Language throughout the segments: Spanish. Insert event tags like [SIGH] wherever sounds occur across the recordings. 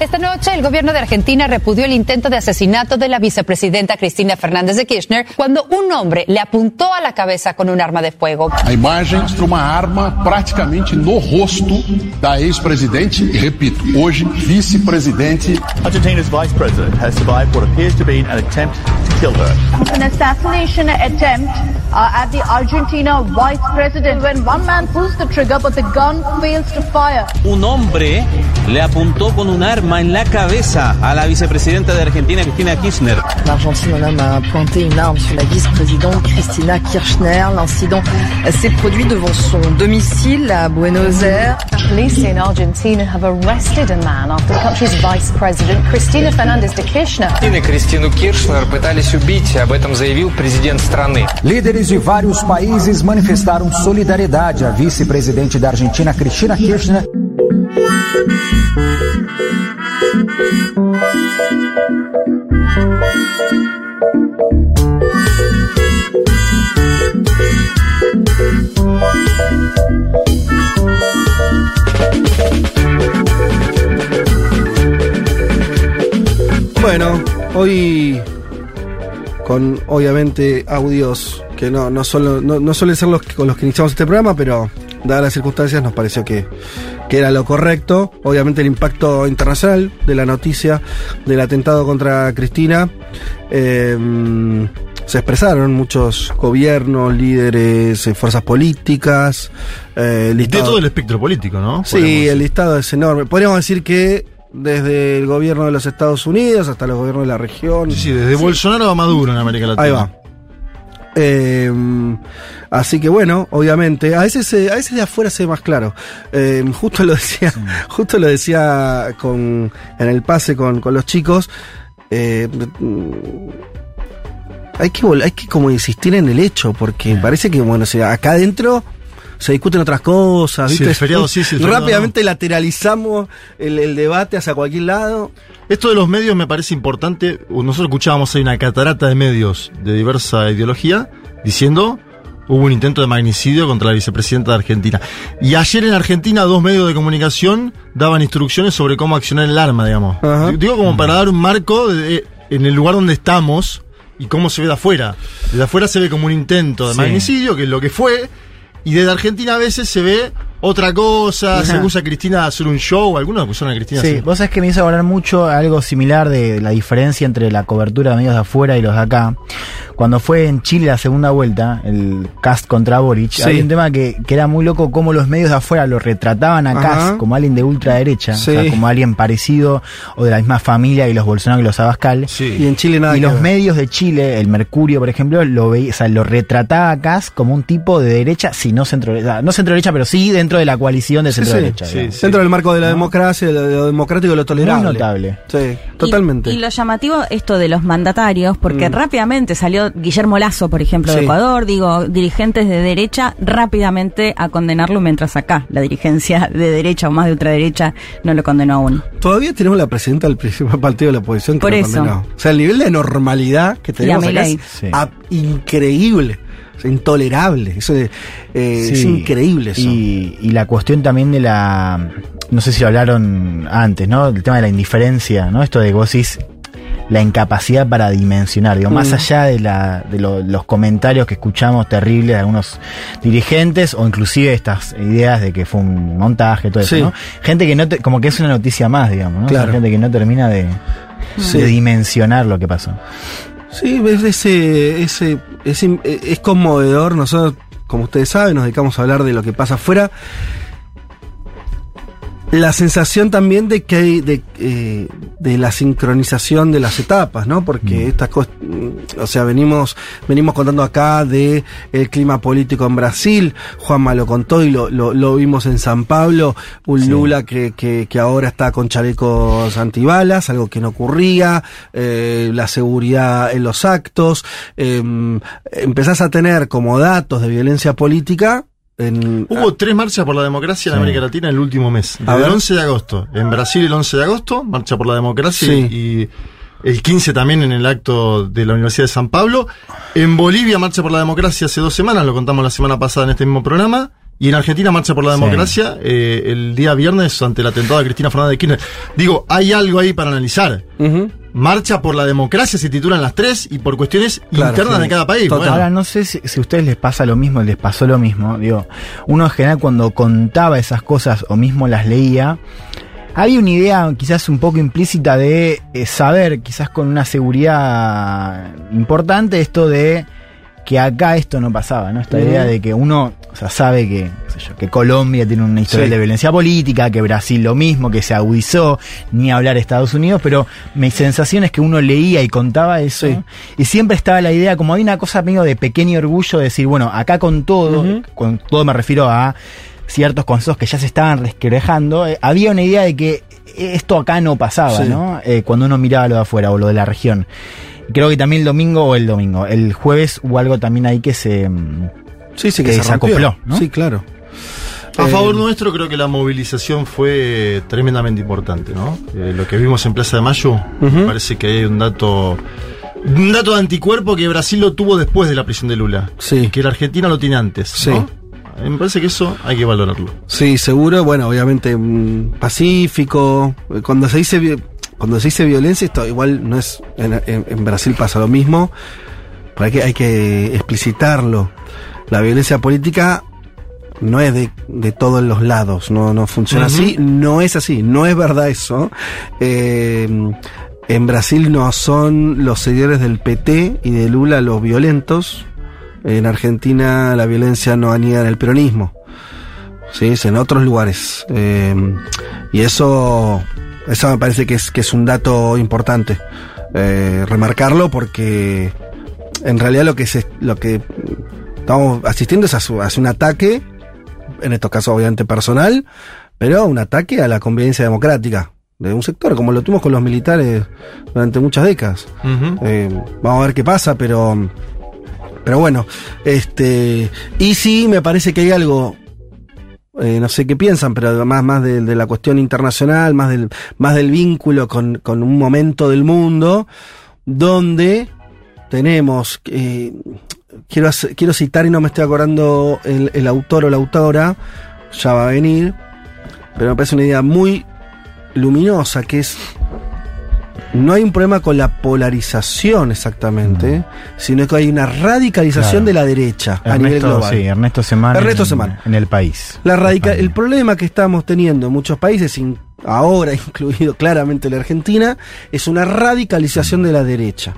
Esta noche el gobierno de Argentina repudió el intento de asesinato de la vicepresidenta Cristina Fernández de Kirchner cuando un hombre le apuntó a la cabeza con un arma de fuego. A imagem mostra uma arma praticamente no rosto da ex-presidente e, repito, hoje vice-presidente. Argentina's vice president has survived what appears to be an attempt to kill her. An assassination attempt uh, at the Argentina vice president when one man pulls the trigger but the gun fails to fire. Un hombre le apuntó con un arma en la cabeza a la vicepresidenta de Argentina, Cristina Kirchner. En Argentine, un homme a pointé une arme sur la vice-présidente Cristina Kirchner. L'incident s'est produit devant son domicile à Buenos Aires. Police in Argentina have arrested a man after the country's vice president, Cristina Fernandez de Kirchner. Кристину Киршнер пытались убить, об этом заявил президент страны. Líderes de vários países manifestaram solidariedade à vice-presidente da Argentina, Cristina Kirchner. Bueno, hoy con obviamente audios que no, no, solo, no, no suelen ser los con los que iniciamos este programa, pero dadas las circunstancias nos pareció que, que era lo correcto. Obviamente el impacto internacional de la noticia del atentado contra Cristina. eh, se expresaron muchos gobiernos, líderes, eh, fuerzas políticas. eh, De listado- todo el espectro político, ¿no? Sí, el listado es enorme. Podríamos decir que desde el gobierno de los Estados Unidos hasta los gobiernos de la región. Sí, sí, desde Bolsonaro a Maduro en América Latina. Ahí va. Eh, así que bueno, obviamente, a veces, a veces de afuera se ve más claro. Eh, justo lo decía, [LAUGHS] justo lo decía con, en el pase con, con los chicos. eh, hay que hay que como insistir en el hecho, porque parece que bueno, o sea, acá adentro se discuten otras cosas, Sí, ¿viste? el feriado sí, sí, el feriado Rápidamente lateralizamos el, el debate hacia cualquier lado. Esto de los medios me parece importante. Nosotros escuchábamos ahí una catarata de medios de diversa ideología diciendo hubo un intento de magnicidio contra la vicepresidenta de Argentina. Y ayer en Argentina dos medios de comunicación daban instrucciones sobre cómo accionar el arma, digamos. Ajá. Digo como para dar un marco de- en el lugar donde estamos y cómo se ve de afuera. Desde afuera se ve como un intento de Sí. magnicidio, que es lo que fue, y desde Argentina a veces se ve otra cosa, se acusa a Cristina de hacer un show, algunos acusaron a Cristina de Sí, hacer vos sabés que me hizo hablar mucho algo similar de la diferencia entre la cobertura de medios de afuera y los de acá. Cuando fue en Chile la segunda vuelta, el cast contra Boric, Sí. había un tema que, que era muy loco cómo los medios de afuera lo retrataban a. Cast como alguien de ultraderecha, Sí. o sea, como alguien parecido o de la misma familia que los Bolsonaro y los Abascal. Y en Chile nada Y que los ver. medios de Chile, el Mercurio, por ejemplo, lo veía, o sea, lo retrataba a Cast como un tipo de derecha, si no centro derecha, no centro derecha, pero sí dentro de la coalición de Sí, centro sí. derecha. digamos. Dentro del marco de la democracia, de lo, de lo democrático y lo tolerable. Muy notable. Sí, totalmente. Y, y lo llamativo esto de los mandatarios, porque Mm. rápidamente salió Guillermo Lazo, por ejemplo, de Sí. Ecuador, digo, dirigentes de derecha, rápidamente a condenarlo, mientras acá la dirigencia de derecha o más de ultraderecha no lo condenó aún. Todavía tenemos la presidenta del principal partido de la oposición que Por lo eso. condenó. O sea, el nivel de normalidad que tenemos acá es Sí. increíble. Sea, intolerable. Eso es, eh, es increíble eso. Y, y la cuestión también de la. No sé si lo hablaron antes, ¿no? El tema de la indiferencia, ¿no? Esto de decís la incapacidad para dimensionar, digo, más Mm. allá de, la, de lo- los comentarios que escuchamos terribles de algunos dirigentes o inclusive estas ideas de que fue un montaje, todo eso. ¿no? Gente que no, te- como que es una noticia más, digamos, ¿no? O sea, Claro. gente que no termina de, Sí. de dimensionar lo que pasó. Sí, es ese, ese, es, im- es conmovedor. Nosotros, como ustedes saben, nos dedicamos a hablar de lo que pasa afuera. La sensación también de que hay de, eh, de la sincronización de las etapas, ¿no? Porque estas cosas, mm, o sea, venimos, venimos contando acá de el clima político en Brasil, Juanma lo contó y lo, lo, lo vimos en San Pablo, un Lula que, que, que ahora está con chalecos antibalas, algo que no ocurría, eh, la seguridad en los actos, eh, empezás a tener como datos de violencia política en, Hubo tres marchas por la democracia en Sí. América Latina en el último mes. A ver. el 11 de agosto. En Brasil el 11 de agosto, marcha por la democracia Sí. y el 15 también en el acto de la Universidad de San Pablo. En Bolivia, marcha por la democracia hace dos semanas, lo contamos la semana pasada en este mismo programa. Y en Argentina marcha por la Sí. democracia eh, el día viernes ante el atentado de Cristina Fernández de Kirchner. Digo, hay algo ahí para analizar. Marcha por la democracia se titulan las tres y por cuestiones Claro, internas sí. de cada país. Total. Bueno. Ahora no sé si, si a ustedes les pasa lo mismo, les pasó lo mismo. Digo, uno en general cuando contaba esas cosas o mismo las leía, había una idea quizás un poco implícita de eh, saber, quizás con una seguridad importante, esto de que acá esto no pasaba, ¿no? Esta idea de que uno o sea, sabe que, qué sé yo, que Colombia tiene una historia Sí. de violencia política, que Brasil lo mismo, que se agudizó, ni hablar Estados Unidos, pero mi sensación es que uno leía y contaba eso, y siempre estaba la idea, como hay una cosa medio de pequeño orgullo de decir, bueno, acá con todo, con todo me refiero a ciertos conceptos que ya se estaban resquebrajando, eh, había una idea de que esto acá no pasaba, Sí. ¿no? Eh, cuando uno miraba lo de afuera o lo de la región. Creo que también el domingo o el domingo, el jueves hubo algo también ahí que se... mm, Sí, sí, que, que se, se acopló, ¿no? Sí, claro. A Eh, favor nuestro creo que la movilización fue tremendamente importante, ¿no? Eh, lo que vimos en Plaza de Mayo, me parece que hay un dato un dato de anticuerpo que Brasil lo tuvo después de la prisión de Lula, Sí. que la Argentina lo tiene antes, Sí. ¿no? Eh, Me parece que eso hay que valorarlo. Sí, seguro, bueno, obviamente mm, pacífico. Cuando se dice cuando se dice violencia, esto igual no es en, en- en Brasil pasa lo mismo, pero hay que, hay que explicitarlo. La violencia política no es de, de todos los lados, no, no funciona así, no es así, no es verdad eso. Eh, en Brasil no son los seguidores del PT y de Lula los violentos. En Argentina la violencia no aniega en el peronismo. Sí, es en otros lugares. Eh, y eso, eso me parece que es, que es un dato importante. eh, remarcarlo porque en realidad lo que se, lo que estamos asistiendo es a, su- a un ataque, en estos casos obviamente personal, pero un ataque a la convivencia democrática de un sector, como lo tuvimos con los militares durante muchas décadas. Eh, vamos a ver qué pasa, pero pero bueno, este y sí me parece que hay algo eh, no sé qué piensan, pero más, más de, la cuestión internacional, más del, más del vínculo con, con un momento del mundo, donde tenemos, eh, quiero, quiero citar y no me estoy acordando el autor o la autora, ya va a venir, pero me parece una idea muy luminosa, que es, no hay un problema con la polarización exactamente, sino que hay una radicalización Claro. de la derecha a nivel Ernesto, global. sí, Ernesto Semana. Ernesto en- Semana. En el país. La radica- el problema que estamos teniendo en muchos países, ahora [LAUGHS] incluido claramente la Argentina, es una radicalización de la derecha.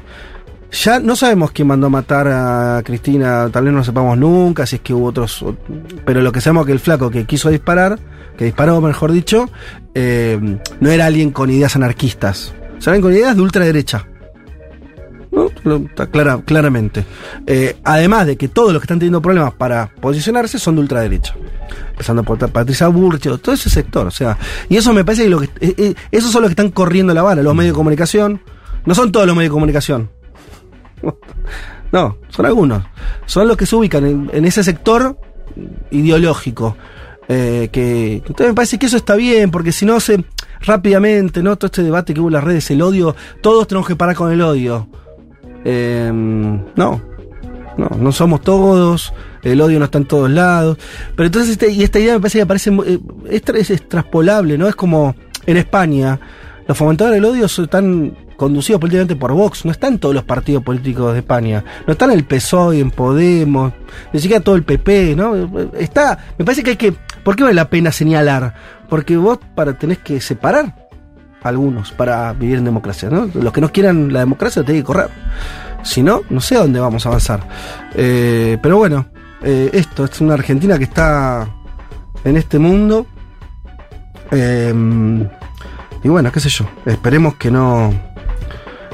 Ya no sabemos quién mandó a matar a Cristina, tal vez no lo sepamos nunca, si es que hubo otros, pero lo que sabemos es que el flaco que quiso disparar, que disparó mejor dicho, eh, no era alguien con ideas anarquistas, alguien con ideas de ultraderecha. clara, claramente. Eh, además de que todos los que están teniendo problemas para posicionarse son de ultraderecha. Empezando por Patricia Burcho, todo ese sector. O sea, y eso me parece que, lo que eh, eh, esos son los que están corriendo la bala, los medios de comunicación. No son todos los medios de comunicación. [LAUGHS] No, son algunos. Son los que se ubican en ese sector ideológico. Eh, que, entonces me parece que eso está bien, porque si no se rápidamente, ¿no? Todo este debate que hubo en las redes, el odio, todos tenemos que parar con el odio. Eh, no, no, no somos todos, el odio no está en todos lados. Pero entonces, este, y esta idea me parece que parece, mu- eh, es, es, es ¿no? Es como en España, los fomentadores del odio están conducidos políticamente por Vox, no están todos los partidos políticos de España, no están el PSOE, en Podemos, ni siquiera todo el PP, ¿no? Está, me parece que hay que, ¿por qué vale la pena señalar? Porque vos para tenés que separar a algunos para vivir en democracia, ¿no? Los que no quieran la democracia tienen que correr. Si no, no sé a dónde vamos a avanzar. Eh, pero bueno, eh, esto es una Argentina que está en este mundo. Eh, y bueno, qué sé yo. Esperemos que no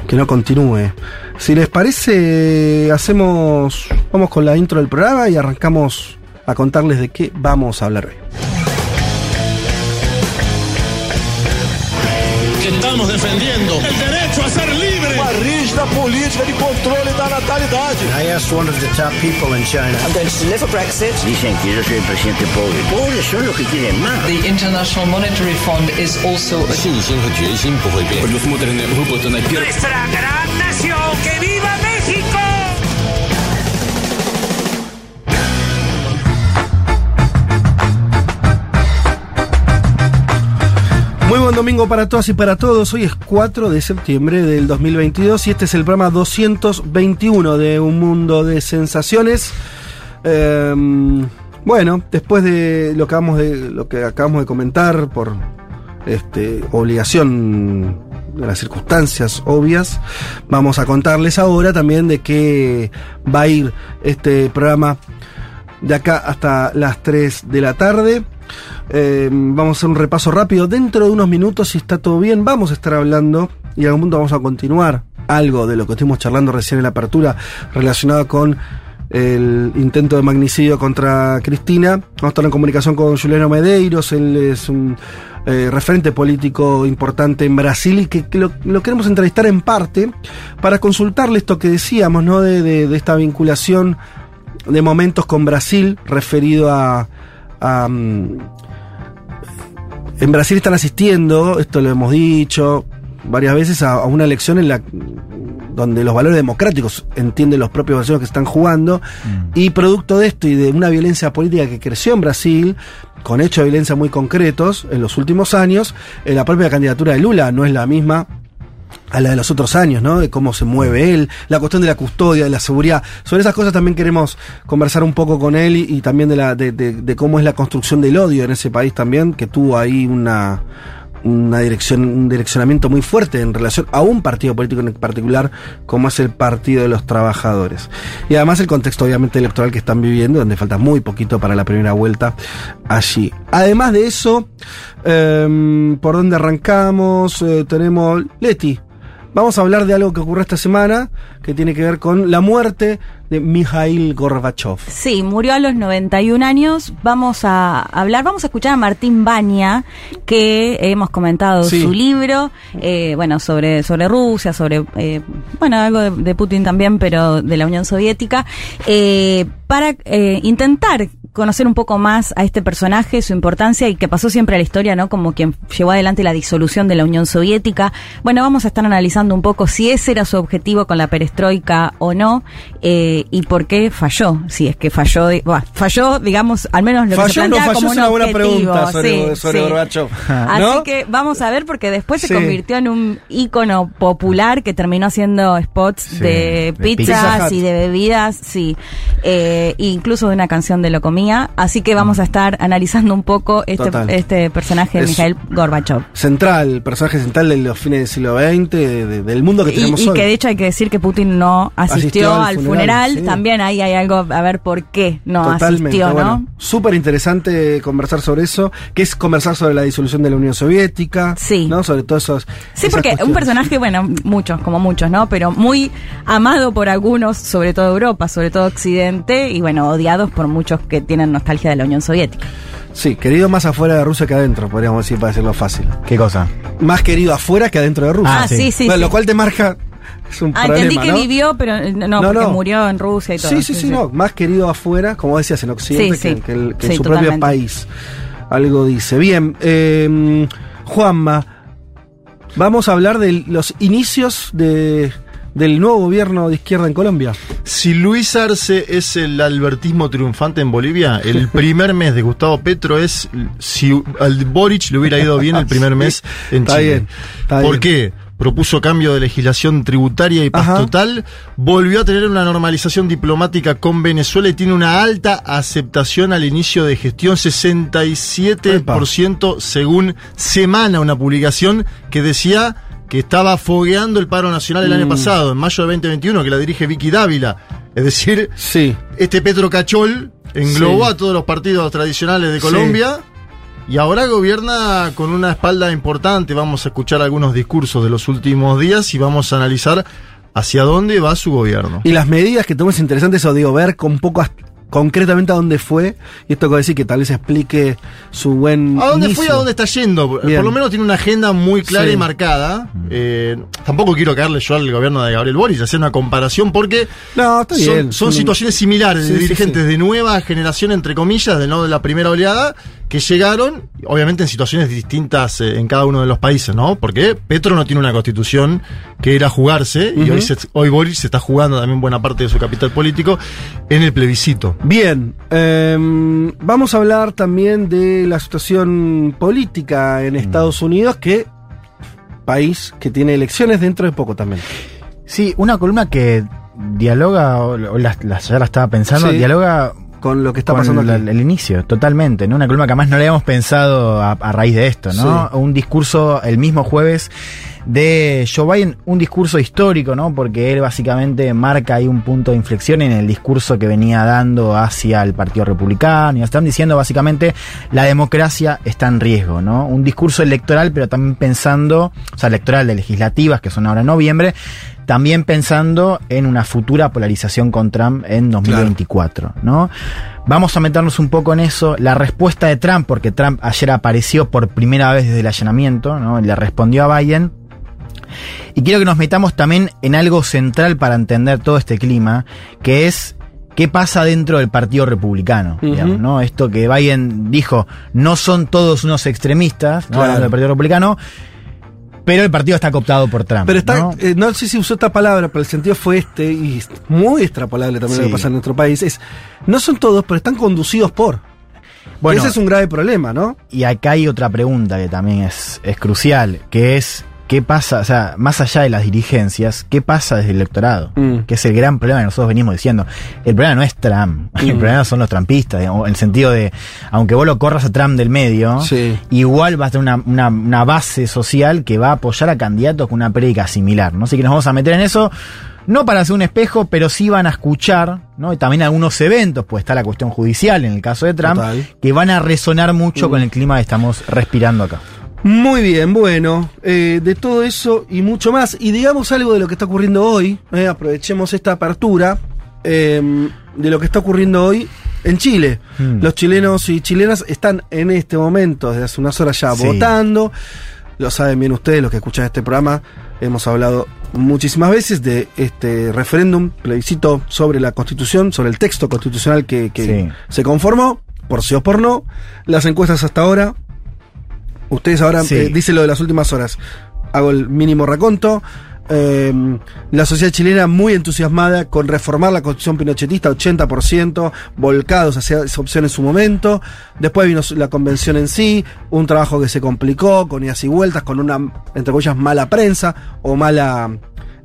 que no continúe. Si les parece, hacemos vamos con la intro del programa y arrancamos a contarles de qué vamos a hablar hoy. que estamos defendiendo el derecho a ser libre. Rígida política de qualidade. I asked one of the top people in China. I'm going to deliver Brexit. Dicen que yo soy el presidente pobre. Pobres son los que quieren más. The International Monetary Fund is also... A... Nuestra gran nación, que viva Muy buen domingo para todas y para todos. Hoy es 4 de septiembre del 2022 y este es el programa 221 de Un Mundo de Sensaciones. Eh, bueno, después de lo que acabamos de, lo que acabamos de comentar por este, obligación de las circunstancias obvias, vamos a contarles ahora también de qué va a ir este programa de acá hasta las 3 de la tarde. Eh, vamos a hacer un repaso rápido. Dentro de unos minutos, si está todo bien, vamos a estar hablando y en algún punto vamos a continuar algo de lo que estuvimos charlando recién en la apertura relacionado con el intento de magnicidio contra Cristina. Vamos a estar en comunicación con Juliano Medeiros, él es un eh, referente político importante en Brasil y que, lo, lo, queremos entrevistar en parte para consultarle esto que decíamos, ¿no? De, de, de esta vinculación de momentos con Brasil referido a um, en Brasil están asistiendo, esto lo hemos dicho varias veces, a, a, una elección en la donde los valores democráticos entienden los propios brasileños que están jugando mm. y producto de esto y de una violencia política que creció en Brasil con hechos de violencia muy concretos en los últimos años, en la propia candidatura de Lula no es la misma a la de los otros años, ¿no? De cómo se mueve él, la cuestión de la custodia, de la seguridad. Sobre esas cosas también queremos conversar un poco con él y, también de, la, de, de, de, cómo es la construcción del odio en ese país también, que tuvo ahí una, una dirección, un direccionamiento muy fuerte en relación a un partido político en particular, como es el Partido de los Trabajadores. Y además el contexto obviamente electoral que están viviendo, donde falta muy poquito para la primera vuelta allí. Además de eso, eh, ¿por dónde arrancamos? Eh, tenemos Leti. Vamos a hablar de algo que ocurrió esta semana, que tiene que ver con la muerte de Mikhail Gorbachev. Sí, murió a los 91 años. Vamos a hablar, vamos a escuchar a Martín Baña, que hemos comentado sí. su libro, eh, bueno, sobre, sobre Rusia, sobre, eh, bueno, algo de, de, Putin también, pero de la Unión Soviética, eh, para intentar conocer un poco más a este personaje, su importancia y que pasó siempre a la historia, ¿no? Como quien llevó adelante la disolución de la Unión Soviética. Bueno, vamos a estar analizando un poco si ese era su objetivo con la perestroika o no eh, y por qué falló. Si es que falló, bueno, falló, digamos, al menos lo falló, que se plantea no falló como es un una buena objetivo. pregunta sobre, sí, sobre sí. Gorbachev. [LAUGHS] Así que vamos a ver porque después Sí. se convirtió en un ícono popular que terminó haciendo spots Sí, de de pizzas Pizza y de bebidas, sí, eh, incluso de una canción de Locomía. Así que vamos a estar analizando un poco este, este personaje de Es- Mikhail Gorbachev. Central, personaje central de los fines del siglo XX, de- de- del mundo que Y, tenemos y hoy. que de hecho hay que decir que Putin no asistió, Asistió al al funeral. funeral, sí. También ahí hay algo a ver por qué no Totalmente, asistió, ¿no? bueno, súper interesante conversar sobre eso, que es conversar sobre la disolución de la Unión Soviética, Sí. ¿no? Sobre todo esos Sí, porque un personaje, bueno, muchos, como muchos, ¿no? Pero muy amado por algunos, sobre todo Europa, sobre todo Occidente, y bueno, odiados por muchos que tienen nostalgia de la Unión Soviética. Sí, querido más afuera de Rusia que adentro, podríamos decir para decirlo fácil. ¿Qué cosa? Más querido afuera que adentro de Rusia. Ah, sí, sí, Bueno, sí. Lo cual te marca es un Ah, problema, entendí que ¿no? vivió, pero eh, no, No, porque no. murió en Rusia y todo. Sí, sí, sí, no, más querido afuera, como decías, en Occidente Sí, sí. que, que el- que en Sí, su totalmente. propio país. Algo dice. Bien, eh, Juanma, vamos a hablar de los inicios de, del nuevo gobierno de izquierda en Colombia. Si Luis Arce es el albertismo triunfante en Bolivia, el [LAUGHS] primer mes de Gustavo Petro es si al Boric le hubiera ido bien el [LAUGHS] primer mes en Está Chile. bien, está ¿Por bien. qué? Propuso cambio de legislación tributaria y paz Ajá. total, volvió a tener una normalización diplomática con Venezuela y tiene una alta aceptación al inicio de gestión, 67% según Semana, una publicación que decía que estaba fogueando el paro nacional el año Mm. pasado, en mayo de 2021, que la dirige Vicky Dávila. Es decir, Sí. este Petro Cachol englobó Sí. a todos los partidos tradicionales de Sí. Colombia y ahora gobierna con una espalda importante. Vamos a escuchar algunos discursos de los últimos días y vamos a analizar hacia dónde va su gobierno. Y las medidas que tomó es interesante eso, digo, ver con poco concretamente a dónde fue. Y esto que decir que tal vez explique su buen. ¿A dónde inicio. fue y a dónde está yendo? Bien. Por lo menos tiene una agenda muy clara Sí. y marcada. Eh, tampoco quiero caerle yo al gobierno de Gabriel Boric, hacer una comparación porque No, está son, bien. son Sí. situaciones similares Sí, de dirigentes de nueva generación, entre comillas, de no de la primera oleada, que llegaron, obviamente en situaciones distintas eh, en cada uno de los países, ¿no? Porque Petro no tiene una constitución que era jugarse, y hoy, se- hoy Boric se está jugando también buena parte de su capital político en el plebiscito. Bien, em, vamos a hablar también de la situación política en Estados Unidos, que país que tiene elecciones dentro de poco también. Sí, una columna que dialoga, o la- la- ya la estaba pensando, Sí. dialoga con lo que está con pasando el, aquí. el inicio, totalmente, ¿no? Una columna que además no le habíamos pensado a, a raíz de esto, ¿no? Un discurso el mismo jueves de Joe Biden, un discurso histórico, ¿no? Porque él básicamente marca ahí un punto de inflexión en el discurso que venía dando hacia el Partido Republicano y están diciendo básicamente la democracia está en riesgo, ¿no? Un discurso electoral, pero también pensando, o sea, electoral de legislativas que son ahora en noviembre, también pensando en una futura polarización con Trump en 2024, ¿no? Vamos a meternos un poco en eso. La respuesta de Trump, porque Trump ayer apareció por primera vez desde el allanamiento, ¿no? Le respondió a Biden. Y quiero que nos metamos también en algo central para entender todo este clima, que es qué pasa dentro del Partido Republicano. Ujú. digamos, ¿no? Esto que Biden dijo, no son todos unos extremistas, ¿no? Claro. Hablando del Partido Republicano, pero el partido está cooptado por Trump. Pero está, ¿no? eh, ¿no? sé si usó esta palabra, pero el sentido fue este, y es muy extrapolable también lo que pasa en nuestro país, es, no son todos, pero están conducidos por. Bueno, Ese es un grave problema, ¿no? Y acá hay otra pregunta que también es, es crucial, que es qué pasa, o sea, más allá de las dirigencias, qué pasa desde el electorado, Mm. que es el gran problema que nosotros venimos diciendo. El problema no es Trump, [LAUGHS] el Mm. problema son los trampistas, digamos, en el sentido de, aunque vos lo corras a Trump del medio, Sí. igual vas a tener una, una- una base social que va a apoyar a candidatos con una prédica similar, ¿no? Así que nos vamos a meter en eso. No para hacer un espejo, pero sí van a escuchar, ¿no? Y también algunos eventos, pues está la cuestión judicial en el caso de Trump, Total. que van a resonar mucho Mm. con el clima que estamos respirando acá. Muy bien, bueno, eh, de todo eso y mucho más. Y digamos algo de lo que está ocurriendo hoy, eh, aprovechemos esta apertura eh, de lo que está ocurriendo hoy en Chile. Mm. Los chilenos y chilenas están en este momento, desde hace unas horas ya, Sí. votando. Lo saben bien ustedes, los que escuchan este programa. Hemos hablado muchísimas veces de este referéndum, plebiscito sobre la constitución, sobre el texto constitucional que, que Sí. se conformó, por sí o por no. Las encuestas hasta ahora Ustedes ahora Sí. eh, dicen lo de las últimas horas. Hago el mínimo raconto. Eh, la sociedad chilena muy entusiasmada con reformar la constitución pinochetista, 80%, volcados hacia esa opción en su momento. Después vino la convención en sí, un trabajo que se complicó, con idas y vueltas, con una, entre comillas, mala prensa o mala,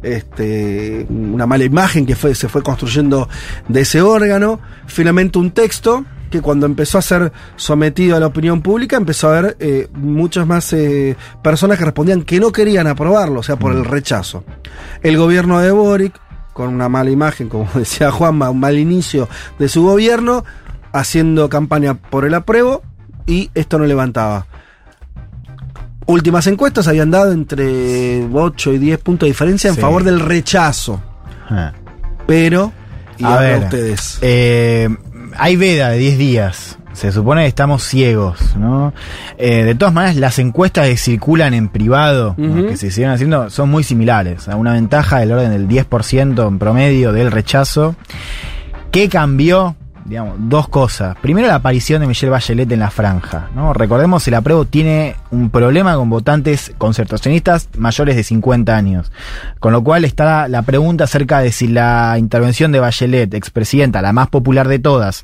este, una mala imagen que fue, se fue construyendo de ese órgano. Finalmente un texto que cuando empezó a ser sometido a la opinión pública empezó a haber eh, muchas más eh, personas que respondían que no querían aprobarlo, o sea, por el rechazo. El gobierno de Boric, con una mala imagen, como [LAUGHS] decía Juanma, un mal inicio de su gobierno, haciendo campaña por el apruebo y esto no levantaba. Últimas encuestas habían dado entre 8 y 10 puntos de diferencia en Sí. favor del rechazo. Ah. Pero, y A ver, ustedes. eh, hay veda de 10 días. Se supone que estamos ciegos, ¿no? Eh, de todas maneras, las encuestas que circulan en privado, que se siguen haciendo, son muy similares. A una ventaja del orden del 10% en promedio del rechazo. ¿Qué cambió? Digamos, dos cosas. Primero, la aparición de Michelle Bachelet en la franja. ¿no? Recordemos, el apruebo tiene un problema con votantes concertacionistas mayores de 50 años. Con lo cual está la pregunta acerca de si la intervención de Bachelet, expresidenta, la más popular de todas,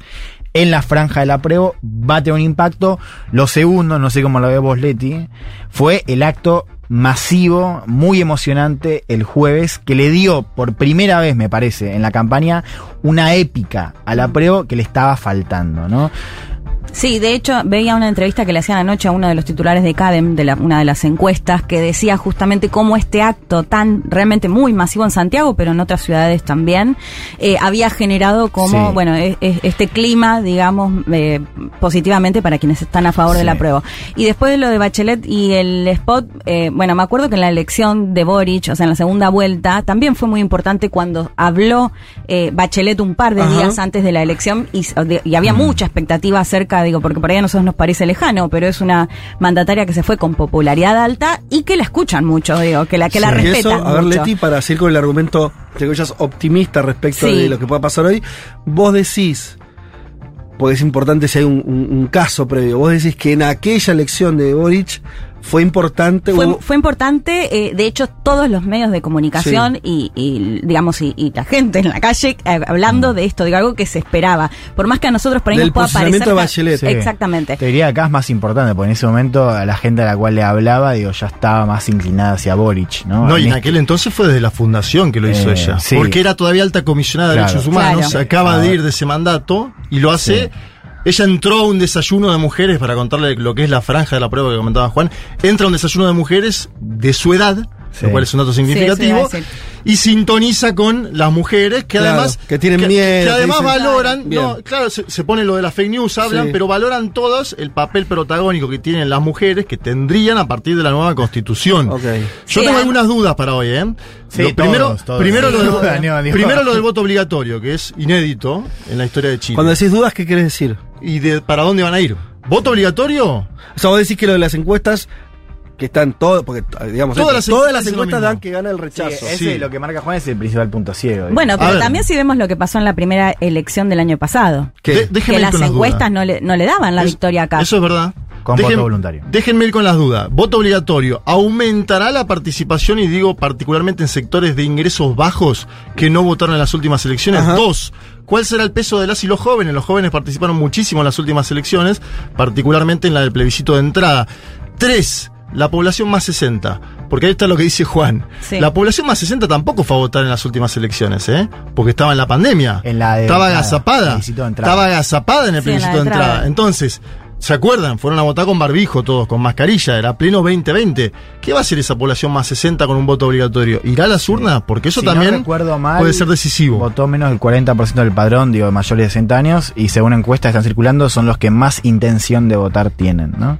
en la franja del apruebo va a tener un impacto. Lo segundo, no sé cómo lo ve vos, Leti, fue el acto masivo, muy emocionante el jueves, que le dio por primera vez, me parece, en la campaña, una épica al apruebo que le estaba faltando, ¿no? Sí, de hecho, veía una entrevista que le hacían anoche a uno de los titulares de CADEM, de la- una de las encuestas, que decía justamente cómo este acto tan realmente muy masivo en Santiago, pero en otras ciudades también, eh, había generado como, Sí. bueno, e- e- este clima, digamos, eh, positivamente para quienes están a favor de la prueba. Y después de lo de Bachelet y el spot, eh, bueno, me acuerdo que en la elección de Boric, o sea, en la segunda vuelta, también fue muy importante cuando habló eh, Bachelet un par de Ajá. días antes de la elección y, y había mucha expectativa acerca, digo, porque por ahí a nosotros nos parece lejano, pero es una mandataria que se fue con popularidad alta y que la escuchan mucho, digo, que la que la respetan eso, a ver, mucho. Leti, para seguir con el argumento entre comillas, optimista respecto Sí. de lo que pueda pasar hoy, vos decís, porque es importante si hay un, un- un caso previo, vos decís que en aquella elección de Boric fue importante. Fue, fue importante, eh, de hecho, todos los medios de comunicación y, y, digamos, y, y la gente en la calle eh, hablando de esto, de algo que se esperaba. Por más que a nosotros por ahí Del nos pueda parecer. de Bachelet. Sí. Exactamente. Te diría que acá es más importante, porque en ese momento a la gente a la cual le hablaba, digo, ya estaba más inclinada hacia Boric, ¿no? No, y en este- aquel entonces fue desde la fundación que lo hizo Eh, ella. sí. Porque era todavía alta comisionada de Claro. derechos humanos, Claro. acaba de ir de ese mandato y lo hace. Ella entró a un desayuno de mujeres, para contarle lo que es la franja de la prueba que comentaba Juan, entra a un desayuno de mujeres de su edad, Sí. lo cual es un dato significativo, y sintoniza con las mujeres que Claro, además que tienen miedo, que además dicen- valoran, Bien. no, claro, se, se pone lo de la fake news, hablan, Sí. pero valoran todos el papel protagónico que tienen las mujeres que tendrían a partir de la nueva constitución. Ok. Yo Sí, tengo algunas dudas para hoy, ¿eh? Sí, Lo- primero, todos, todos. primero, lo del, duda, no, digo- primero lo del voto obligatorio, que es inédito en la historia de Chile. Cuando decís dudas, ¿qué querés decir? ¿Y de para dónde van a ir? ¿Voto obligatorio? O sea, vos decís que lo de las encuestas, que están todas, porque digamos, Todas las todas encuestas las dan que gana el Sí, rechazo. ese sí. lo que marca Juan es el principal punto ciego. Bueno, pero también si vemos lo que pasó en la primera elección del año pasado. ¿Qué? De- Que las encuestas no le, no le daban la Es- victoria acá. Eso es verdad. Con voto voluntario. Déjenme ir con las dudas. Voto obligatorio. ¿Aumentará la participación, y digo particularmente en sectores de ingresos bajos que no votaron en las últimas elecciones? Ajá. Dos, ¿cuál será el peso de las y los jóvenes? Los jóvenes participaron muchísimo en las últimas elecciones, particularmente en la del plebiscito de entrada. Tres, la población más 60. Porque ahí está lo que dice Juan. Sí. La población más 60 tampoco fue a votar en las últimas elecciones, ¿eh? Porque estaba en la pandemia. En la de estaba agazapada. Estaba agazapada en el Sí, plebiscito de de entrada. entrada. Entonces, ¿se acuerdan? Fueron a votar con barbijo todos, con mascarilla, era pleno 2020. ¿Qué va a hacer esa población más 60 con un voto obligatorio? ¿Irá a las urnas? Porque eso Si también no recuerdo mal, puede ser decisivo. Votó menos del 40% del padrón, digo, de mayores de 60 años, y según encuestas que están circulando, son los que más intención de votar tienen, ¿no?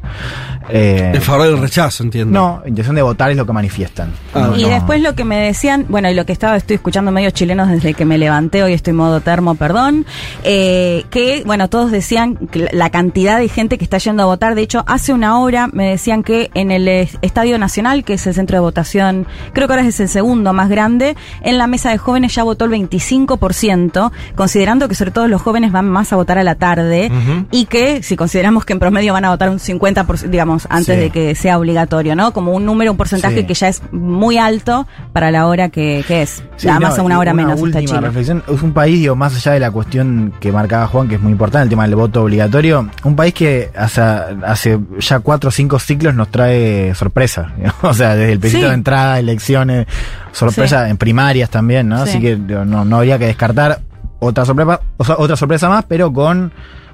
Eh, En favor del rechazo, entiendo. no, intención de votar es lo que manifiestan. Ah, No, Y no. después lo que me decían, bueno, y lo que estaba, estoy escuchando medios chilenos desde que me levanté, hoy estoy modo termo, perdón, eh, que, bueno, todos decían que la cantidad de gente que está yendo a votar, de hecho, hace una hora me decían que en el eh, Estadio Nacional, que es el centro de votación, creo que ahora es el segundo más grande, en la mesa de jóvenes ya votó el 25%, considerando que sobre todo los jóvenes van más a votar a la tarde, y que si consideramos que en promedio van a votar un 50%, digamos, antes Sí. de que sea obligatorio, ¿no? Como un número, un porcentaje Sí. que ya es muy alto para la hora que, que es. Sí, Además no, a una hora menos está última Chile. reflexión. Es un país, digo, más allá de la cuestión que marcaba Juan, que es muy importante, el tema del voto obligatorio, un país que hace, hace ya cuatro o cinco ciclos nos trae sorpresa. [LAUGHS] ¿no? O sea, desde el principio Sí. de entrada, elecciones, sorpresa en primarias también, ¿no? Sí. Así que no, no habría que descartar otra sorpresa, otra sorpresa más, pero con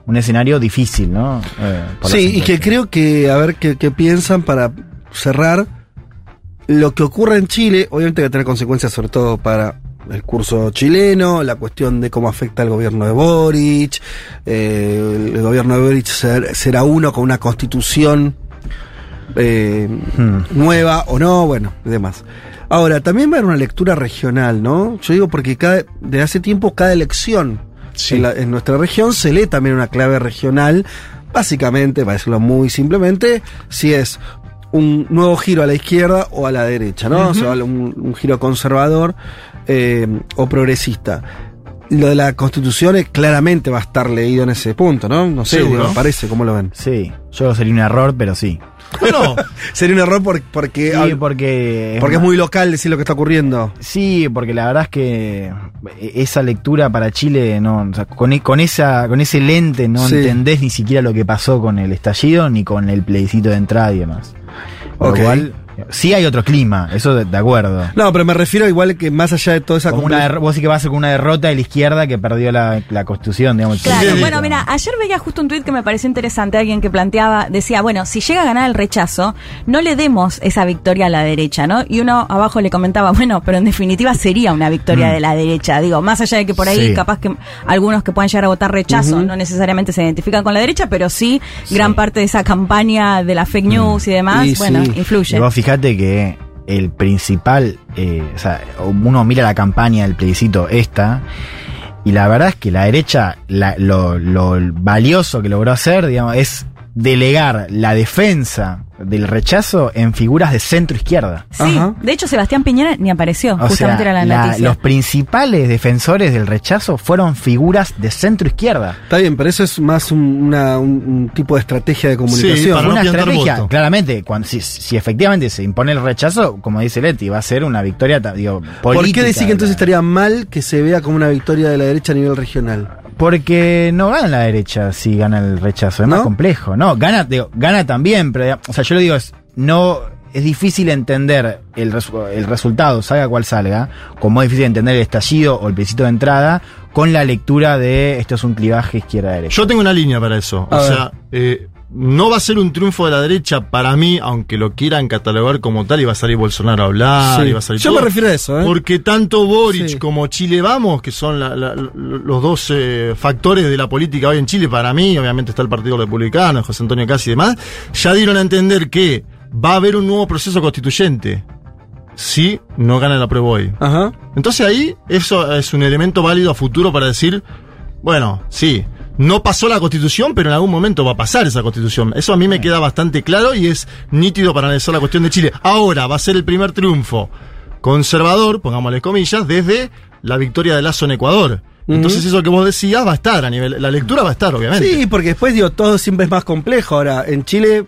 un escenario difícil, ¿no? Eh, Sí, y que creo que, a ver qué, qué piensan para cerrar. Lo que ocurre en Chile, obviamente va a tener consecuencias sobre todo para el curso chileno, la cuestión de cómo afecta al gobierno de Boric. eh, el gobierno de Boric ser- será uno con una constitución eh, Hmm. nueva o no, bueno, y demás. Ahora, también va a haber una lectura regional, ¿no? Yo digo porque cada, de hace tiempo cada elección en, la- en nuestra región se lee también una clave regional, básicamente, para decirlo muy simplemente, si es un nuevo giro a la izquierda o a la derecha, ¿no? O sea, un, un giro conservador eh, o progresista. Lo de la constitución es- claramente va a estar leído en ese punto, ¿no? No sé, me parece, ¿cómo lo ven? Sí, yo sería un error, pero sí. Bueno, [LAUGHS] Sería un error por- porque, Sí, porque... porque es muy local decir lo que está ocurriendo. Sí, porque la verdad es que esa lectura para Chile, no, o sea, con, e- con esa, con ese lente no Sí. entendés ni siquiera lo que pasó con el estallido ni con el plebiscito de entrada y demás. Por Ok. lo cual, sí hay otro clima, eso de, de acuerdo. No, pero me refiero igual que más allá de toda esa Como una vos sí que va a ser con una derrota de la izquierda que perdió la, la constitución, digamos. Claro, Sí. bueno, mira, ayer veía justo un tuit que me pareció interesante, alguien que planteaba, decía, bueno, si llega a ganar el rechazo, no le demos esa victoria a la derecha, ¿no? Y uno abajo le comentaba, bueno, pero en definitiva sería una victoria Mm. de la derecha, digo, más allá de que por ahí Sí. capaz que algunos que puedan llegar a votar rechazo no necesariamente se identifican con la derecha, pero sí, gran parte de esa campaña de la fake news y demás, Y bueno, sí. influye. Fijate que el principal, eh, o sea, uno mira la campaña del plebiscito esta, y la verdad es que la derecha, lo, lo valioso que logró hacer, digamos, es delegar la defensa del rechazo en figuras de centro izquierda. Sí, de hecho Sebastián Piñera ni apareció, O justamente sea, era la, la- noticia. los principales defensores del rechazo fueron figuras de centro izquierda. Está bien, pero eso es más un, una- un- un tipo de estrategia de comunicación. Fue una estrategia, claramente, cuando, si, si efectivamente se impone el rechazo, como dice Leti, va a ser una victoria, digo, ¿Por política. qué decir que entonces estaría mal que se vea como una victoria de la derecha a nivel regional? Porque no gana la derecha si gana el rechazo, es más complejo. No, gana, digo, gana también, pero o sea, yo lo digo, es, no es difícil entender el, resu- el resultado, salga cual salga, como es difícil entender el estallido o el plebiscito de entrada con la lectura de esto es un clivaje izquierda-derecha. Yo tengo una línea para eso. A o ver. sea, eh, no va a ser un triunfo de la derecha para mí, aunque lo quieran catalogar como tal, y va a salir Bolsonaro a hablar, Sí. y va a salir Yo todo. me refiero a eso, ¿eh? Porque tanto Boric Sí. como Chile Vamos, que son la- la- los dos eh, factores de la política hoy en Chile, para mí, obviamente está el Partido Republicano, José Antonio Casi y demás, ya dieron a entender que va a haber un nuevo proceso constituyente si no gana la prueba hoy. Ajá. Entonces ahí eso es un elemento válido a futuro para decir, bueno, sí, no pasó la constitución, pero en algún momento va a pasar esa constitución. Eso a mí me queda bastante claro y es nítido para analizar la cuestión de Chile. Ahora va a ser el primer triunfo conservador, pongámosle comillas, desde la victoria de Lazo en Ecuador. Entonces eso que vos decías va a estar a nivel, la lectura va a estar, obviamente. Sí, porque después digo, todo siempre es más complejo. Ahora, en Chile,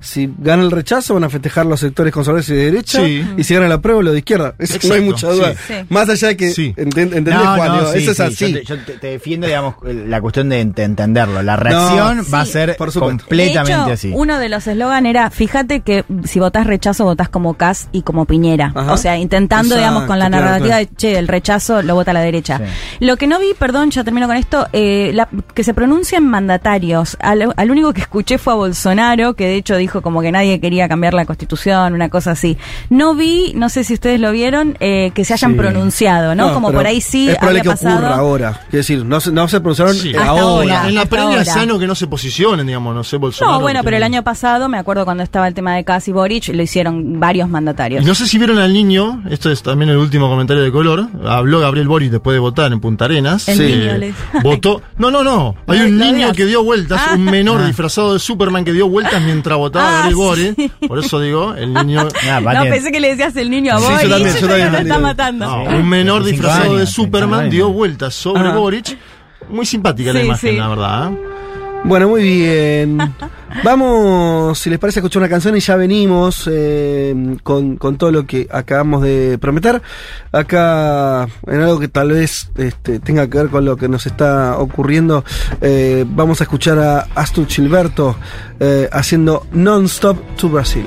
si gana el rechazo, van a festejar los sectores conservadores y de derecha. Sí. Y si gana la prueba, lo de izquierda. Eso no hay Exacto, mucha duda. sí. Más allá de que. Sí. enten- ¿Entendés, No, Juan? no, Digo, sí, eso es sí, así. Yo te, yo te- te defiendo, digamos, la cuestión de ent- entenderlo. La reacción No, va a ser por completamente de hecho, así. Uno de los eslogan era, fíjate que si votás rechazo, votás como Cas y como Piñera. Ajá. O sea, intentando, Exacto, digamos, con la claro, narrativa claro. de, che, el rechazo lo vota la derecha. Lo que no vi, perdón, ya termino con esto, eh, la- que se pronuncian mandatarios. Al, al único que escuché fue a Bolsonaro, que de hecho dijo como que nadie quería cambiar la constitución, una cosa así. No vi, no sé si ustedes lo vieron, eh, que se hayan Sí. pronunciado, ¿no? como por ahí sí Es probable había que pasado. ocurra ahora. Quiero decir, no se, no se pronunciaron Sí. ahora. Hasta ahora. en la previa es sano que no se posicionen, digamos, no sé, Bolsonaro. No, bueno, pero el año pasado, me acuerdo cuando estaba el tema de Casi Boric, lo hicieron varios mandatarios. Y no sé si vieron al niño, esto es también el último comentario de color, habló Gabriel Boris después de votar en Punta Arenas. El Eh, niño [LAUGHS] votó. No, no, no. Hay un niño que dio vueltas, Ah. un menor Ah. disfrazado de Superman que dio vueltas mientras votaba Ah, Gabriel sí. Por eso digo, el niño. [LAUGHS] Ah, no, pensé que le decías el niño a Sí, yo Boric. también, yo [LAUGHS] también está matando. No, un menor 25 disfrazado de años, Superman 25 dio vueltas sobre Ajá. Boric. Muy simpática la imagen, sí. la verdad. ¿eh? Bueno, muy bien. [LAUGHS] Vamos, si les parece, a escuchar una canción y ya venimos eh, con, con todo lo que acabamos de prometer. Acá, en algo que tal vez este, tenga que ver con lo que nos está ocurriendo, eh, vamos a escuchar a Astur Gilberto eh, haciendo Non-Stop to Brasil.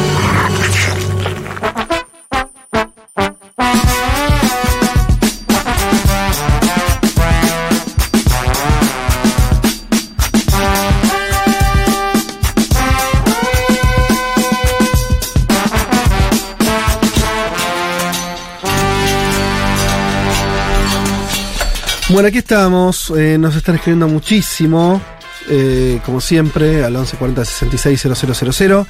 Bueno, aquí estamos. eh, nos están escribiendo muchísimo. eh, como siempre, al 1140 66 000.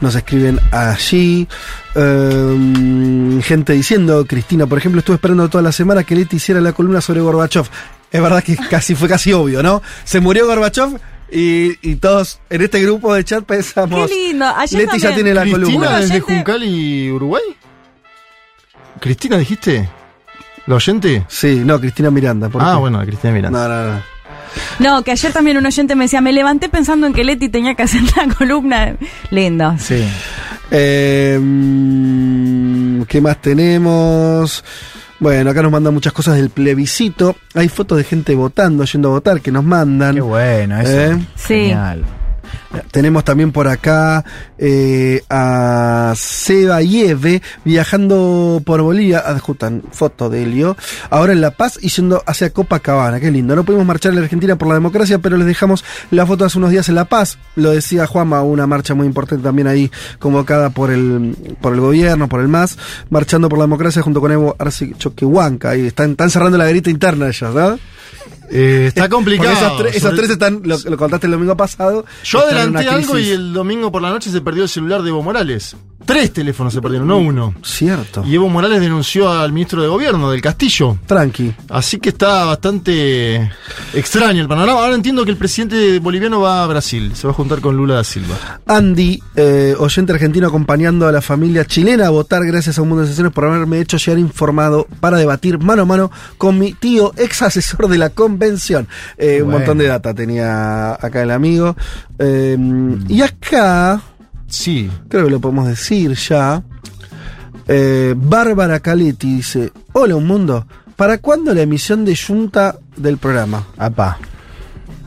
Nos escriben allí. eh, gente diciendo, Cristina, por ejemplo, estuve esperando toda la semana que Leti hiciera la columna sobre Gorbachev. Es verdad que casi fue casi obvio, ¿no? Se murió Gorbachev y, y todos en este grupo de chat pensamos. Qué lindo. Ayer Leti ya tiene la ¿Cristina columna. desde Juncal y Uruguay? ¿Cristina dijiste? ¿La oyente? Sí, no, Cristina Miranda. ¿por Ah, qué? bueno, Cristina Miranda. No, no, no. No, que ayer también un oyente me decía, me levanté pensando en que Leti tenía que hacer la columna. Lindo. Sí. Eh, mm, ¿Qué más tenemos? Bueno, acá nos mandan muchas cosas del plebiscito. Hay fotos de gente votando, yendo a votar, que nos mandan. Qué bueno, eso. Eh. Sí. Genial. Tenemos también por acá eh, a Seba Yeve viajando por Bolivia, adjutan foto de Helio, ahora en La Paz y yendo hacia Copacabana, qué lindo. No pudimos marchar en la Argentina por la democracia, pero les dejamos la foto hace unos días en La Paz, lo decía Juanma, una marcha muy importante también ahí convocada por el, por el gobierno, por el MAS, marchando por la democracia junto con Evo Arce Choquehuanca, ahí están, están cerrando la grita interna ellos, ¿no? Eh, está complicado. Esas, tres- esas tres están, lo, lo contaste el domingo pasado. Yo adelanté algo y el domingo por la noche se perdió el celular de Evo Morales. Tres teléfonos se perdieron, no uno. Cierto. Y Evo Morales denunció al ministro de gobierno del Castillo. Tranqui. Así que está bastante extraño el panorama. Ahora entiendo que el presidente boliviano va a Brasil. Se va a juntar con Lula da Silva. Andy, eh, oyente argentino acompañando a la familia chilena a votar gracias a un mundo de sesiones por haberme hecho llegar informado para debatir mano a mano con mi tío, ex asesor de la convención. Eh, Un montón de data tenía acá el amigo. Eh, Y acá, Sí. creo que lo podemos decir ya. Eh, Bárbara Caletti dice: Hola, un mundo. ¿Para cuándo la emisión de Junta del programa? Apá.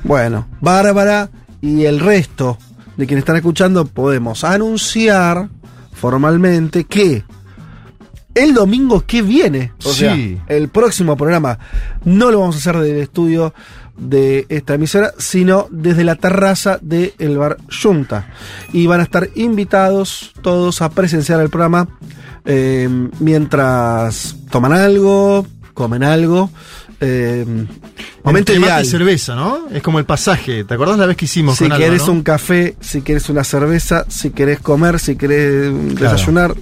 Bueno, Bárbara y el resto de quienes están escuchando podemos anunciar formalmente que el domingo que viene, o Sí. sea, el próximo programa, no lo vamos a hacer del estudio de esta emisora, sino desde la terraza del bar Junta. Y van a estar invitados todos a presenciar el programa eh, mientras toman algo, comen algo. Eh, momento Entre mate ideal. y cerveza, ¿no? Es como el pasaje. ¿Te acordás la vez que hicimos Si con querés no? un café, si querés una cerveza, si querés comer, si querés desayunar,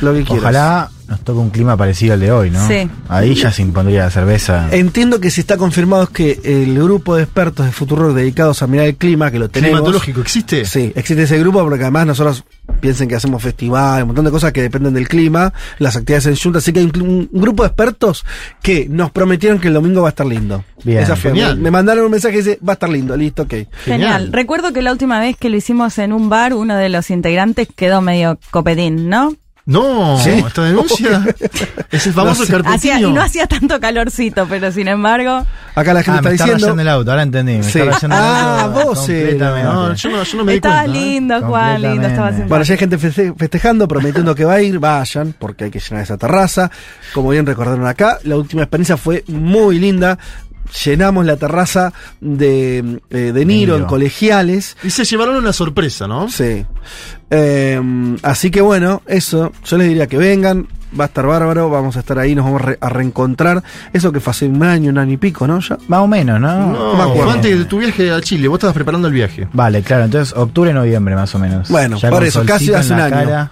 lo que quieras. Ojalá nos toque un clima parecido al de hoy, ¿no? Sí. Ahí ya se impondría la cerveza. Entiendo que si está confirmado es que el grupo de expertos de Futuro dedicados a mirar el clima, que lo tenemos. ¿Climatológico existe? Sí, existe ese grupo porque además nosotros piensen que hacemos festivales, un montón de cosas que dependen del clima, las actividades en Junta, así que hay un, un grupo de expertos que nos prometieron que el domingo va a estar lindo. Bien, Esa fue, genial. me, me mandaron un mensaje que dice, va a estar lindo, listo, ok. Genial. Recuerdo que la última vez que lo hicimos en un bar, uno de los integrantes quedó medio copetín, ¿no? No, Sí. esta denuncia [LAUGHS] es el famoso No sé. carpetinho. Hacía, y no hacía tanto calorcito, pero sin embargo. Acá la gente Ah, me está está diciendo... rayando el auto, ahora entendí. Me Sí. está el Ah, auto vos, eh. No, yo no, yo no me di cuenta. ¿eh? lindo, Juan, lindo, estaba Completamente. Bueno, ya hay gente feste- festejando, prometiendo que va a ir, vayan, porque hay que llenar esa terraza. Como bien recordaron acá, la última experiencia fue muy linda. Llenamos la terraza de, eh, de Niro en colegiales. Y se llevaron una sorpresa, ¿no? Sí. Eh, así que bueno, eso. Yo les diría que vengan. Va a estar bárbaro. Vamos a estar ahí. Nos vamos a, re- a reencontrar. Eso que fue hace un año, un año y pico, ¿no? Ya. Más o menos, ¿no? No, me acuerdo. antes de tu viaje a Chile. Vos estabas preparando el viaje. Vale, claro, entonces octubre, noviembre más o menos. Bueno, Ya por con eso, casi hace un año. cara.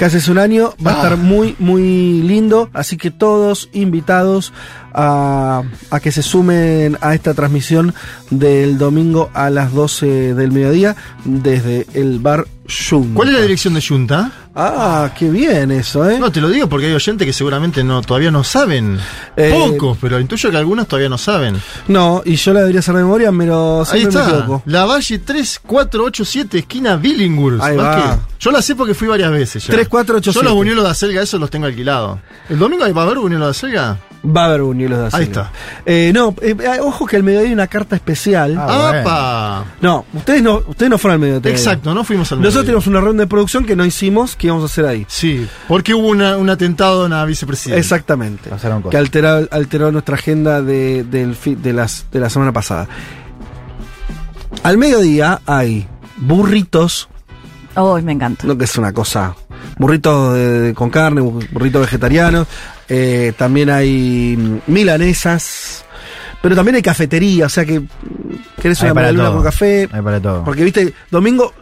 Casi hace un año. Va a estar muy, muy lindo. Así que todos invitados a, a que se sumen a esta transmisión del domingo a las 12 del mediodía desde el bar Junta. ¿Cuál es la dirección de Junta? Ah, qué bien eso, ¿eh? No, te lo digo porque hay oyentes que seguramente no todavía no saben. Eh, Pocos, pero intuyo que algunos todavía no saben. No, y yo la debería hacer de memoria, pero Ahí me está. equivoco. La Valle 3487, esquina Billinghurst. Ahí ¿Más va. Yo la sé porque fui varias veces ya. 3487. Yo los buñuelos de acelga, esos los tengo alquilados. ¿El domingo va a haber buñuelos de acelga? Va a haber buñuelos de Ahí está. Eh, no, eh, eh, ojo que al mediodía hay una carta especial. Ah, bueno. ¡Apa! No, ustedes no, ustedes no fueron al mediodía. Exacto, no fuimos al Nosotros mediodía. tenemos una ronda de producción que no hicimos, que íbamos a hacer ahí. Sí, porque hubo una- un atentado en la vicepresidenta. Exactamente. Pasaron cosas. Que alteró, alteró nuestra agenda de, de, las, de la semana pasada. Al mediodía hay burritos, Oh, me encanta. lo que es una cosa. Burritos de- de- con carne, bu- burritos vegetarianos. Eh, también hay mm, milanesas. Pero también hay cafetería, o sea que mm, querés una para media luna todo. con café. Hay para todo. Porque viste, domingo,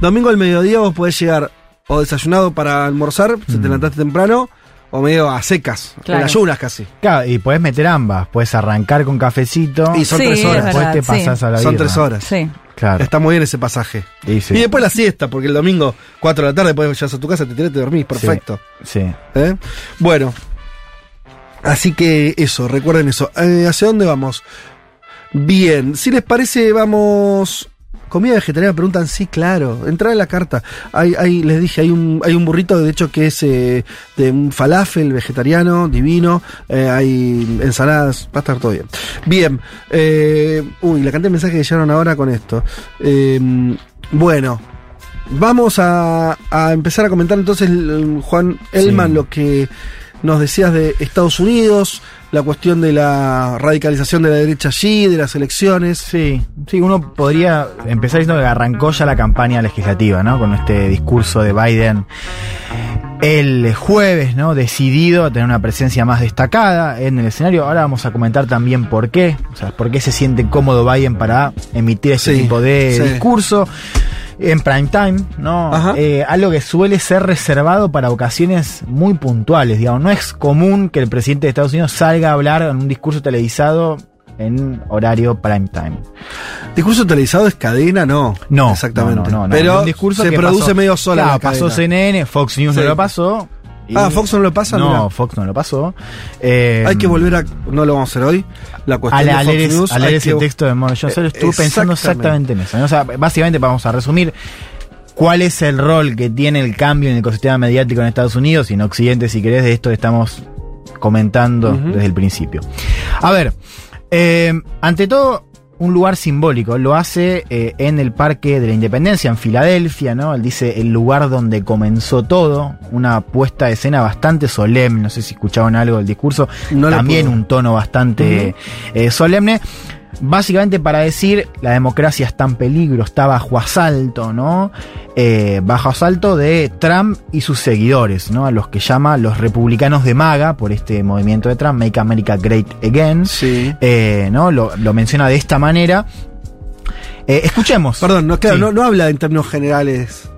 domingo al mediodía vos podés llegar o desayunado para almorzar, si te levantaste temprano, o medio a secas, Claro. en ayunas casi. Claro, y podés meter ambas. Puedes arrancar con cafecito. Y son Sí, tres es horas. Después verdad, te sí. pasás a la Son birra. tres horas. Sí. Claro. Está muy bien ese pasaje. Y, sí. Y después la siesta, porque el domingo, 4 de la tarde, después llegas a tu casa, te tirás y te dormís. Perfecto. Sí. ¿Eh? Bueno. Así que eso, recuerden eso. Eh, ¿Hacia dónde vamos? Bien, si les parece, vamos. Comida vegetariana, preguntan, sí, claro. Entra en la carta. Hay, hay, les dije, hay un, hay un burrito, de hecho, que es eh, de un falafel vegetariano, divino. Eh, hay ensaladas, va a estar todo bien. Bien. eh, uy, la cantidad de mensajes que llegaron ahora con esto. Bueno, vamos a, a empezar a comentar entonces, Juan Elman, Sí. lo que nos decías de Estados Unidos, la cuestión de la radicalización de la derecha allí, de las elecciones. Sí, sí, uno podría empezar diciendo que arrancó ya la campaña legislativa, ¿no? Con este discurso de Biden el jueves, ¿no? Decidido a tener una presencia más destacada en el escenario. Ahora vamos a comentar también por qué, o sea, por qué se siente cómodo Biden para emitir Sí, tipo de sí. discurso. En prime time, ¿no? Eh, algo que suele ser reservado para ocasiones muy puntuales, digamos. No es común que el presidente de Estados Unidos salga a hablar en un discurso televisado en horario prime time. Discurso televisado es cadena, no. No, exactamente. no, no. Pero Un discurso se que produce pasó- medio sola. Claro, la pasó cadena. CNN, Fox News Sí. no lo pasó. Y- Ah, Fox no lo pasa, No, mirá. Fox no lo pasó. Eh, Hay que volver a. No lo vamos a hacer hoy. La a, cuestión de a Fox leer, News. a leer hay ese que- texto de Morris Johnson. Eh, Estuve pensando exactamente. en eso. O sea, básicamente vamos a resumir cuál es el rol que tiene el cambio en el ecosistema mediático en Estados Unidos y en Occidente, si querés, de esto que estamos comentando desde el principio. A ver, eh, ante todo, un lugar simbólico. Lo hace eh, en el Parque de la Independencia, en Filadelfia, ¿no? Él dice el lugar donde comenzó todo. Una puesta de escena bastante solemne. No sé si escucharon algo del discurso. No También un tono bastante eh, solemne. Básicamente para decir, la democracia está en peligro, está bajo asalto, ¿no? Eh, bajo asalto de Trump y sus seguidores, ¿no? A los que llama los republicanos de MAGA, por este movimiento de Trump, Make America Great Again. Sí. Eh, ¿no? Lo, lo menciona de esta manera. Eh, escuchemos. Perdón, no, claro, Sí. no, no habla en términos generales.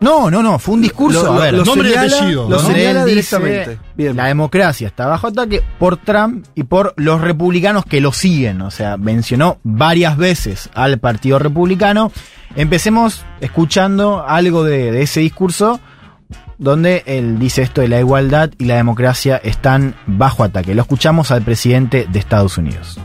No, no, no, fue un discurso. Lo- a lo- ver, lo nombre y señala- apellido, Lo ¿no? señala Él dice, directamente. Bien. La democracia está bajo ataque por Trump y por los republicanos que lo siguen. O sea, mencionó varias veces al Partido Republicano. Empecemos escuchando algo de, de ese discurso donde él dice esto de la igualdad y la democracia están bajo ataque. Lo escuchamos al presidente de Estados Unidos.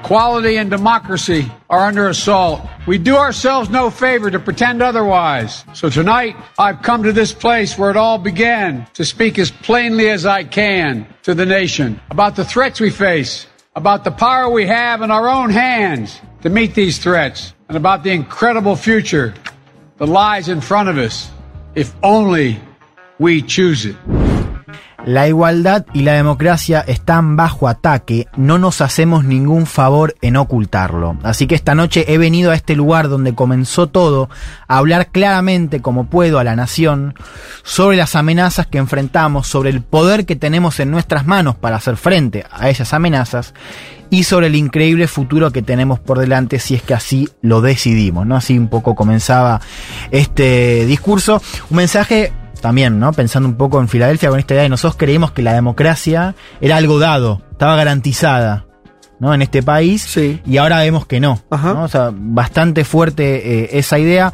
Equality and democracy are under assault. We do ourselves no favor to pretend otherwise. So tonight, I've come to this place where it all began to speak as plainly as I can to the nation about the threats we face, about the power we have in our own hands to meet these threats, and about the incredible future that lies in front of us if only we choose it. La igualdad y la democracia están bajo ataque, no nos hacemos ningún favor en ocultarlo. Así que esta noche he venido a este lugar donde comenzó todo, a hablar claramente como puedo a la nación sobre las amenazas que enfrentamos, sobre el poder que tenemos en nuestras manos para hacer frente a esas amenazas y sobre el increíble futuro que tenemos por delante si es que así lo decidimos, ¿no? Así un poco comenzaba este discurso, un mensaje también, ¿no? Pensando un poco en Filadelfia con esta idea de nosotros creímos que la democracia era algo dado, estaba garantizada, ¿no? En este país. Y ahora vemos que no. ¿no? O sea, bastante fuerte eh, esa idea.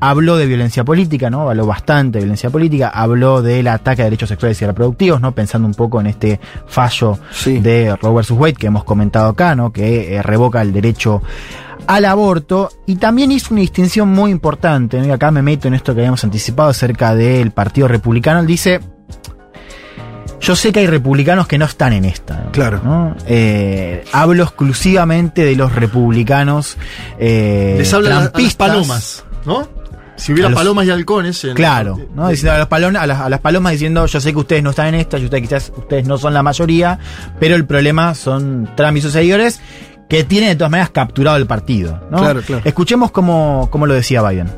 Habló de violencia política, ¿no? Habló bastante de violencia política. Habló del ataque a derechos sexuales y reproductivos, ¿no? Pensando un poco en este fallo de Roe vs. Wade que hemos comentado acá, ¿no? Que eh, revoca el derecho al aborto y también hizo una distinción muy importante. ¿no? Y acá me meto en esto que habíamos anticipado acerca del Partido Republicano. Él dice: Yo sé que hay republicanos que no están en esta. ¿no? Claro. ¿no? Eh, hablo exclusivamente de los republicanos. Eh, Les las- las trampistas. palomas, ¿no? Si hubiera los- palomas y halcones. en- Claro, ¿no? Diciendo a, las palomas, a, las, a las palomas diciendo, yo sé que ustedes no están en esta, y ustedes quizás ustedes no son la mayoría, pero el problema son Trump y sus seguidores que tienen de todas maneras capturado el partido. ¿no? Claro, claro. Escuchemos cómo, cómo lo decía Biden.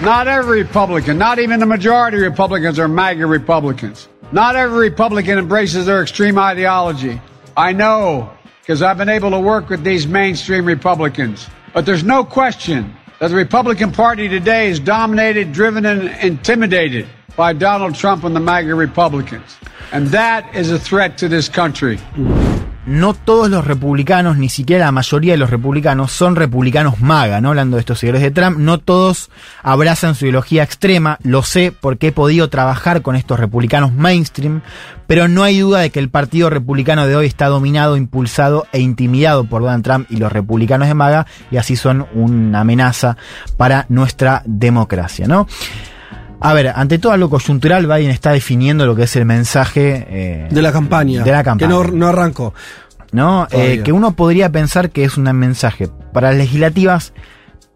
Not every Republican, not even the majority of Republicans are MAGA Republicans. Not every Republican embraces their extreme ideology. I know, because I've been able to work with these mainstream Republicans. But there's no question that the Republican Party today is dominated, driven, and intimidated by Donald Trump and the MAGA Republicans. And that is a threat to this country. No todos los republicanos, ni siquiera la mayoría de los republicanos, son republicanos maga, ¿no? Hablando de estos seguidores de Trump, no todos abrazan su ideología extrema, lo sé porque he podido trabajar con estos republicanos mainstream, pero no hay duda de que el partido republicano de hoy está dominado, impulsado e intimidado por Donald Trump y los republicanos de maga, y así son una amenaza para nuestra democracia, ¿no? A ver, ante todo lo coyuntural, Biden está definiendo lo que es el mensaje eh, De la campaña. de la campaña. Que no, no arrancó. ¿no? Eh, que uno podría pensar que es un mensaje para las legislativas,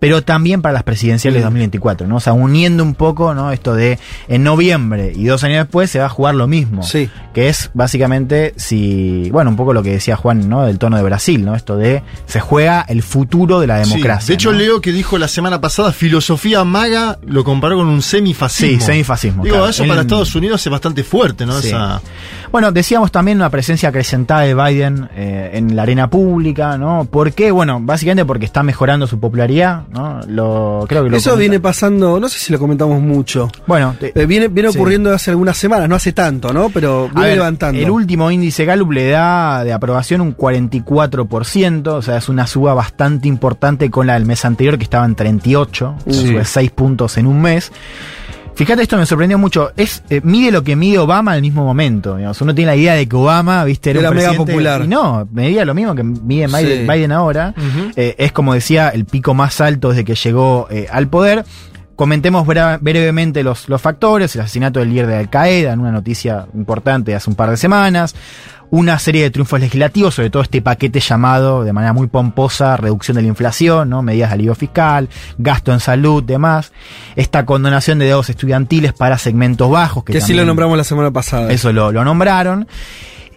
pero también para las presidenciales de 2024, ¿no? O sea, uniendo un poco, ¿no? Esto de en noviembre y dos años después se va a jugar lo mismo. Sí. Que es básicamente si, bueno, un poco lo que decía Juan, ¿no? Del tono de Brasil, ¿no? Esto de se juega el futuro de la Sí, democracia. De hecho, ¿no? Leo que dijo la semana pasada, filosofía maga, lo comparó con un semifascismo. Sí, semifascismo, Digo, claro. eso para Estados Unidos es bastante fuerte, ¿no? Sí. Esa- Bueno, decíamos también una presencia acrecentada de Biden eh, en la arena pública, ¿no? ¿Por qué? Bueno, básicamente porque está mejorando su popularidad, ¿no? Lo, creo que lo Eso comenta- viene pasando, no sé si lo comentamos mucho. Bueno, te- Eh, viene viene sí. ocurriendo hace algunas semanas, no hace tanto, ¿no? Pero viene ver, levantando. El último índice Gallup le da de aprobación un 44%, o sea, es una suba bastante importante con la del mes anterior que estaba en 38, o sea, Sí. sube 6 puntos en un mes. Fíjate, esto me sorprendió mucho. Es eh, mide lo que mide Obama al mismo momento. digamos. Uno tiene la idea de que Obama, viste, era, Era un mega popular. Y no, medía lo mismo que mide Biden, Sí. Biden ahora. Eh, es como decía, el pico más alto desde que llegó eh, al poder. Comentemos brevemente los, los factores, el asesinato del líder de Al Qaeda, en una noticia importante de hace un par de semanas, una serie de triunfos legislativos, sobre todo este paquete llamado de manera muy pomposa reducción de la inflación, ¿no? medidas de alivio fiscal, gasto en salud, demás, esta condonación de deudas estudiantiles para segmentos bajos. que sí lo nombramos la semana pasada. eso lo, lo nombraron.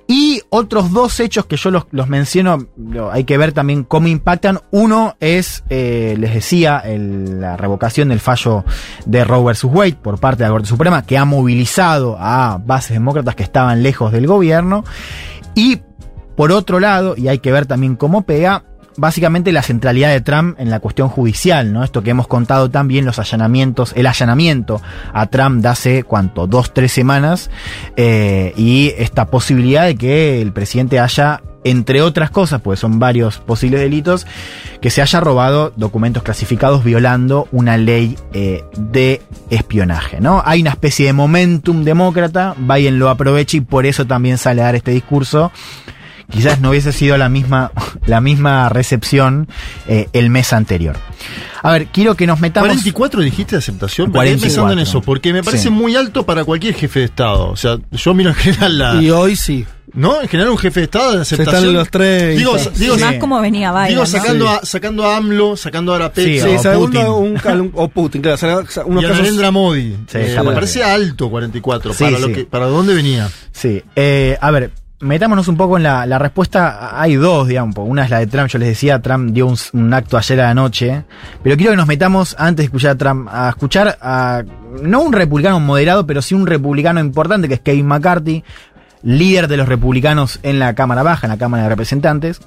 Y otros dos hechos que yo los, menciono, hay que ver también cómo impactan. Uno es, eh, les decía, la revocación del fallo de Roe vs. Wade por parte de la Corte Suprema, que ha movilizado a bases demócratas que estaban lejos del gobierno. Y por otro lado, y hay que ver también cómo pega, básicamente la centralidad de Trump en la cuestión judicial, ¿no? Esto que hemos contado también, los allanamientos, el allanamiento a Trump de hace, ¿cuánto? Dos, tres semanas, eh, y esta posibilidad de que el presidente haya, entre otras cosas, pues son varios posibles delitos, que se haya robado documentos clasificados violando una ley eh, de espionaje, ¿no? Hay una especie de momentum demócrata, Biden lo aprovecha y por eso también sale a dar este discurso quizás no hubiese sido la misma, [LAUGHS] la misma recepción eh, el mes anterior. A ver, quiero que nos metamos. 44 dijiste de aceptación. Me quedé 44. pensando en eso, porque me parece Sí. muy alto para cualquier jefe de Estado. O sea, yo miro en general la. Y hoy sí. ¿No? En general un jefe de Estado de aceptación. están en los tres. Digo, Sí. digo, Y más como venía Biden. digo sacando, a, sacando a AMLO, sacando a Petro. Sí, o segundo, Putin. un, un- o Putin, claro. o sea, unos y a casos- Narendra Modi. Sí, Eh, me parece alto 44. Sí, para, lo sí. que, ¿Para dónde venía? Sí, eh, a ver, metámonos un poco en la, la respuesta. Hay dos, digamos. Una es la de Trump. Yo les decía, Trump dio un, un acto ayer a la noche. Pero quiero que nos metamos, antes de escuchar a Trump, a escuchar a no un republicano moderado, pero sí un republicano importante, que es Kevin McCarthy, líder de los republicanos en la Cámara Baja, en la Cámara de Representantes.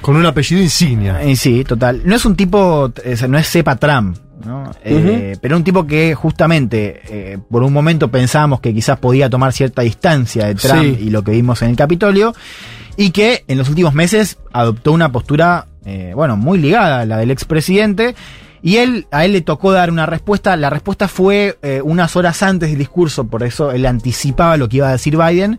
Con un apellido insignia. Eh, sí, total. No es un tipo, no es cepa Trump, ¿no? Eh, pero un tipo que justamente eh, por un momento pensábamos que quizás podía tomar cierta distancia de Trump Sí. y lo que vimos en el Capitolio, y que en los últimos meses adoptó una postura, eh, bueno, muy ligada a la del expresidente. Y él, a él le tocó dar una respuesta. La respuesta fue eh, unas horas antes del discurso, por eso él anticipaba lo que iba a decir Biden.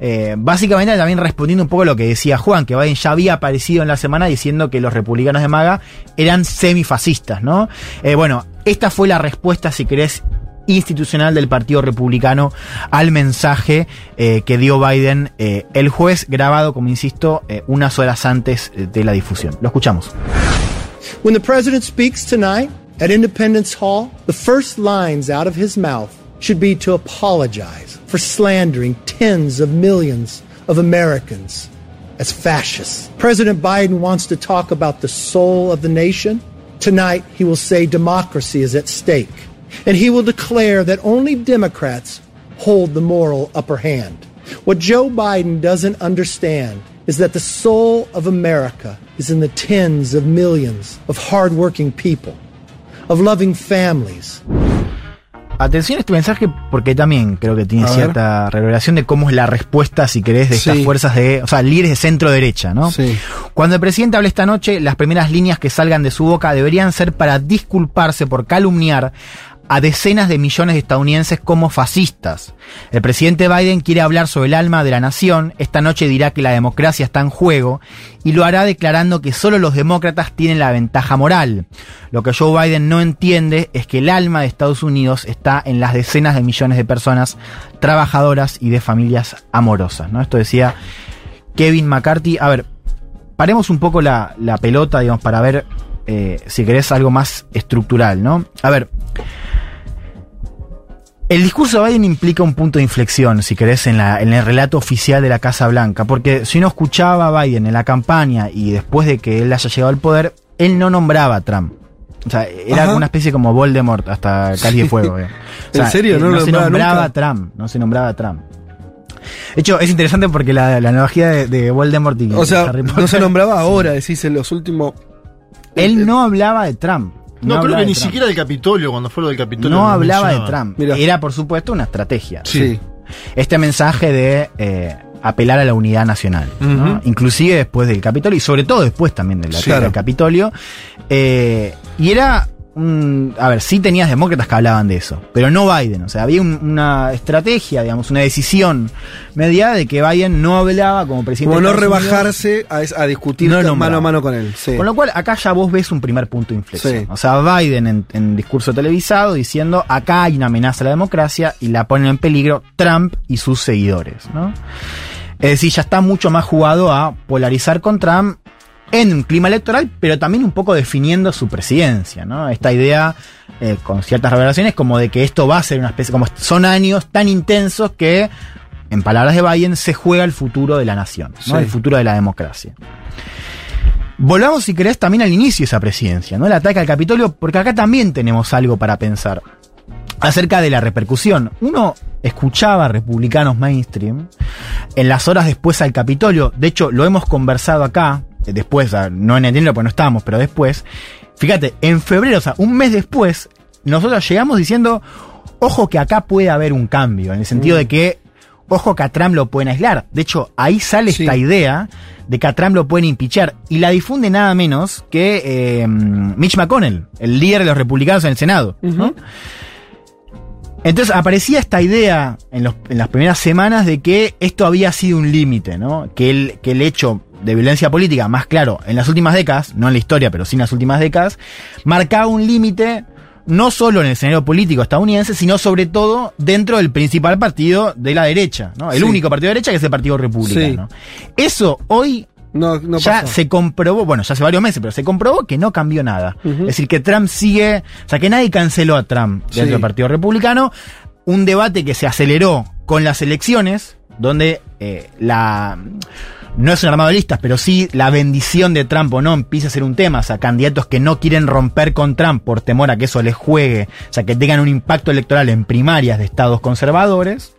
Eh, básicamente también respondiendo un poco a lo que decía Juan, que Biden ya había aparecido en la semana diciendo que los republicanos de MAGA eran semifascistas, ¿no? Eh, bueno, esta fue la respuesta, si querés, institucional del Partido Republicano al mensaje que dio Biden el jueves, grabado, como insisto, unas horas antes de la difusión. Lo escuchamos. When the president speaks tonight at Independence Hall, the first lines out of his mouth should be to apologize for slandering tens of millions of Americans as fascists. President Biden wants to talk about the soul of the nation. Tonight, he will say democracy is at stake, and he will declare that only Democrats hold the moral upper hand. What Joe Biden doesn't understand is that the soul of America is in the tens of millions of hardworking people, of loving families. Atención a este mensaje porque también creo que tiene A ver. cierta revelación de cómo es la respuesta, si querés, de estas fuerzas de, o sea, líderes de centro derecha, ¿no? Sí. Cuando el presidente hable esta noche, las primeras líneas que salgan de su boca deberían ser para disculparse por calumniar a decenas de millones de estadounidenses como fascistas. El presidente Biden quiere hablar sobre el alma de la nación, esta noche dirá que la democracia está en juego y lo hará declarando que solo los demócratas tienen la ventaja moral. Lo que Joe Biden no entiende es que el alma de Estados Unidos está en las decenas de millones de personas trabajadoras y de familias amorosas. ¿no? Esto decía Kevin McCarthy. A ver, paremos un poco la, la pelota, digamos, para ver eh, si querés, algo más estructural, ¿no? A ver. El discurso de Biden implica un punto de inflexión, si querés, en, la, en el relato oficial de la Casa Blanca, porque si uno escuchaba a Biden en la campaña y después de que él haya llegado al poder, él no nombraba a Trump. O sea, era Ajá. una especie como Voldemort hasta Cali de Fuego. [LAUGHS] eh. O sea, ¿En serio? eh, No lo se nombraba nunca. a Trump, no se nombraba a Trump. De hecho, es interesante porque la, la analogía de, de Voldemort y O sea, Harry no se nombraba [LAUGHS] ahora, decís, en los últimos. Él no hablaba de Trump. No, creo que ni Trump. siquiera del Capitolio, cuando fue lo del Capitolio. No hablaba de. Trump. Era, por supuesto, una estrategia. Sí. Este mensaje de eh, apelar a la unidad nacional. ¿no? Ujú. Inclusive después del Capitolio y sobre todo después también del, Sí. del. Capitolio. Eh, y era... un- a ver, sí tenías demócratas que hablaban de eso, pero no Biden. O sea, había un- una estrategia, digamos, una decisión mediada de que Biden no hablaba como presidente Como no rebajarse a, discutir No mano a mano con él. Sí. Con lo cual, acá ya vos ves un primer punto de inflexión. Sí. O sea, Biden en, en discurso televisado diciendo acá hay una amenaza a la democracia y la ponen en peligro Trump y sus seguidores, ¿no? Es decir, ya está mucho más jugado a polarizar con Trump en un clima electoral, pero también un poco definiendo su presidencia, ¿no? Esta idea, eh, con ciertas revelaciones, como de que esto va a ser una especie, como son años tan intensos que, en palabras de Biden, se juega el futuro de la nación, ¿no? Sí. El futuro de la democracia. Volvamos, si querés, también al inicio de esa presidencia, ¿no? El ataque al Capitolio, porque acá también tenemos algo para pensar acerca de la repercusión. Uno escuchaba a republicanos mainstream en las horas después al Capitolio. De hecho, lo hemos conversado acá, después, ah, no en enero porque no estábamos, pero después. Fíjate, en febrero, o sea, un mes después, nosotros llegamos diciendo, ojo que acá puede haber un cambio, en el sentido de que, ojo que a Trump lo pueden aislar. De hecho, ahí sale esta idea de que a Trump lo pueden impichar. Y la difunde nada menos que eh, Mitch McConnell, el líder de los republicanos en el Senado. ¿no? Entonces aparecía esta idea en, los- en las primeras semanas de que esto había sido un límite, ¿no? Que el, que el hecho de violencia política, más claro, en las últimas décadas, no en la historia, pero sí en las últimas décadas, marcaba un límite no solo en el escenario político estadounidense, sino sobre todo dentro del principal partido de la derecha, ¿no? El Sí. único partido de derecha que es el Partido Republicano. Eso hoy No, no ya pasó. se comprobó, bueno, ya hace varios meses, pero se comprobó que no cambió nada. Es decir, que Trump sigue, o sea, que nadie canceló a Trump dentro Sí. del Partido Republicano. Un debate que se aceleró con las elecciones, donde eh, la. No es un armado de listas, pero sí la bendición de Trump o no empieza a ser un tema. O sea, candidatos que no quieren romper con Trump por temor a que eso les juegue, o sea, que tengan un impacto electoral en primarias de estados conservadores.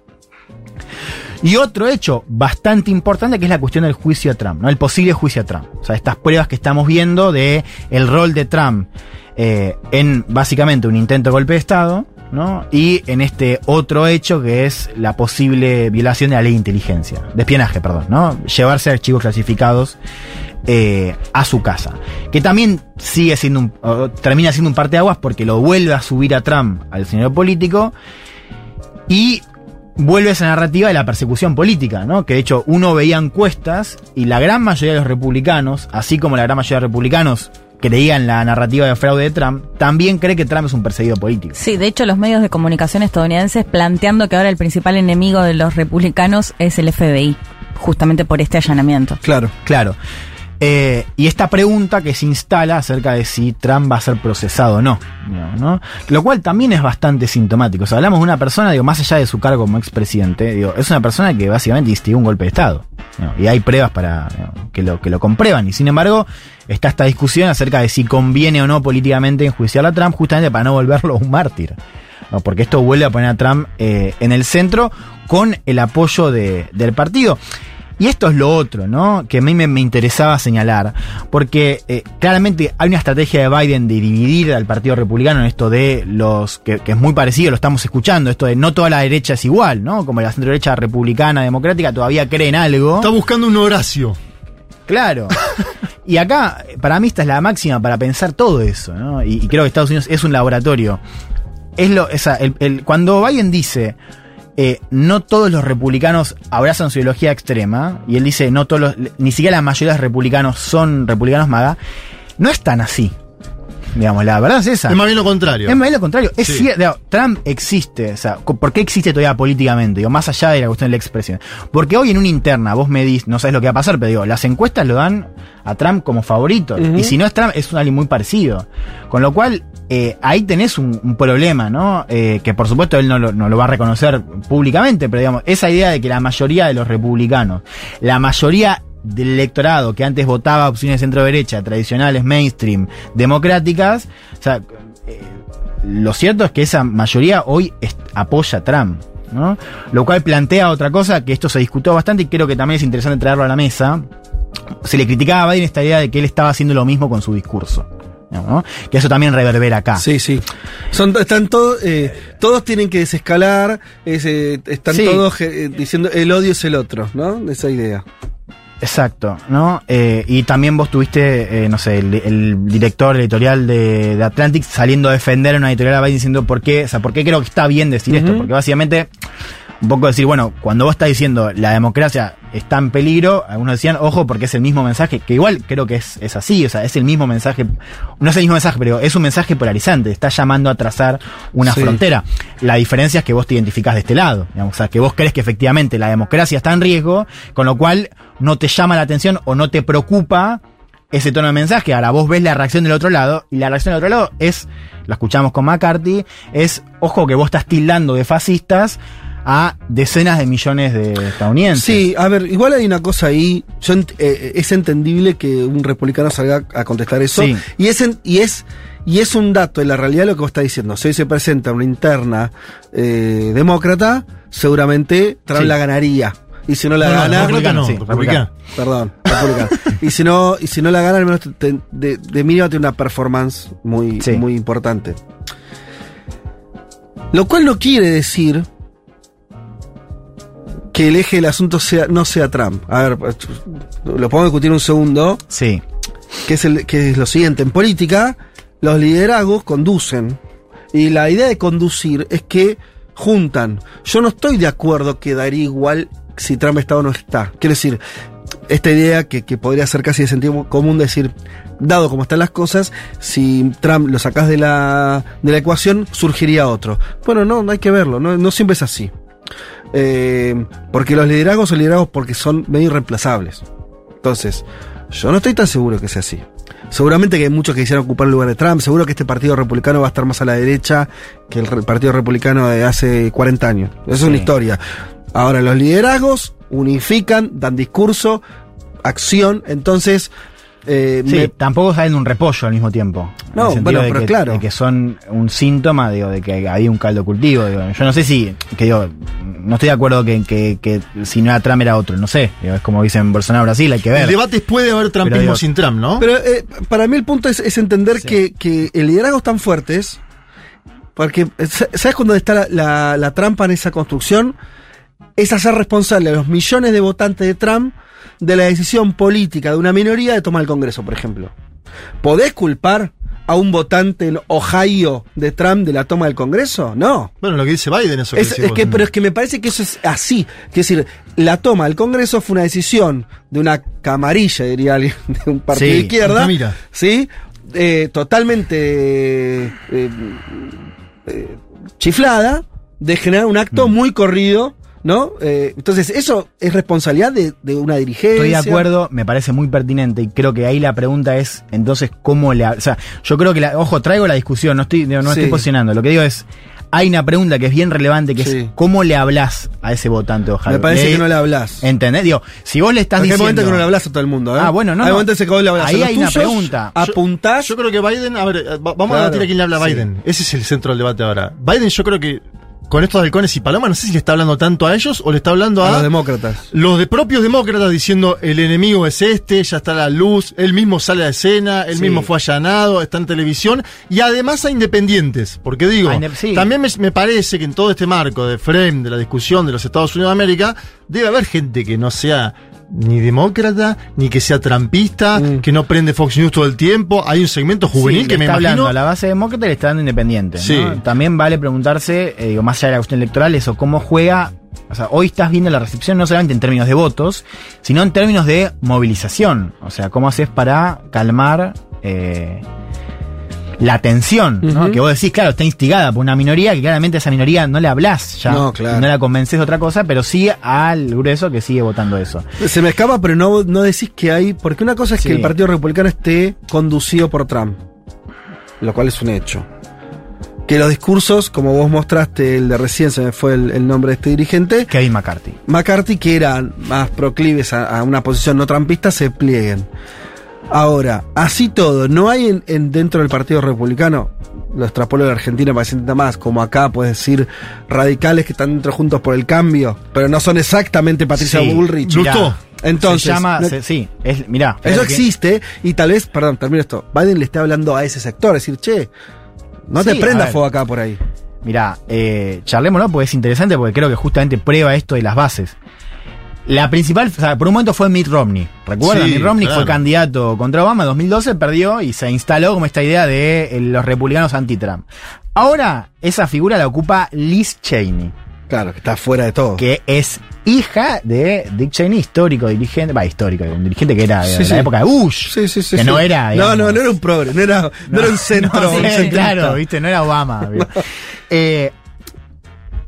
Y otro hecho bastante importante que es la cuestión del juicio a Trump, ¿no? El posible juicio a Trump. O sea, estas pruebas que estamos viendo de el rol de Trump eh, en básicamente un intento de golpe de Estado, Y en este otro hecho que es la posible violación de la ley de inteligencia, de espionaje, perdón. Llevarse archivos clasificados eh, a su casa. Que también sigue siendo un, termina siendo un parteaguas porque lo vuelve a subir a Trump al escenario político y vuelve esa narrativa de la persecución política, ¿no? Que de hecho uno veía encuestas y la gran mayoría de los republicanos, así como la gran mayoría de republicanos creían la narrativa de fraude de Trump, también cree que Trump es un perseguido político. Sí, de hecho los medios de comunicación estadounidenses planteando que ahora el principal enemigo de los republicanos es el FBI, justamente por este allanamiento. Claro. Claro. Eh, y esta pregunta que se instala acerca de si Trump va a ser procesado o no, ¿no? Lo cual también es bastante sintomático. O sea, hablamos de una persona, digo, más allá de su cargo como expresidente, digo, es una persona que básicamente instigó un golpe de Estado. Y hay pruebas para que, lo, que lo comprueban. Y sin embargo, está esta discusión acerca de si conviene o no políticamente enjuiciar a Trump justamente para no volverlo un mártir. ¿no? Porque esto vuelve a poner a Trump eh, en el centro con el apoyo de- del partido. Y esto es lo otro, ¿no? Que a mí me, me interesaba señalar, porque eh, claramente hay una estrategia de Biden de dividir al Partido Republicano en esto de los, que, que es muy parecido, lo estamos escuchando, esto de no toda la derecha es igual, ¿no? Como la centro derecha republicana, democrática, todavía cree en algo. Está buscando un Horacio. Claro. [LAUGHS] Y acá, para mí, esta es la máxima para pensar todo eso, ¿no? Y, y creo que Estados Unidos es un laboratorio. Es lo, esa, el- el- cuando Biden dice, eh, no todos los republicanos abrazan su ideología extrema, y él dice, no todos los, ni siquiera la mayoría de los republicanos son republicanos maga, no es tan así. Digamos, la verdad es esa. Es más bien lo contrario. Es más bien lo contrario. Es Sí. cierto, Trump existe. O sea, ¿por qué existe todavía políticamente? Digo, más allá de la cuestión de la expresión. Porque hoy en una interna, vos me dis, no sabes lo que va a pasar, pero digo, las encuestas lo dan a Trump como favorito. Y si no es Trump, es un alguien muy parecido. Con lo cual, eh, ahí tenés un, un problema, ¿no? Eh, que por supuesto él no lo, no lo va a reconocer públicamente, pero digamos, esa idea de que la mayoría de los republicanos, la mayoría del electorado que antes votaba opciones centro-derecha, tradicionales, mainstream, democráticas, o sea, eh, lo cierto es que esa mayoría hoy apoya a Trump. ¿no? Lo cual plantea otra cosa, que esto se discutió bastante y creo que también es interesante traerlo a la mesa. Se le criticaba a Biden esta idea de que él estaba haciendo lo mismo con su discurso. ¿no? Que eso también reverbera acá. Sí, sí. Son, están todos, eh, todos tienen que desescalar, es, eh, están Sí. todos eh, diciendo el odio es el otro, ¿no? Esa idea. Exacto, ¿no? Eh, y también vos tuviste, eh, no sé, el, el director editorial de, de Atlantic saliendo a defender una editorial a Biden diciendo por qué, o sea, por qué creo que está bien decir esto, porque básicamente un poco decir, bueno, cuando vos estás diciendo la democracia está en peligro, algunos decían, ojo, porque es el mismo mensaje, que igual creo que es, es así, o sea, es el mismo mensaje, no es el mismo mensaje, pero es un mensaje polarizante, está llamando a trazar una Sí. frontera. La diferencia es que vos te identificás de este lado, digamos, o sea, que vos crees que efectivamente la democracia está en riesgo, con lo cual no te llama la atención o no te preocupa ese tono de mensaje. Ahora vos ves la reacción del otro lado y la reacción del otro lado es, la escuchamos con McCarthy, es, ojo que vos estás tildando de fascistas a decenas de millones de estadounidenses. Sí, a ver, igual hay una cosa ahí. Yo ent- eh, es entendible que un republicano salga a contestar eso. Sí. Y es en- y es y es un dato de la realidad lo que vos estás diciendo. Si hoy se presenta una interna eh, demócrata, seguramente Trump Sí. la ganaría. Y si no la No, gana, demócrata no, sí, republicano. Perdón, republicano. y si no, y si no la gana, al menos te- de, de mínimo tiene una performance muy, Sí. muy importante. Lo cual no quiere decir que el eje del asunto sea, no sea Trump. A ver, lo podemos discutir un segundo. Sí. Que es, el, que es lo siguiente. En política, los liderazgos conducen. Y la idea de conducir es que juntan. Yo no estoy de acuerdo que daría igual si Trump está o no está. Quiero decir, esta idea que, que podría ser casi de sentido común decir, dado como están las cosas, si Trump lo sacás de la, de la ecuación, surgiría otro. Bueno, no, no hay que verlo, no, no siempre es así. Eh, porque los liderazgos son liderazgos porque son medio irreemplazables. Entonces, yo no estoy tan seguro que sea así. Seguramente que hay muchos que quisieran ocupar el lugar de Trump. Seguro que este partido republicano va a estar más a la derecha que el partido republicano de hace 40 años. Eso es una historia. Ahora, los liderazgos unifican, dan discurso, acción. Entonces, eh, Sí, me- tampoco salen de un repollo al mismo tiempo. En No, bueno, de pero que, claro. de que son un síntoma digo, de que hay un caldo cultivo. digo. Yo no sé si, que digo, no estoy de acuerdo que, que, que si no era Trump era otro, no sé. digo, es como dicen Bolsonaro Brasil, hay que ver. El debate puede haber digo- sin Trump, ¿no? Pero eh, para mí el punto es, es entender que, que el liderazgo es tan fuertes, porque eh, sa- ¿sabes cuándo está la, la- la trampa en esa construcción? Es hacer responsable a los millones de votantes de Trump de la decisión política de una minoría de tomar el Congreso, por ejemplo. ¿Podés culpar a un votante en Ohio de Trump de la toma del Congreso? No. Bueno, lo que dice Biden, eso que Es, es que, pero es que me parece que eso es así. Es decir, la toma del Congreso fue una decisión de una camarilla, diría alguien, [LAUGHS] de un partido Sí, de izquierda. Altamira. ¿Sí? Eh, totalmente eh, eh, chiflada de generar un acto Mm. muy corrido, ¿no? Eh, entonces, eso es responsabilidad de, de una dirigencia. Estoy de acuerdo, me parece muy pertinente y creo que ahí la pregunta es, entonces, ¿cómo le... ha- O sea, yo creo que, la, ojo, traigo la discusión, no estoy, no, no Sí. estoy posicionando, lo que digo es, hay una pregunta que es bien relevante, que Sí. es, ¿cómo le hablas a ese votante, ojalá? Me parece que no le hablas. ¿Entendés? Digo, si vos le estás Porque hay diciendo... momentos que no le hablas a todo el mundo, ¿eh? Ah, bueno, no, Hay no. momentos en que vos le hablas Ahí hay una pregunta. Apuntás. Yo creo que Biden, a ver, eh, va- vamos a debatir a quién le habla a sí. Biden. Ese es el centro del debate ahora. Biden, yo creo que con estos halcones y palomas, no sé si le está hablando tanto a ellos o le está hablando a, a los demócratas. los de propios demócratas diciendo el enemigo es este, ya está la luz, él mismo sale a escena, él Sí. mismo fue allanado, está en televisión y además a independientes, porque digo, sí. también me, me parece que en todo este marco de frame de la discusión de los Estados Unidos de América debe haber gente que no sea ni demócrata, ni que sea trampista, Mm. que no prende Fox News todo el tiempo. Hay un segmento juvenil Sí, que me está hablando imagino a la base demócrata y le está dando independiente. ¿no? Sí. También vale preguntarse, eh, digo, más allá de la cuestión electoral, eso, cómo juega. O sea, hoy estás viendo la recepción no solamente en términos de votos, sino en términos de movilización. O sea, cómo haces para calmar. eh, la tensión, ¿no? Que vos decís, claro, está instigada por una minoría que claramente a esa minoría no le hablas ya. No, claro. No la convences de otra cosa, pero sí al grueso que sigue votando eso. Se me escapa, pero no, no decís que hay. Porque una cosa es Sí. que el Partido Republicano esté conducido por Trump, lo cual es un hecho. Que los discursos, como vos mostraste, el de recién se me fue el, el nombre de este dirigente, Kevin McCarthy. McCarthy, que eran más proclives a, a una posición no trampista, se plieguen. Ahora, así todo, no hay en, en- dentro del Partido Republicano, lo extrapolo de Argentina para que se entienda más, como acá puedes decir radicales que están dentro juntos por el cambio, pero no son exactamente Patricia Sí, Bullrich. mirá, Entonces, se llama, no- se- sí, es, mirá. eso que- existe y tal vez, perdón, termino esto, Biden le esté hablando a ese sector, decir, che, no te Sí, a prendas ver. fuego acá por ahí. Mirá, eh, charlémoslo porque es interesante porque creo que justamente prueba esto de las bases. La principal, o sea, por un momento fue Mitt Romney. ¿Recuerdan? Sí, Mitt Romney claro. fue candidato contra Obama en 2012, perdió y se instaló como esta idea de eh, los republicanos anti-Trump. Ahora, esa figura la ocupa Liz Cheney. Claro, que está fuera de todo. Que es hija de Dick Cheney, histórico dirigente, va, histórico, un dirigente que era de Sí, la sí. época de Bush. Sí, sí, sí. que sí. no era. No, digamos, no, no era un progre, no era, no, era un [LAUGHS] centro. no, un claro, viste, no era Obama. [LAUGHS] Eh,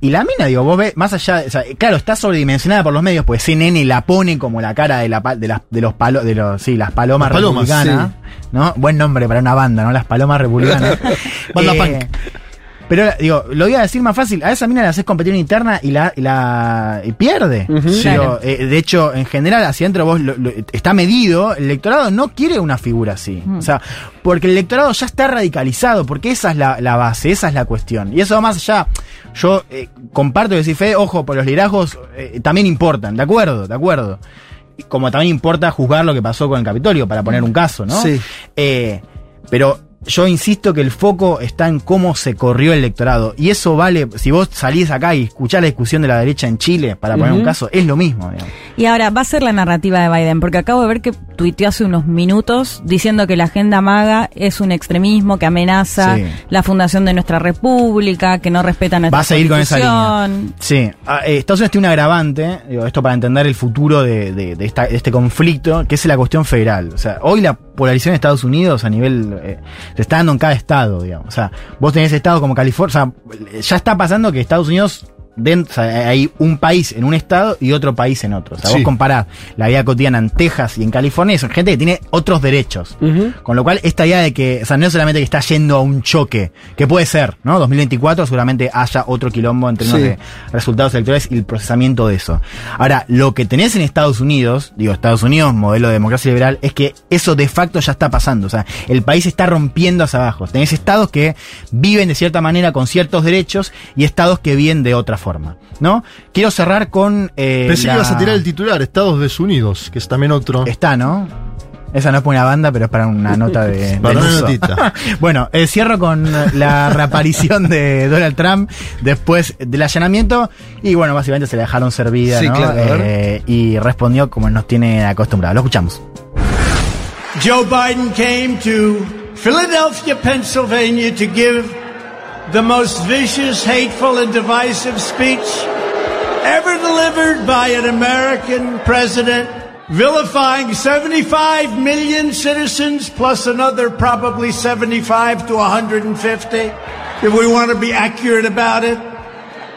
y la mina, digo, vos ves, más allá, de- o sea, claro, está sobredimensionada por los medios, pues CNN la pone como la cara de la de, las de los palos, de los, sí, las palomas, Las palomas, republicanas, ¿no? Buen nombre para una banda, ¿no? Las palomas republicanas. [LAUGHS] Banda Eh, punk. Pero digo, lo voy a decir más fácil, a esa mina le haces competir interna y la, y la y pierde. Ujú. Digo, Claro. eh, de hecho, en general, hacia adentro vos lo- lo- está medido, el electorado no quiere una figura así. O sea, porque el electorado ya está radicalizado, porque esa es la, la base, esa es la cuestión. Y eso va más allá. Yo eh, comparto y decir, Fede, ojo, por los liderazgos eh, también importan, de acuerdo, de acuerdo. Y Como también importa juzgar lo que pasó con el Capitolio, para poner un caso, ¿no? Sí. Eh, pero yo insisto que el foco está en cómo se corrió el electorado. Y eso vale, si vos salís acá y escuchás la discusión de la derecha en Chile, para poner un caso, es lo mismo. digamos. Y ahora va a ser la narrativa de Biden, porque acabo de ver que tuiteó hace unos minutos diciendo que la agenda maga es un extremismo que amenaza Sí. la fundación de nuestra república, que no respeta nuestra Va a seguir con esa línea. Sí, Ah, eh, Estados Unidos tiene un agravante, digo, esto para entender el futuro de, de- de esta- de este conflicto, que es la cuestión federal. O sea, hoy la polarización de Estados Unidos a nivel. eh, se está dando en cada estado, digamos. O sea, vos tenés estados como California. O sea, ya está pasando que Estados Unidos. Dent- o sea, hay un país en un estado y otro país en otro. O sea, Sí. vos comparás la vida cotidiana en Texas y en California y son gente que tiene otros derechos. Con lo cual, esta idea de que, o sea, no es solamente que está yendo a un choque, que puede ser, ¿no? 2024 seguramente haya otro quilombo en términos Sí. de resultados electorales y el procesamiento de eso. Ahora, lo que tenés en Estados Unidos, digo, Estados Unidos, modelo de democracia liberal, es que eso de facto ya está pasando. O sea, el país está rompiendo hacia abajo. Tenés estados que viven de cierta manera con ciertos derechos y estados que viven de otra forma, ¿no? Quiero cerrar con... eh, Pensé la- que ibas a tirar el titular, Estados Desunidos, que es también otro. Está, ¿no? Esa no es para una banda, pero es para una [LAUGHS] nota de. Para una notita. [LAUGHS] bueno, eh, cierro con la reaparición de Donald Trump después del allanamiento. Y bueno, básicamente se la dejaron servida, Sí, ¿no? claro. Eh, y respondió como nos tiene acostumbrado. Lo escuchamos. Joe Biden came to Philadelphia, Pennsylvania to give the most vicious, hateful, and divisive speech ever delivered by an American president, vilifying 75 million citizens plus another probably 75 to 150, if we want to be accurate about it,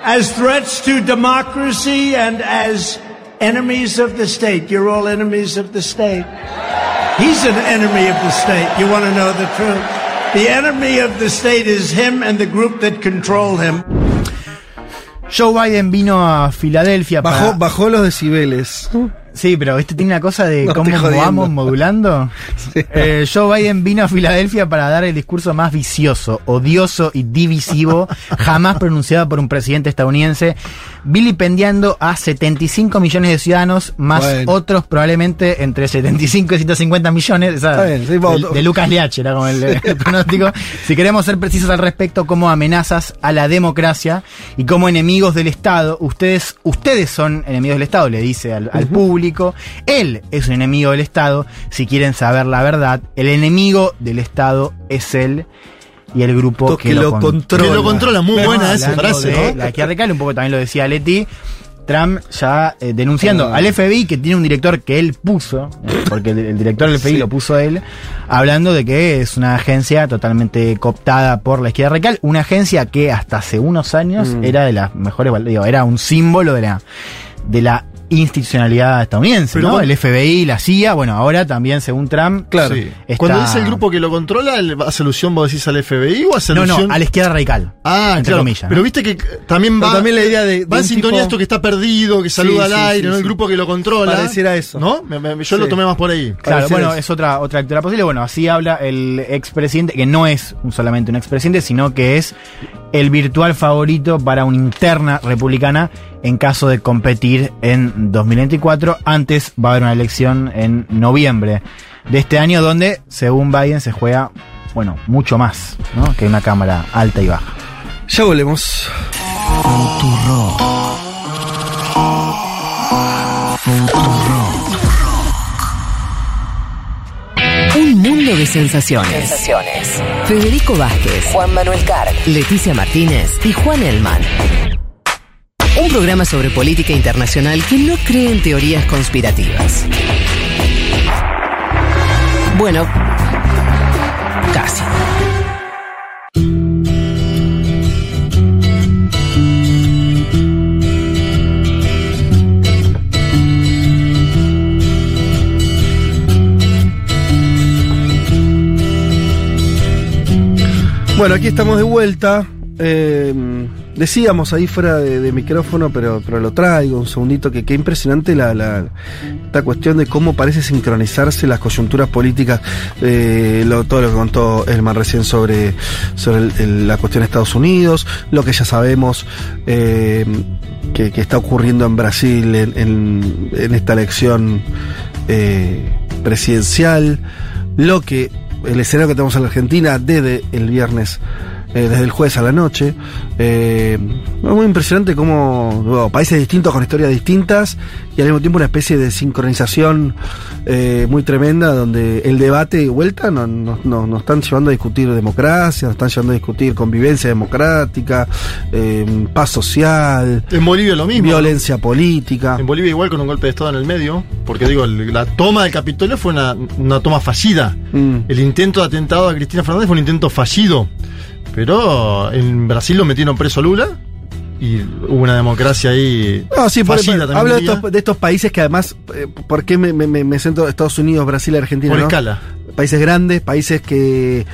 as threats to democracy and as enemies of the state. You're all enemies of the state. He's an enemy of the state. You want to know the truth? The enemy of the state is him and the group that control him. Joe Biden vino a Filadelfia Bajó, para. bajó los decibeles. Sí, pero este tiene una cosa de No, cómo vamos modulando. [LAUGHS] Eh, Joe Biden vino a Filadelfia para dar el discurso más vicioso, odioso y divisivo jamás pronunciado por un presidente estadounidense, vilipendiando a 75 millones de ciudadanos, más Bueno. otros probablemente entre 75 y 150 millones. bien, sí, de, Lucas Liach era como el, el pronóstico. Si queremos ser precisos al respecto, como amenazas a la democracia y como enemigos del Estado, ustedes, ustedes son enemigos del Estado, le dice al, al público. Él es un enemigo del Estado. Si quieren saber la verdad, el enemigo del Estado es él y el grupo Que lo con- controla. Que lo controla, muy buena esa frase, de ¿no? La que un poco también lo decía Leti. Trump ya eh, denunciando al FBI, que tiene un director que él puso, eh, [LAUGHS] porque el, el director del FBI Sí. lo puso él, hablando de que es una agencia totalmente cooptada por la izquierda radical, una agencia que hasta hace unos años Mm. era de las mejores, digo, era un símbolo de la, de la institucionalidad estadounidense, Pero ¿no? El FBI, la CIA, bueno, ahora también según Trump, Sí. está- Cuando dice el grupo que lo controla, ¿le ¿hace alusión vos decís al FBI o hace No, alusión? no, a la izquierda radical. Ah, entre claro. comillas, Pero ¿no? viste que también Pero va. también la idea de- de Va en sintonía tipo- esto que está perdido, que saluda Sí, al sí, aire, sí, ¿no? El sí. grupo que lo controla. Pareciera eso. ¿No? Me- me- yo lo tomé más por ahí. Claro, Pareciera bueno, eso. es otra, otra lectura posible. Bueno, así habla el expresidente, que no es un- solamente un expresidente, sino que es el virtual favorito para una interna republicana en caso de competir en 2024. Antes va a haber una elección en noviembre de este año, donde, según Biden, se juega, bueno, mucho más ¿no? que una cámara alta y baja. Ya volvemos. Un mundo de sensaciones. Federico Vázquez, Juan Manuel Carr, Leticia Martínez y Juan Elman. Un programa sobre política internacional que no cree en teorías conspirativas. Bueno, casi. Bueno, aquí estamos de vuelta. Eh, decíamos ahí fuera de, micrófono, pero, pero lo traigo un segundito, que qué impresionante la, la- esta cuestión de cómo parece sincronizarse las coyunturas políticas, eh, todo lo que contó Elman recién sobre, sobre la cuestión de Estados Unidos, lo que ya sabemos eh, que, está ocurriendo en Brasil en, en- en esta elección eh, presidencial, lo que el escenario que tenemos en la Argentina desde el viernes, eh, desde el jueves a la noche. Eh, es muy impresionante cómo bueno, países distintos con historias distintas y al mismo tiempo una especie de sincronización eh, muy tremenda donde el debate y vuelta nos no, no- nos están llevando a discutir democracia, nos están llevando a discutir convivencia democrática, eh, paz social, En Bolivia lo mismo. violencia política. En Bolivia igual con un golpe de Estado en el medio, porque digo, la toma del Capitolio fue una, una toma fallida. Mm. El intento de atentado a Cristina Fernández fue un intento fallido. Pero en Brasil lo metieron preso a Lula y hubo una democracia ahí No, sí, por, por- hablo de estos, de estos países que además, eh, ¿por qué me, me, me- centro Estados Unidos, Brasil Argentina? Por no? escala. Países grandes, países que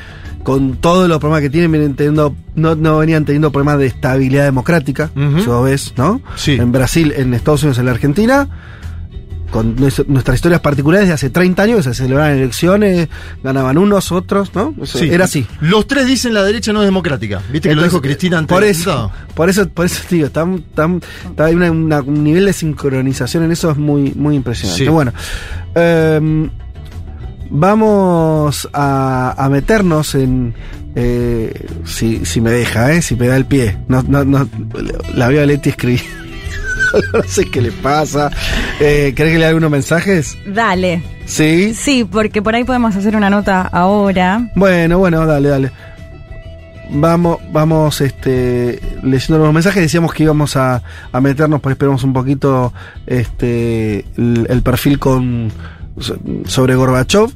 con todos los problemas que tienen, vienen teniendo, no, no venían teniendo problemas de estabilidad democrática, Ujú. si vos ves, ¿no? Sí. En Brasil, en Estados Unidos, en la Argentina, con nues- nuestras historias particulares de hace 30 años, se celebraban elecciones, ganaban unos, otros, ¿no? Eso Sí. Era así. Los tres dicen la derecha no es democrática. ¿Viste que lo dijo Cristina antes por eso, por eso, por eso digo, tan, tan, tan- hay una- una- un nivel de sincronización en eso es muy, muy impresionante. Sí. Bueno, em, vamos a, a meternos en, eh, si, si me deja, eh, si me da el pie. No, no, no, la Leti escribir. No [LAUGHS] sé qué le pasa. Eh, ¿Querés que le dé algunos mensajes? Dale. Sí. Sí, porque por ahí podemos hacer una nota ahora. Bueno, bueno, dale, dale. Vamos, vamos este, leyendo los mensajes. Decíamos que íbamos a, a meternos, pero esperamos un poquito este, el, el perfil con so- sobre Gorbachev.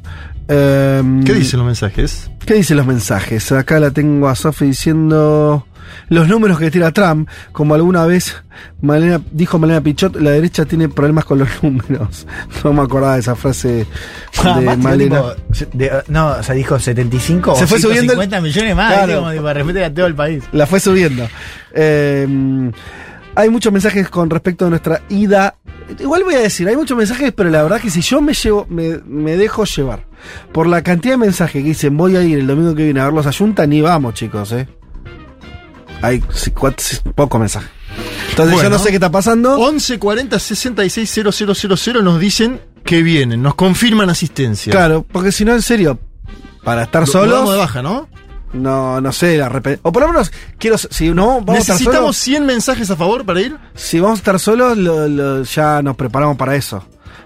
Em, ¿Qué dicen los mensajes? ¿Qué dicen los mensajes? Acá la tengo a Sofi diciendo los números que tira Trump, como alguna vez Malena, dijo Malena Pichot, la derecha tiene problemas con los [LAUGHS] números. No me acordaba de esa frase de Ah, Malena. tipo, se- de- no, o sea, dijo 75 Se o fue subiendo el- 50 millones más, Claro. ¿viste? como tipo, respeto a todo el país. La fue subiendo. Eh, hay muchos mensajes con respecto a nuestra ida. Igual voy a decir, hay muchos mensajes, pero la verdad que si yo me llevo, me, me dejo llevar por la cantidad de mensajes que dicen voy a ir el domingo que viene a verlos a Junta, ni vamos, chicos, eh. Hay poco mensaje. Entonces yo no sé qué está pasando. 11 40 66 000 nos dicen que vienen, nos confirman asistencia. Claro, porque si no, en serio, para estar Lo- lo solos. damos de baja, ¿no? No, no sé, repente. O por lo menos, quiero. Si no, vamos a estar Necesitamos solos. 100 mensajes a favor para ir. Si vamos a estar solos, lo- lo- ya nos preparamos para eso.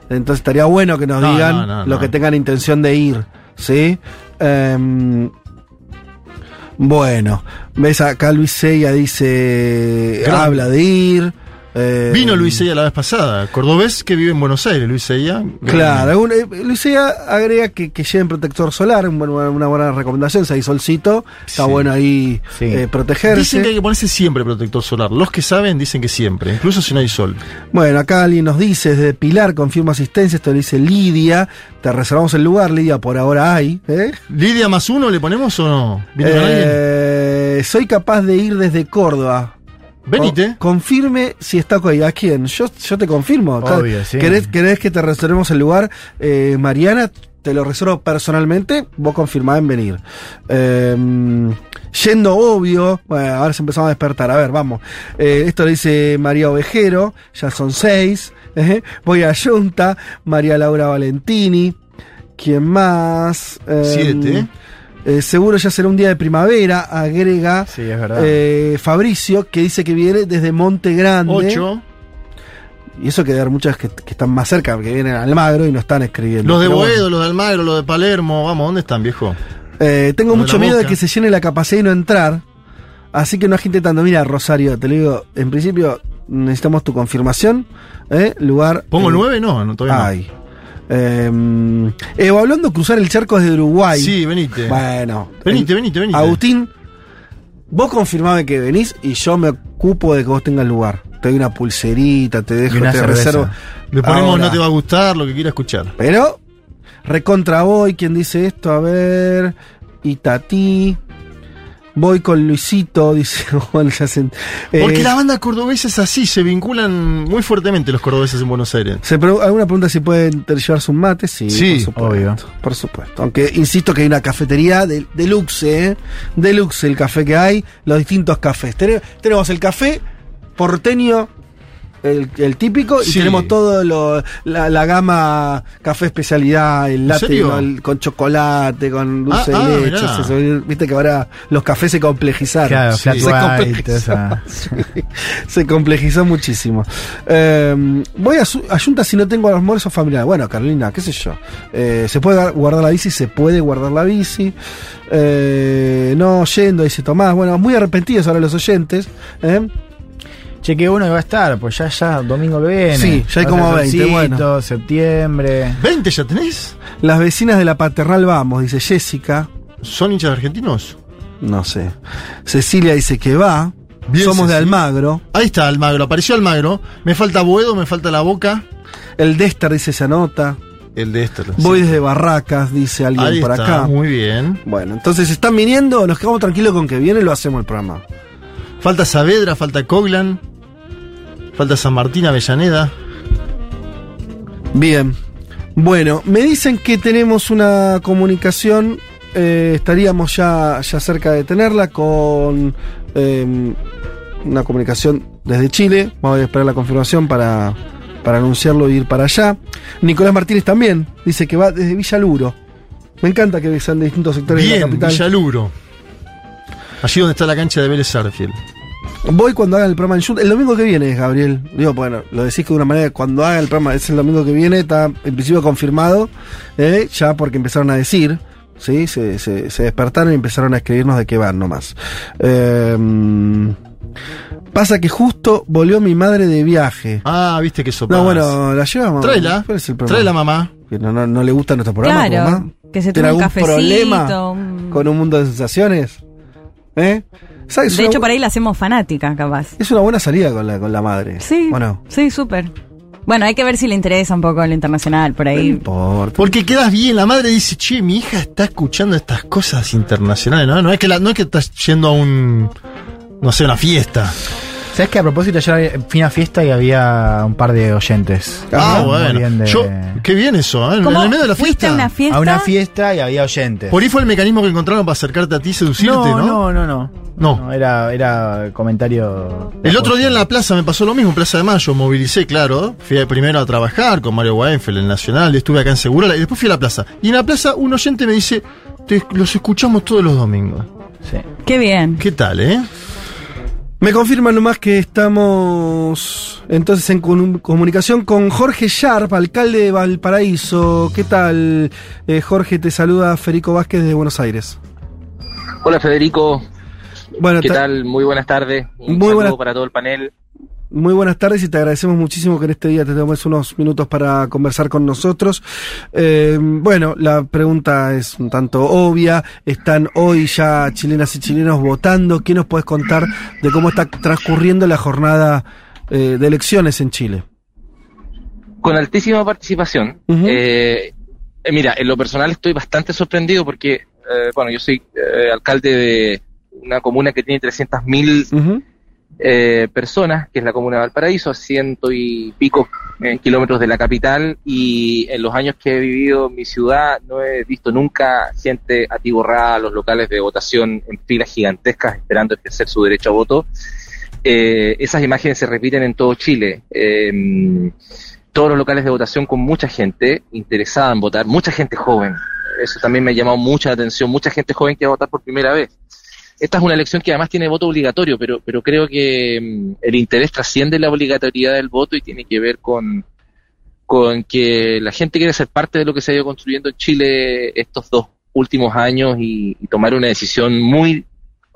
Entonces estaría bueno que nos No, digan no, no, lo que tengan intención de ir. ¿Sí? Em, bueno, ves acá Luis Seiya dice. Habla de ir. Eh, Vino Luis Eya la vez pasada, cordobés que vive en Buenos Aires, Luis Eya. Claro, algún- eh, Luis agrega que, que lleven protector solar, un una buena recomendación, si hay solcito, está Sí. bueno ahí eh, protegerse. Dicen que hay que ponerse siempre protector solar. Los que saben dicen que siempre, incluso si no hay sol. Bueno, acá alguien nos dice, desde Pilar, confirma asistencia, esto lo dice Lidia, te reservamos el lugar, Lidia, por ahora hay. ¿Lidia más uno le ponemos o no? ¿Viene con alguien? Soy capaz de ir desde Córdoba. Venite. Con- confirme si está ¿A quién? Yo, yo te confirmo. Obvio, sí. ¿Querés, querés que te reservemos el lugar? Eh, Mariana, te lo reservo personalmente. Vos confirmás en venir. Eh, yendo obvio. Bueno, ahora se empezamos a despertar. A ver, vamos. Eh, esto lo dice María Ovejero. Ya son seis. [LAUGHS] Eh, Voy a Junta. María Laura Valentini. ¿Quién más? Eh, Siete. Eh, seguro ya será un día de primavera, agrega Sí, eh, Fabricio, que dice que viene desde Monte Grande. Ocho. Y eso que debe haber muchas que, que están más cerca, que vienen al Almagro y no están escribiendo. Los de bueno. Boedo, los de Almagro, los de Palermo. Vamos, ¿dónde están, viejo? Eh, tengo Los mucho miedo de que se llene la capacidad y no entrar. Así que no agite tanto. Mira, Rosario, te lo digo, en principio necesitamos tu confirmación. ¿eh? Lugar. ¿Pongo eh, nueve? No, no todavía no. Eh, Evo, hablando de cruzar el charco desde Uruguay. Sí, venite. Bueno. Venite, venite, venite. Agustín, vos confirmame que venís y yo me ocupo de que vos tengas lugar. Te doy una pulserita, te dejo, Y una te cerveza. reservo. Le ponemos Ahora, no te va a gustar, lo que quiera escuchar. Pero, recontra voy, ¿quién dice esto? A ver. Itati. Voy con Luisito, [LAUGHS] dice Juan Yacen- Porque Eh, la banda cordobesa es así, se vinculan muy fuertemente los cordobeses en Buenos Aires. se pre- ¿Alguna pregunta si pueden llevarse un mate? Sí, Sí, por supuesto. obvio. Por supuesto. Aunque insisto que hay una cafetería de, deluxe, ¿eh? Deluxe el café que hay, los distintos cafés. Tene- tenemos el café porteño, el, el típico, y tenemos todo lo, la, la gama café especialidad, el latte con chocolate, con dulce Ah, ah, de leche. Viste que ahora los cafés se complejizaron. Claro, se, complejizó, [LAUGHS] sí, se complejizó muchísimo. Eh, voy a, su- a Junta si no tengo almuerzo familiar. Bueno, Carolina, qué sé yo. Eh, se puede guardar la bici, se puede guardar la bici. Eh, no yendo, dice Tomás. Bueno, muy arrepentidos ahora los oyentes. ¿eh? Che, qué bueno que va a estar, pues ya, ya, domingo que viene. Sí, ya hay como ser 20, solcito, bueno. septiembre. ¿20 ya tenés? Las vecinas de la paternal vamos, dice Jessica. ¿Son hinchas argentinos? No sé. Cecilia dice que va. Bien, Somos de. Almagro. Ahí está Almagro, apareció Almagro. Me falta Boedo, me falta La Boca. El Dester dice se anota. El de este. Voy sí. desde Barracas, dice alguien Ahí por está, acá. muy bien. Bueno, entonces están viniendo, nos quedamos tranquilos con que viene y lo hacemos el programa. Falta Saavedra, falta Coglan. Falta San Martín, Avellaneda. Bien. Bueno, me dicen que tenemos una comunicación, eh, estaríamos ya, ya cerca de tenerla con eh, una comunicación desde Chile. Vamos a esperar la confirmación para, para anunciarlo y ir para allá. Nicolás Martínez también dice que va desde Villaluro. Me encanta que sean de distintos sectores de la Bien, capital. Villaluro. Allí donde está la cancha de Vélez Sarfield. Voy cuando hagan el programa en. El domingo que viene, Gabriel. Digo, bueno, lo decís que de una manera, cuando hagan el programa, es el domingo que viene, está en principio confirmado, eh, ya porque empezaron a decir, ¿sí? Se, se- se despertaron y empezaron a escribirnos de qué van nomás. Eh, pasa que justo volvió mi madre de viaje. Ah, viste que eso No, bueno, la llevamos. Tráela. ¿Cuál es el problema? Tráela, mamá. Que no, no, no le gusta nuestro programa, Claro, mamá. que se ¿Tiene tome un algún cafecito, problema un- con un mundo de sensaciones? ¿Eh? De una hecho, por ahí la hacemos fanática, capaz. Es una buena salida con la, con la madre. Sí. Bueno. Sí, súper. Bueno, hay que ver si le interesa un poco lo internacional por ahí. Porque quedas bien, la madre dice, che, mi hija está escuchando estas cosas internacionales, ¿no? No es que, la- no es que estás yendo a un, no sé, una fiesta. ¿Sabes que a propósito ayer fui a una fiesta y había un par de oyentes? Ah, bueno. de- Yo, qué bien eso, ¿eh? En ¿Cómo? el medio de la ¿Fuiste fiesta. a una fiesta? A una fiesta y había oyentes. Por ahí fue el mecanismo que encontraron para acercarte a ti y seducirte, ¿no? no, no, no, No. no. era, era comentario. El otro día en la plaza me pasó lo mismo, en Plaza de Mayo, movilicé, claro. Fui primero a trabajar con Mario Weinfeld en Nacional, estuve acá en Segurola y después fui a la plaza. Y en la plaza un oyente me dice, "Te- los escuchamos todos los domingos. Sí. Qué bien. ¿Qué tal, eh? Me confirman nomás que estamos entonces en comunicación con Jorge Sharp, alcalde de Valparaíso. ¿Qué tal, eh, Jorge? Te saluda Federico Vázquez de Buenos Aires. Hola Federico, Bueno, ¿qué ta- tal? Muy buenas tardes. Un Muy saludo para todo el panel. Muy buenas tardes y te agradecemos muchísimo que en este día te tomes unos minutos para conversar con nosotros. Eh, bueno, la pregunta es un tanto obvia. Están hoy ya chilenas y chilenos votando. ¿Qué nos puedes contar de cómo está transcurriendo la jornada eh, de elecciones en Chile? Con altísima participación. eh, eh, mira, en lo personal estoy bastante sorprendido porque, eh, bueno, yo soy alcalde de una comuna que tiene 300.000 eh, personas, que es la comuna de Valparaíso, a ciento y pico eh, kilómetros de la capital, y en los años que he vivido en mi ciudad no he visto nunca gente atiborrada a los locales de votación en filas gigantescas esperando ejercer su derecho a voto. Eh, esas imágenes se repiten en todo Chile. Eh, todos los locales de votación con mucha gente interesada en votar, mucha gente joven. Eso también me ha llamado mucha atención, mucha gente joven que va a votar por primera vez. Esta es una elección que además tiene voto obligatorio, pero, pero creo que mm, el interés trasciende la obligatoriedad del voto y tiene que ver con, con que la gente quiere ser parte de lo que se ha ido construyendo en Chile estos dos últimos años y, y tomar una decisión muy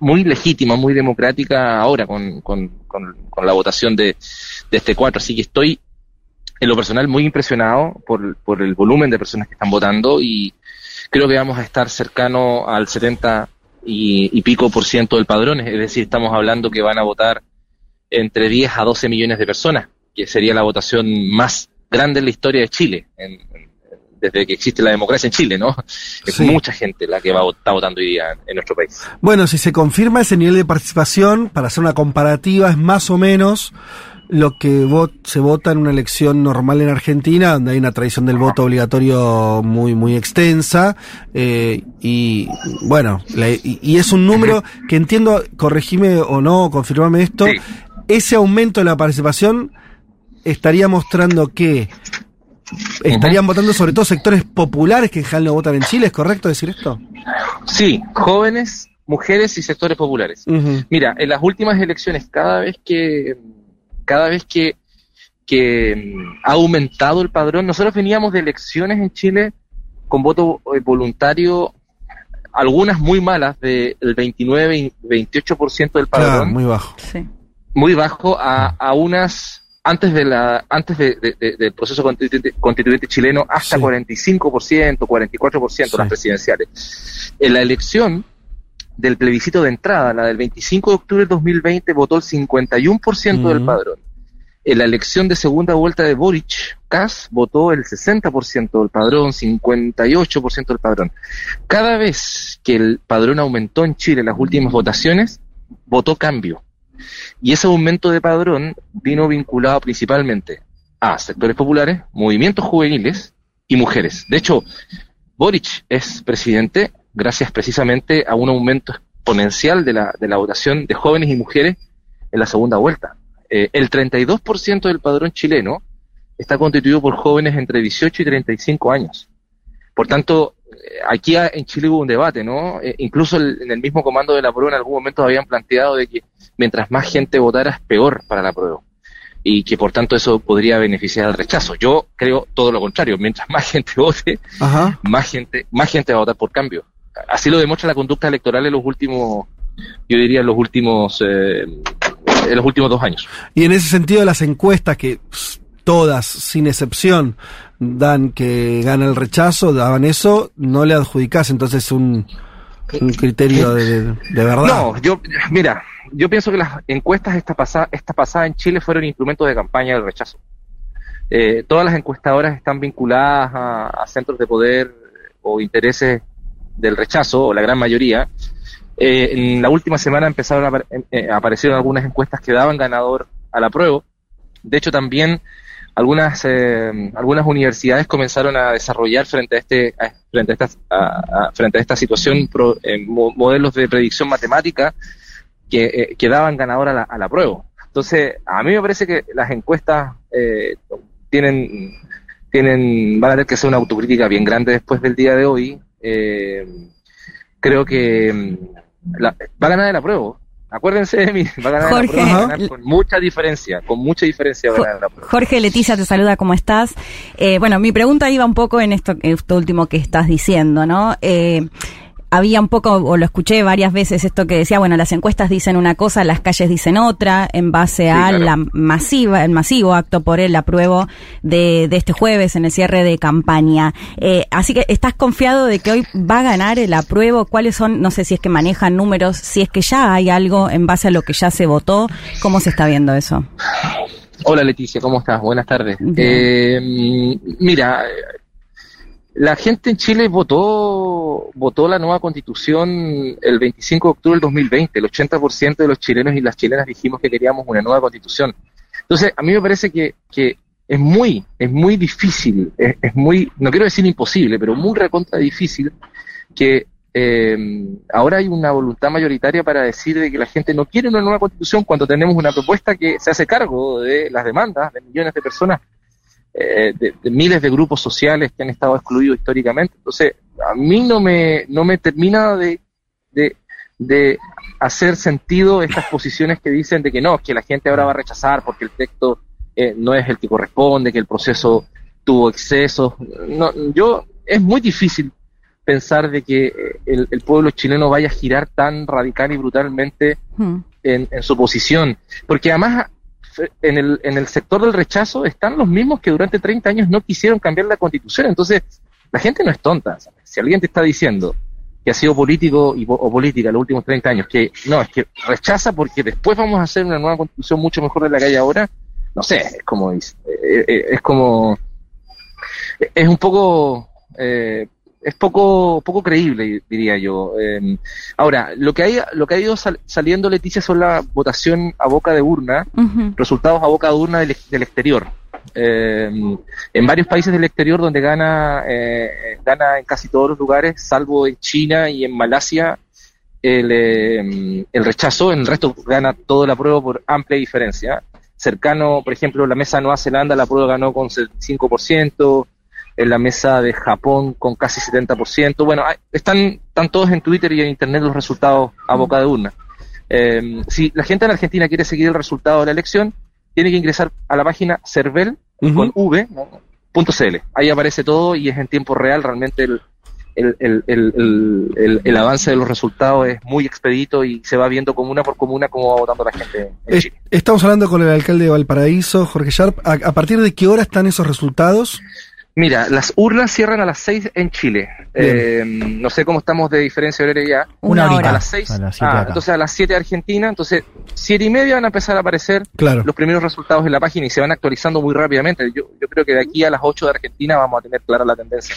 muy legítima, muy democrática ahora con, con, con, con la votación de, de este 4. Así que estoy en lo personal muy impresionado por, por el volumen de personas que están votando y creo que vamos a estar cercano al 70 y, y pico por ciento del padrón, es decir, estamos hablando que van a votar entre 10 a 12 millones de personas, que sería la votación más grande en la historia de Chile, en- en- desde que existe la democracia en Chile, ¿no? Es Sí. mucha gente la que va, está votando hoy día en nuestro país. Bueno, si se confirma ese nivel de participación, para hacer una comparativa, es más o menos lo que se vota en una elección normal en Argentina, donde hay una tradición del voto obligatorio muy, muy extensa. eh, y bueno, la- y, y es un número que entiendo, corregime o no, confirmame esto, ese aumento de la participación estaría mostrando que estarían votando sobre todo sectores populares que en general no votan en Chile, ¿es correcto decir esto? Sí, jóvenes, mujeres y sectores populares. Mira, en las últimas elecciones, cada vez que, cada vez que, que mm, ha aumentado el padrón, nosotros veníamos de elecciones en Chile con voto eh, voluntario, algunas muy malas, del 29 y 28% del padrón Claro, muy bajo. muy bajo a, a unas antes de la antes de, de- de- del proceso constituyente, constituyente chileno hasta 45%, 44% las presidenciales. En la elección del plebiscito de entrada, la del 25 de octubre del 2020, votó el 51% del padrón. En la elección de segunda vuelta de Boric, Kass votó el 60% del padrón, 58% del padrón. Cada vez que el padrón aumentó en Chile en las últimas votaciones, votó cambio. Y ese aumento de padrón vino vinculado principalmente a sectores populares, movimientos juveniles y mujeres. De hecho, Boric es presidente gracias precisamente a un aumento exponencial de la, de la votación de jóvenes y mujeres en la segunda vuelta. Eh, el 32% del padrón chileno está constituido por jóvenes entre 18 y 35 años. Por tanto, eh, aquí en Chile hubo un debate, ¿no? Eh, incluso el- en el mismo comando de la prueba en algún momento habían planteado de que mientras más gente votara es peor para la prueba y que por tanto eso podría beneficiar al rechazo. Yo creo todo lo contrario, mientras más gente vote, Ajá. más gente, más gente va a votar por cambio. Así lo demuestra la conducta electoral en los últimos, yo diría en los últimos, eh, en los últimos dos años. Y en ese sentido, las encuestas que todas, sin excepción, dan que gana el rechazo, daban eso, no le adjudicás entonces un, un criterio de, de- de verdad. No, yo, mira, yo pienso que las encuestas esta pasada, esta pasada en Chile fueron instrumentos de campaña del rechazo. Eh, todas las encuestadoras están vinculadas a, a centros de poder o intereses del rechazo, o la gran mayoría. Eh, en la última semana empezaron a, apar- eh, aparecieron algunas encuestas que daban ganador a la prueba. De hecho, también algunas eh, algunas universidades comenzaron a desarrollar frente a este frente a esta frente a esta situación pro- eh, mo- modelos de predicción matemática que, eh, que daban ganador a la, a la prueba. Entonces, a mí me parece que las encuestas tienen tienen van a tener que hacer una autocrítica bien grande después del día de hoy. Eh, creo que mm, la- va a ganar la prueba. Acuérdense de mí, [LAUGHS] va a ganar Jorge. la prueba, va a Ajá. ganar con mucha diferencia, con mucha diferencia va a ganar la prueba. Jorge Leticia te saluda, ¿cómo estás? Eh, bueno, mi pregunta iba un poco en esto, esto último que estás diciendo, ¿no? Eh, había un poco, o lo escuché varias veces, esto que decía, bueno, las encuestas dicen una cosa, las calles dicen otra, en base a la masiva, el masivo acto por el apruebo de, de este jueves en el cierre de campaña. Eh, así que, ¿estás confiado de que hoy va a ganar el apruebo? ¿Cuáles son, no sé si es que manejan números, si es que ya hay algo en base a lo que ya se votó? ¿Cómo se está viendo eso? Hola Leticia, ¿cómo estás? Buenas tardes. Eh, mira, la gente en Chile votó, votó la nueva constitución el 25 de octubre del 2020. El 80% de los chilenos y las chilenas dijimos que queríamos una nueva constitución. Entonces, a mí me parece que, que es muy, es muy difícil, es, muy, no quiero decir imposible, pero muy recontra difícil que eh, ahora hay una voluntad mayoritaria para decir de que la gente no quiere una nueva constitución cuando tenemos una propuesta que se hace cargo de las demandas de millones de personas eh, de, miles de grupos sociales que han estado excluidos históricamente. Entonces, a mí no me, no me termina de, de, hacer sentido estas posiciones que dicen de que no, que la gente ahora va a rechazar porque el texto eh, no es el que corresponde, que el proceso tuvo excesos. No, yo, es muy difícil pensar de que eh, el, el, pueblo chileno vaya a girar tan radical y brutalmente hmm. en, en, su posición. Porque además en el, en el sector del rechazo están los mismos que durante 30 años no quisieron cambiar la constitución. Entonces, la gente no es tonta. Si alguien te está diciendo que ha sido político y, o política los últimos 30 años, que no, es que rechaza porque después vamos a hacer una nueva constitución mucho mejor de la que hay ahora, no sé, es como, es, eh, eh, es como, es un poco eh, es poco poco creíble diría yo. Em, ahora lo que hay lo que ha ido saliendo Leticia son la votación a boca de urna resultados a boca de urna del, exterior. Em, en varios países del exterior donde gana eh, gana en casi todos los lugares salvo en China y en Malasia el, em, el rechazo en el resto gana todo el apruebo por amplia diferencia. Cercano por ejemplo la mesa Nueva Zelanda la apruebo ganó con 75% en la mesa de Japón con casi 70%. Bueno, están, están todos en Twitter y en Internet los resultados a boca de urna. Eh, si la gente en Argentina quiere seguir el resultado de la elección, tiene que ingresar a la página cervel con v, Ahí aparece todo y es en tiempo real. Realmente el, el, el, el, avance de los resultados es muy expedito y se va viendo comuna por comuna cómo va votando la gente en Chile. Estamos hablando con el alcalde de Valparaíso, Jorge Sharp. ¿A, partir de qué hora están esos resultados? Mira, las urnas cierran a las 6 en Chile. Eh, no sé cómo estamos de diferencia horaria ya. Una hora. A las 6. Ah, entonces a las 7 Argentina. Entonces, 7 y media van a empezar a aparecer los primeros resultados en la página y se van actualizando muy rápidamente. Yo, yo creo que de aquí a las 8 de Argentina vamos a tener clara la tendencia.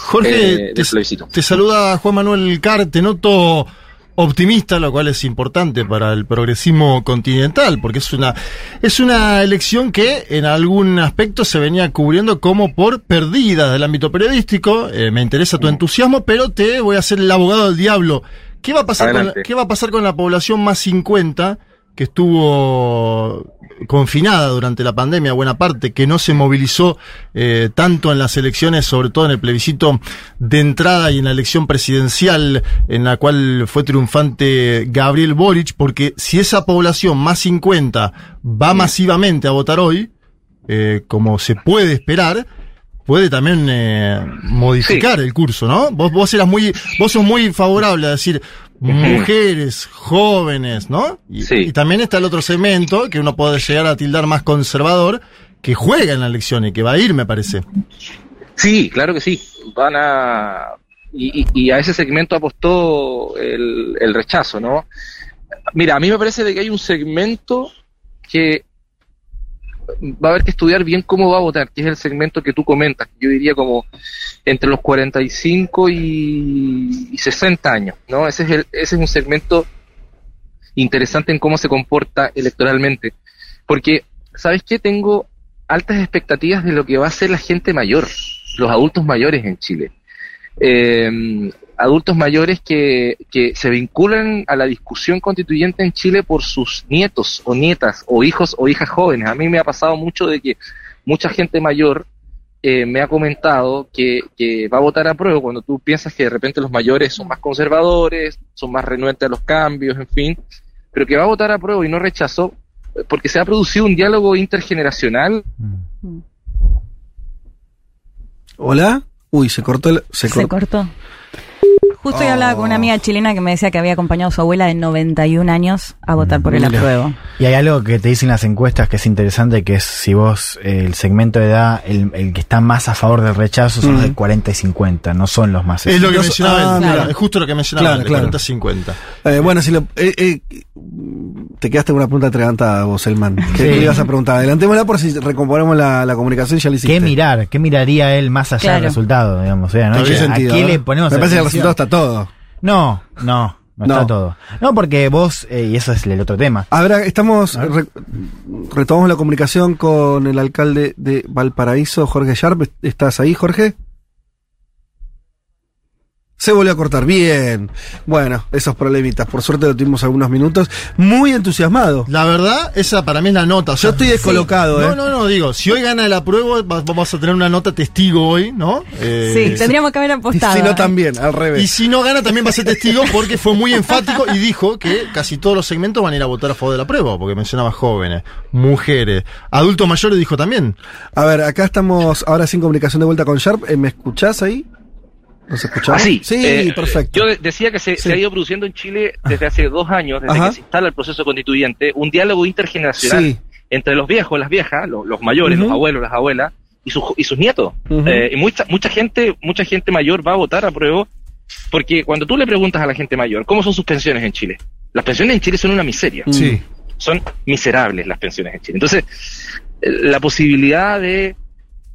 Jorge, eh, te, te, saluda Juan Manuel Car. Te noto optimista, lo cual es importante para el progresismo continental, porque es una, es una elección que en algún aspecto se venía cubriendo como por perdida del ámbito periodístico. Eh, me interesa tu entusiasmo, pero te voy a hacer el abogado del diablo. ¿Qué va a pasar, con ¿qué va a pasar con la población más 50? Que estuvo confinada durante la pandemia, buena parte, que no se movilizó eh, tanto en las elecciones, sobre todo en el plebiscito de entrada y en la elección presidencial en la cual fue triunfante Gabriel Boric, porque si esa población más 50 va masivamente a votar hoy, eh, como se puede esperar, puede también eh, modificar el curso, ¿no? Vos, vos eras muy, vos sos muy favorable a decir, [LAUGHS] mujeres, jóvenes, ¿no? Y, también está el otro segmento que uno puede llegar a tildar más conservador, que juega en la elección y que va a ir, me parece. Sí, claro que sí. Van a. Y, a ese segmento apostó el, el rechazo, ¿no? Mira, a mí me parece de que hay un segmento que va a haber que estudiar bien cómo va a votar, que es el segmento que tú comentas, yo diría como entre los 45 y, y 60 años, ¿no? Ese es, el, ese es un segmento interesante en cómo se comporta electoralmente, porque, ¿sabes qué? Tengo altas expectativas de lo que va a ser la gente mayor, los adultos mayores en Chile. Eh, adultos mayores que, que se vinculan a la discusión constituyente en Chile por sus nietos o nietas o hijos o hijas jóvenes. A mí me ha pasado mucho de que mucha gente mayor eh, me ha comentado que, que, va a votar a prueba cuando tú piensas que de repente los mayores son más conservadores, son más renuentes a los cambios, en fin, pero que va a votar a prueba y no rechazo porque se ha producido un diálogo intergeneracional. Hola. Uy, se cortó. El, se, cortó. Justo hoy hablaba con una Oh. amiga chilena que me decía que había acompañado a su abuela de 91 años a votar por el apruebo. Y hay algo que te dicen las encuestas que es interesante, que es si vos, eh, el segmento de edad, el, el que está más a favor del rechazo son los de 40 y 50, no son los más... Es lo que mencionaba ah, él, claro. es justo lo que mencionaba Claro, él, de claro. 40-50. Eh, bueno, si lo, eh, eh, te quedaste con una pregunta atragantada vos, Elman. ¿Qué, Sí. le ibas a preguntar? Adelantémosla por si recomponemos la, la comunicación ya lo hiciste. ¿Qué mirar? ¿Qué miraría él más allá del resultado? Digamos, o sea, ¿no? ¿En qué ¿A sentido? qué le ponemos Me parece que el resultado está todo. No, no, no, No. está todo. No, porque vos, eh, y eso es el otro tema. A ver, estamos, re- retomamos la comunicación con el alcalde de Valparaíso, Jorge Sharp. ¿Estás ahí, Jorge? Se volvió a cortar. Bien. Bueno, esos problemitas. Por suerte lo tuvimos algunos minutos. Muy entusiasmado. La verdad, esa para mí es la nota. o sea, Yo estoy descolocado, No, ¿eh? no, no, digo, si hoy gana el apruebo, va- vamos a tener una nota testigo hoy, ¿no? Eh, Sí, tendríamos que haber Y apostado. si no, también, al revés. Y si no gana, también va a ser testigo porque fue muy enfático y dijo que casi todos los segmentos van a ir a votar a favor de la prueba, porque mencionaba jóvenes, mujeres, adultos mayores, dijo también. A ver, acá estamos ahora sin comunicación de vuelta con Sharp. Eh, ¿Me escuchás ahí? ¿Nos escuchamos? Ah, sí. Sí, Eh, perfecto. Yo de- decía que se, Sí. se ha ido produciendo en Chile desde hace dos años, desde Ajá. que se instala el proceso constituyente, un diálogo intergeneracional Sí. entre los viejos, las viejas, los, los mayores, los abuelos, las abuelas y sus, y sus nietos. Eh, y mucha, mucha gente, mucha gente mayor va a votar a prueba porque cuando tú le preguntas a la gente mayor cómo son sus pensiones en Chile, las pensiones en Chile son una miseria. Sí. Son miserables las pensiones en Chile. Entonces, eh, la posibilidad de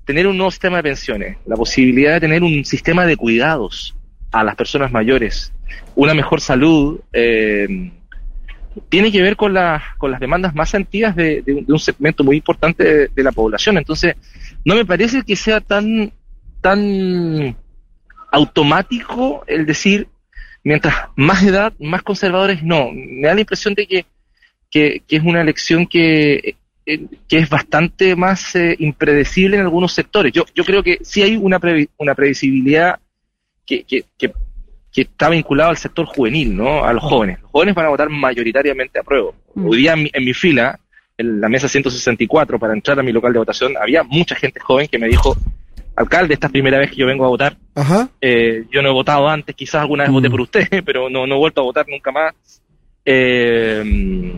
tener un nuevo sistema de pensiones, la posibilidad de tener un sistema de cuidados a las personas mayores, una mejor salud, eh, tiene que ver con, la- con las demandas más antiguas de, un, segmento muy importante de, la población. Entonces, no me parece que sea tan, tan automático el decir, mientras más edad, más conservadores, no. Me da la impresión de que, que, es una elección que, que es bastante más eh, impredecible en algunos sectores. Yo, yo creo que sí hay una, previ- una previsibilidad que, que, que, que está vinculada al sector juvenil, ¿no? A los jóvenes. Los jóvenes van a votar mayoritariamente a prueba. Hoy día en mi, en mi fila, en la mesa 164, para entrar a mi local de votación, había mucha gente joven que me dijo, alcalde, esta es primera vez que yo vengo a votar. Ajá. Eh, yo no he votado antes, quizás alguna vez voté por usted, [LAUGHS] pero no, no he vuelto a votar nunca más. Eh,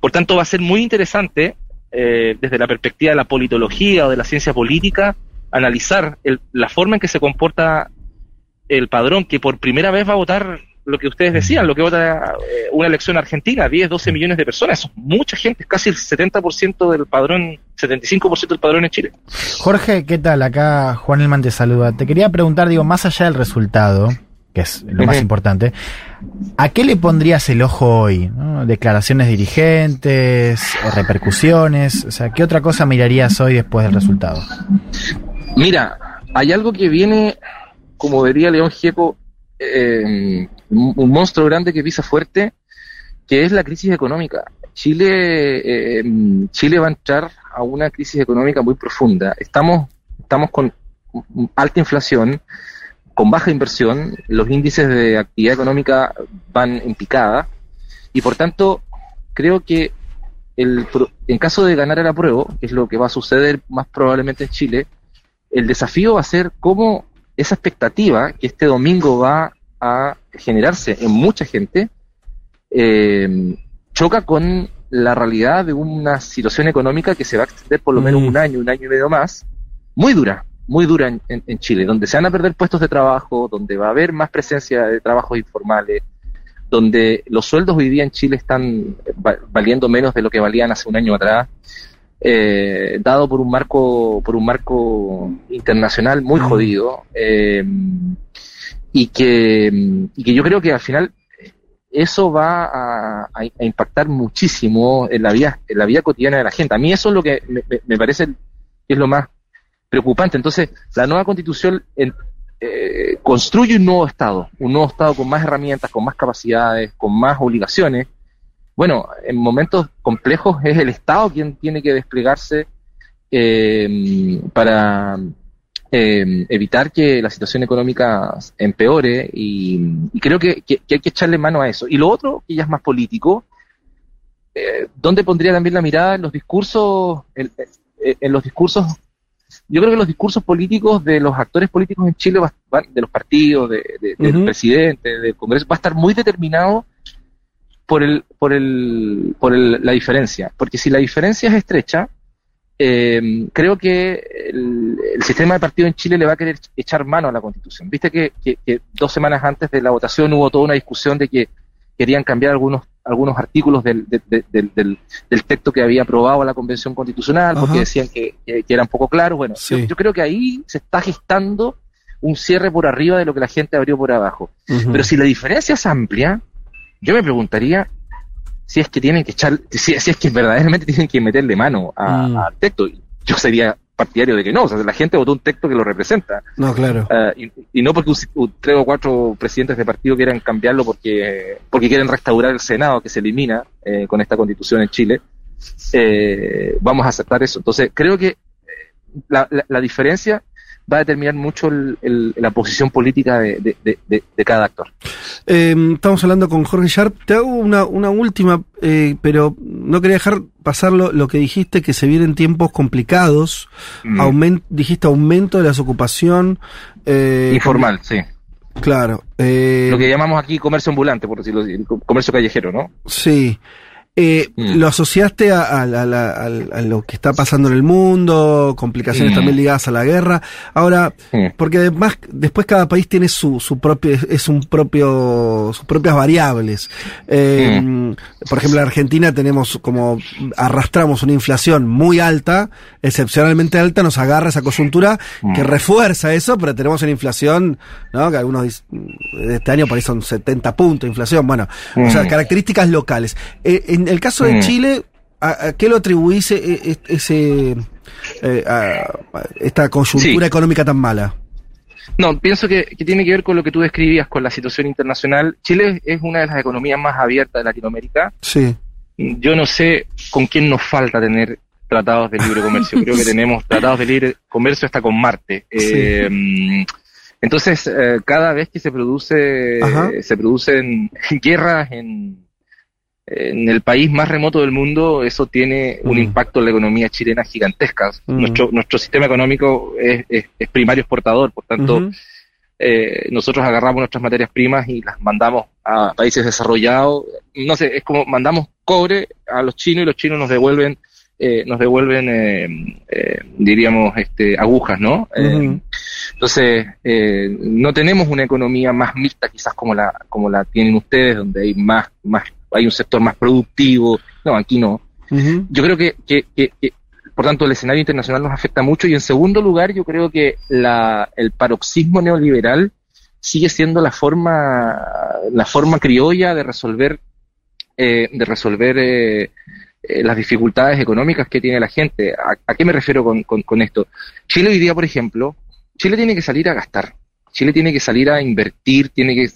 por tanto, va a ser muy interesante, eh, desde la perspectiva de la politología o de la ciencia política, analizar el- la forma en que se comporta el padrón, que por primera vez va a votar lo que ustedes decían, lo que vota eh, una elección argentina, 10, 12 millones de personas, es mucha gente, casi el 70% del padrón, 75% del padrón en Chile. Jorge, ¿qué tal? Acá Juan Elman te saluda. Te quería preguntar, digo, más allá del resultado, que es lo más importante, ¿a qué le pondrías el ojo hoy? ¿no? Declaraciones de dirigentes, repercusiones, o sea, ¿qué otra cosa mirarías hoy después del resultado? Mira, hay algo que viene, como diría León Gieco, eh, un un monstruo grande que pisa fuerte, que es la crisis económica. Chile, eh, Chile va a entrar a una crisis económica muy profunda. Estamos, estamos con alta inflación, con baja inversión, los índices de actividad económica van en picada y por tanto creo que el, en caso de ganar el apruebo, que es lo que va a suceder más probablemente en Chile, el desafío va a ser cómo esa expectativa que este domingo va a generarse en mucha gente eh, choca con la realidad de una situación económica que se va a extender por lo menos un año, un año y medio más, muy dura, muy dura en, en- en Chile, donde se van a perder puestos de trabajo, donde va a haber más presencia de trabajos informales, donde los sueldos hoy día en Chile están va- valiendo menos de lo que valían hace un año atrás, eh, dado por un marco por un marco internacional muy jodido eh, y que y que yo creo que al final eso va a, impactar muchísimo en la vida en la vida cotidiana de la gente. A mí eso es lo que me, me- me parece que es lo más preocupante entonces la nueva constitución eh, construye un nuevo estado un nuevo estado con más herramientas con más capacidades con más obligaciones bueno, en momentos complejos es el Estado quien tiene que desplegarse eh, para eh, evitar que la situación económica empeore y, y creo que, hay que echarle mano a eso. Y lo otro, que ya es más político, eh, ¿dónde pondría también la mirada en los discursos, en los discursos yo creo que los discursos políticos de los actores políticos en Chile, va- de los partidos, de, de- del Ujú. presidente, del Congreso, va a estar muy determinado por el, por el, por el- la diferencia. Porque si la diferencia es estrecha, eh, creo que el, el sistema de partido en Chile le va a querer echar mano a la Constitución. Viste que, que- que dos semanas antes de la votación hubo toda una discusión de que querían cambiar algunos algunos artículos del, de- de- del, del- del texto que había aprobado la Convención Constitucional porque Ajá. decían que, que- que eran poco claros. Bueno, yo- Sí. yo, creo que ahí se está gestando un cierre por arriba de lo que la gente abrió por abajo. Pero si la diferencia es amplia, yo me preguntaría si es que tienen que echar, si, si es que verdaderamente tienen que meterle mano Mm. al texto. Yo sería partidario de que no, o sea, la gente votó un texto que lo representa. No, claro. Ah, y, y no porque un, un- tres o cuatro presidentes de partido quieran cambiarlo porque, porque quieren restaurar el Senado que se elimina eh, con esta constitución en Chile, eh, vamos a aceptar eso. Entonces, creo que eh, la, la- la diferencia va a determinar mucho el- el- la posición política de, de- de- de- de cada actor. Eh, estamos hablando con Jorge Sharp. Te hago una, una última, eh, pero no quería dejar pasar lo, lo que dijiste, que se vienen tiempos complicados. Mm. Dijiste aumento de la desocupación. eh, Informal, sí. Claro. eh, Lo que llamamos aquí comercio ambulante, por decirlo así, el comercio callejero, ¿no? Sí. Eh, Mm. ¿Lo asociaste a, a- a a lo que está pasando en el mundo? Complicaciones Mm. también ligadas a la guerra. Ahora, Mm. porque además, después cada país tiene su, su propio, es un propio, sus propias variables. Eh. Por ejemplo, en Argentina tenemos como, arrastramos una inflación muy alta, excepcionalmente alta, nos agarra esa coyuntura que refuerza eso, pero tenemos una inflación, ¿no? Que algunos dicen, este año por ahí son 70 puntos de inflación. Bueno, o sea, características locales. Eh, en el caso de Mm. Chile, ¿a, a qué lo atribuís eh, eh, ese, eh, a- a esta coyuntura Sí. económica tan mala? No, pienso que, que tiene que ver con lo que tú describías con la situación internacional. Chile es una de las economías más abiertas de Latinoamérica. Sí. Yo no sé con quién nos falta tener tratados de libre comercio. Creo que [LAUGHS] tenemos tratados de libre comercio hasta con Marte. Eh, mm, entonces, eh, cada vez que se produce, Ajá. se producen guerras en, en el país más remoto del mundo, eso tiene un Mm. impacto en la economía chilena gigantesca. Mm. Nuestro, nuestro sistema económico es, es- es primario exportador, por tanto, eh, nosotros agarramos nuestras materias primas y las mandamos a países desarrollados. No sé, es como mandamos cobre a los chinos y los chinos nos devuelven, eh, nos devuelven, eh, eh, diríamos, este, agujas, ¿no? Eh, entonces, eh, no tenemos una economía más mixta quizás como la, como la tienen ustedes, donde hay más, más, hay un sector más productivo. No, aquí no. Yo creo que, que, que- que, por tanto, el escenario internacional nos afecta mucho. Y en segundo lugar, yo creo que la, el paroxismo neoliberal sigue siendo la forma, la forma criolla de resolver, eh, de resolver eh, eh, las dificultades económicas que tiene la gente. ¿A, a qué me refiero con, con, con esto? Chile hoy día, por ejemplo, Chile tiene que salir a gastar. Chile tiene que salir a invertir, tiene que,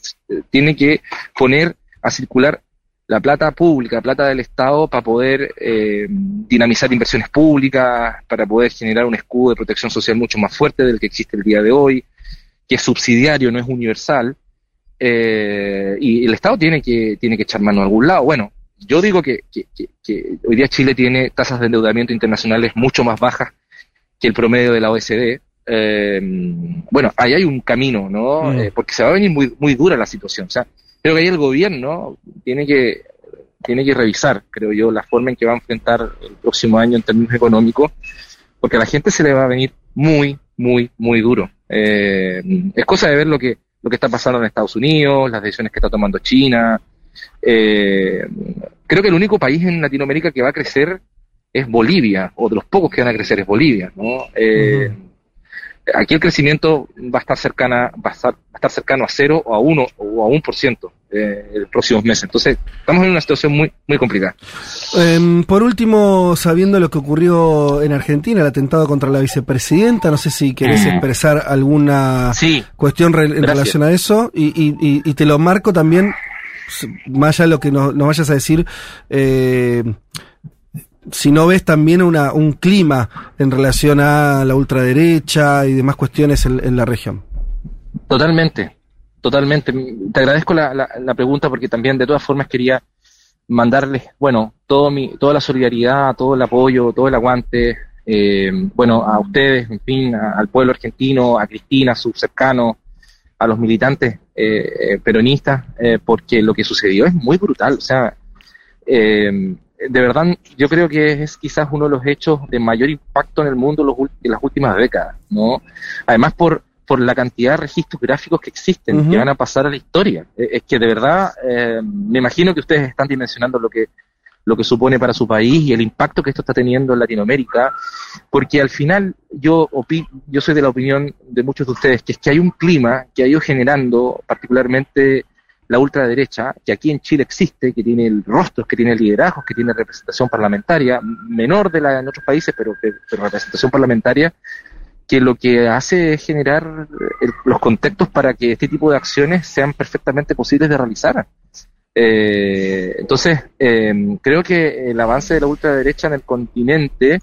tiene que poner a circular la plata pública, plata del Estado, para poder eh, dinamizar inversiones públicas, para poder generar un escudo de protección social mucho más fuerte del que existe el día de hoy, que es subsidiario, no es universal. Eh, y el Estado tiene que, tiene que echar mano a algún lado. Bueno, yo digo que, que- que- que hoy día Chile tiene tasas de endeudamiento internacionales mucho más bajas que el promedio de la OSD. Eh, bueno, ahí hay un camino, ¿no? Mm. Eh, porque se va a venir muy, muy dura la situación. O sea, creo que ahí el gobierno tiene que, tiene que revisar, creo yo, la forma en que va a enfrentar el próximo año en términos económicos, porque a la gente se le va a venir muy, muy, muy duro. Eh, es cosa de ver lo que, lo que está pasando en Estados Unidos, las decisiones que está tomando China. Eh, creo que el único país en Latinoamérica que va a crecer es Bolivia, o de los pocos que van a crecer es Bolivia, ¿no? Eh, Aquí el crecimiento va a estar cercana, va a estar, va a estar cercano a cero o a uno o a un por ciento eh, en los próximos meses. Entonces, estamos en una situación muy, muy complicada. Em, por último, sabiendo lo que ocurrió en Argentina, el atentado contra la vicepresidenta, no sé si querés Mm. expresar alguna Sí. cuestión re- en relación a eso y, y- y- y te lo marco también, más allá de lo que nos, nos vayas a decir, eh, si no ves también una, un clima en relación a la ultraderecha y demás cuestiones en, en la región. Totalmente, totalmente. Te agradezco la, la, la pregunta porque también de todas formas quería mandarles, bueno, todo mi, toda la solidaridad, todo el apoyo, todo el aguante eh, bueno, a ustedes, en fin, a- al pueblo argentino, a Cristina, a sus cercanos, a los militantes eh, eh, peronistas, eh, porque lo que sucedió es muy brutal. O sea, eh, de verdad, yo creo que es quizás uno de los hechos de mayor impacto en el mundo los en las últimas décadas, ¿no? Además por por la cantidad de registros gráficos que existen, que van a pasar a la historia. Eh, Es que de verdad, eh, me imagino que ustedes están dimensionando lo que lo que supone para su país y el impacto que esto está teniendo en Latinoamérica, porque al final yo opi- yo soy de la opinión de muchos de ustedes que es que hay un clima que ha ido generando particularmente la ultraderecha, que aquí en Chile existe, que tiene el rostros, que tiene liderazgos, que tiene representación parlamentaria, menor de la en otros países, pero, pero representación parlamentaria, que lo que hace es generar el- los contextos para que este tipo de acciones sean perfectamente posibles de realizar. Eh, entonces, eh, creo que el avance de la ultraderecha en el continente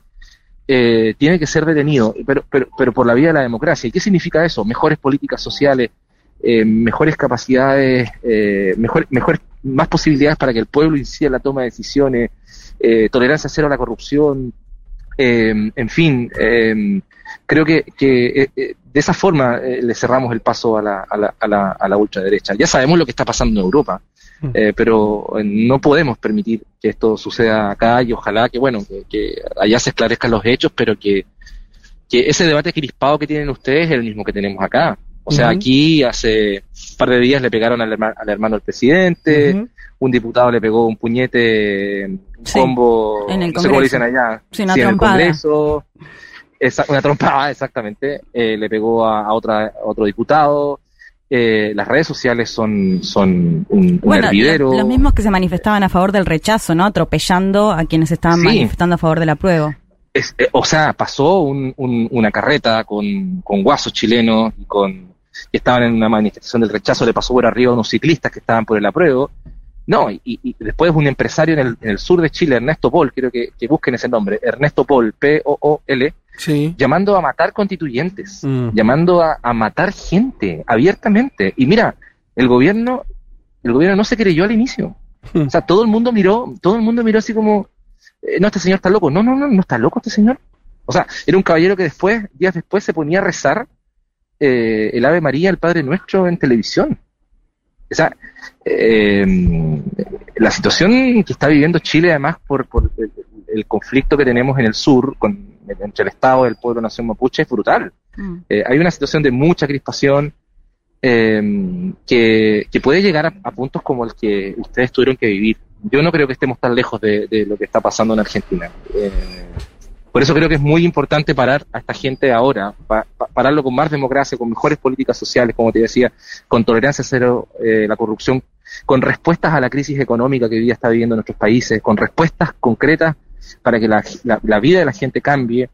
eh, tiene que ser detenido, pero, pero, pero por la vía de la democracia. ¿Y qué significa eso? Mejores políticas sociales, eh, mejores capacidades, eh, mejor, mejores, más posibilidades para que el pueblo incida en la toma de decisiones, eh, tolerancia cero a la corrupción, eh, en fin, eh, creo que, que eh, eh, de esa forma eh, le cerramos el paso a la, a, la, a, la, a la ultraderecha. Ya sabemos lo que está pasando en Europa, eh, pero no podemos permitir que esto suceda acá y ojalá que, bueno, que, que allá se esclarezcan los hechos, pero que, que ese debate crispado que tienen ustedes es el mismo que tenemos acá. O sea, aquí hace un par de días le pegaron al, herma- al hermano del presidente, un diputado le pegó un puñete, un Sí, combo, en el no sé cómo le dicen allá, Sí, una en el. Congreso, Esa- una trompada, exactamente, eh, le pegó a, a otra, a otro diputado. Eh, las redes sociales son, son un, un Bueno, hervidero. lo- los mismos que se manifestaban a favor del rechazo, ¿no? Atropellando a quienes estaban Sí. manifestando a favor del apruebo. Es- eh, o sea, pasó un- un- una carreta con, con guasos chilenos y con que estaban en una manifestación del rechazo, le pasó por arriba a unos ciclistas que estaban por el apruebo. No, y, y después un empresario en el, en el sur de Chile, Ernesto Paul, quiero que, que busquen ese nombre, Ernesto Paul, P-O-O-L, llamando a matar constituyentes, Mm. llamando a, a matar gente abiertamente. Y mira, el gobierno, el gobierno no se creyó al inicio. O sea, todo el mundo miró, todo el mundo miró así como, eh, no, este señor está loco. No, no, no, no está loco este señor. O sea, era un caballero que después, días después, se ponía a rezar eh, el Ave María, el Padre Nuestro en televisión. O sea, eh, la situación que está viviendo Chile, además, por, por el, el conflicto que tenemos en el sur con, entre el Estado y el pueblo nación mapuche, es brutal. Eh, hay una situación de mucha crispación eh, que, que puede llegar a, a puntos como el que ustedes tuvieron que vivir. Yo no creo que estemos tan lejos de, de lo que está pasando en Argentina. Eh, por eso creo que es muy importante parar a esta gente ahora, pa- pa- pararlo con más democracia, con mejores políticas sociales, como te decía, con tolerancia cero, eh, la corrupción, con respuestas a la crisis económica que hoy día está viviendo nuestros países, con respuestas concretas para que la, la- la vida de la gente cambie,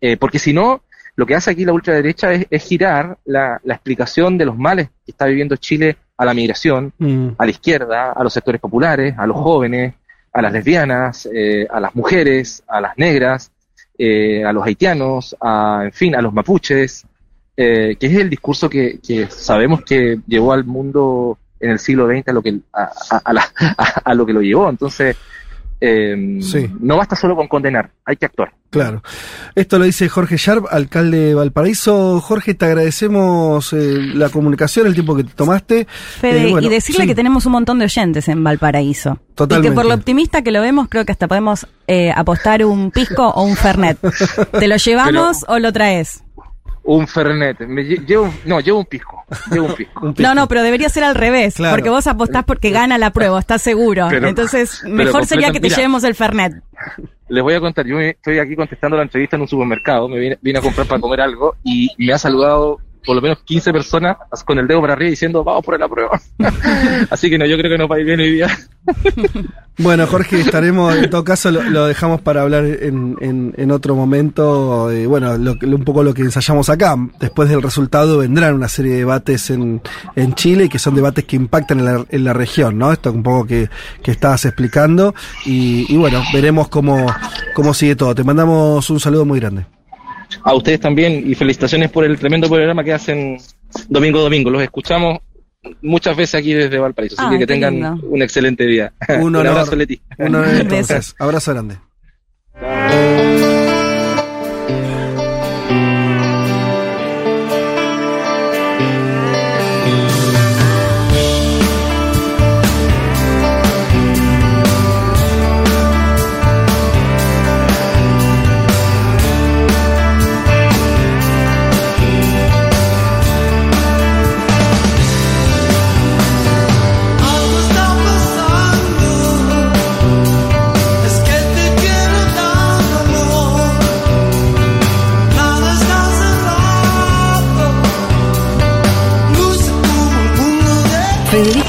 eh, porque si no, lo que hace aquí la ultraderecha es, es girar la, la explicación de los males que está viviendo Chile a la migración, Mm. a la izquierda, a los sectores populares, a los jóvenes, a las lesbianas, eh, a las mujeres, a las negras, eh, a los haitianos, a, en fin, a los mapuches, eh, que es el discurso que, que sabemos que llevó al mundo en el siglo XX a lo que, a, a- a la- [LAUGHS] a- a lo, que lo llevó. Entonces, eh, no basta solo con condenar, hay que actuar. Claro. Esto lo dice Jorge Sharp, alcalde de Valparaíso. Jorge, te agradecemos eh, la comunicación, el tiempo que te tomaste. Fede, Eh, bueno, y decirle sí. que tenemos un montón de oyentes en Valparaíso. Totalmente. Y que por lo optimista que lo vemos, creo que hasta podemos eh, apostar un pisco o un fernet. [LAUGHS] ¿Te lo llevamos o lo traes? Un Fernet, me lle- llevo, no, llevo un pisco, llevo un pisco. [LAUGHS] No, no, pero debería ser al revés, Claro. porque vos apostás porque gana la prueba, estás seguro. Pero- Entonces, mejor sería que te mira. llevemos el fernet. [LAUGHS] Les voy a contar, yo me- estoy aquí contestando la entrevista en un supermercado, me vine, vine a comprar para comer algo y me ha saludado por lo menos 15 personas con el dedo para arriba diciendo vamos por la prueba. [LAUGHS] Así que no, yo creo que no va a ir bien hoy día. [LAUGHS] Bueno, Jorge, estaremos, en todo caso, lo, lo dejamos para hablar en, en- en otro momento. eh, bueno, lo que- un poco lo que ensayamos acá. Después del resultado vendrán una serie de debates en, en Chile, que son debates que impactan en la, en la región, ¿no? Esto un poco que, que estabas explicando. Y, y bueno, veremos cómo, cómo sigue todo. Te mandamos un saludo muy grande. A ustedes también y felicitaciones por el tremendo programa que hacen domingo a domingo. Los escuchamos muchas veces aquí desde Valparaíso, así Ah, que que qué tengan lindo. un excelente día. Un [LAUGHS] honor. abrazo, Leti. Un honor, [LAUGHS] entonces. Abrazo grande.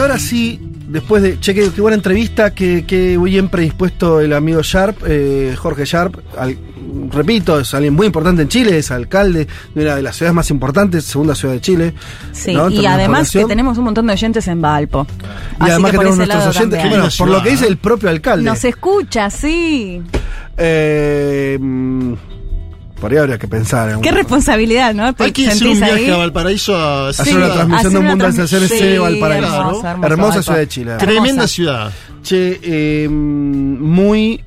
Y ahora sí, después de. Che, qué, qué buena entrevista, que, que bien predispuesto el amigo Sharp, eh, Jorge Sharp. al- repito, es alguien muy importante en Chile, es alcalde de una de las ciudades más importantes, segunda ciudad de Chile. Sí, y además que tenemos un montón de oyentes en Valpo. Y Así además que, por tenemos nuestros oyentes, que, bueno, por lo que dice el propio alcalde. Nos escucha, sí. Eh, por ahí habría que pensar. en Qué responsabilidad, ¿no? ¿Te Hay que hacer un viaje ahí? a Valparaíso a Hacer una transmisión hacer de un mundo de trans- sensaciones sí, de Valparaíso. Hermosa ciudad de Chile. Tremenda Hermosa. ciudad. Che, eh, muy.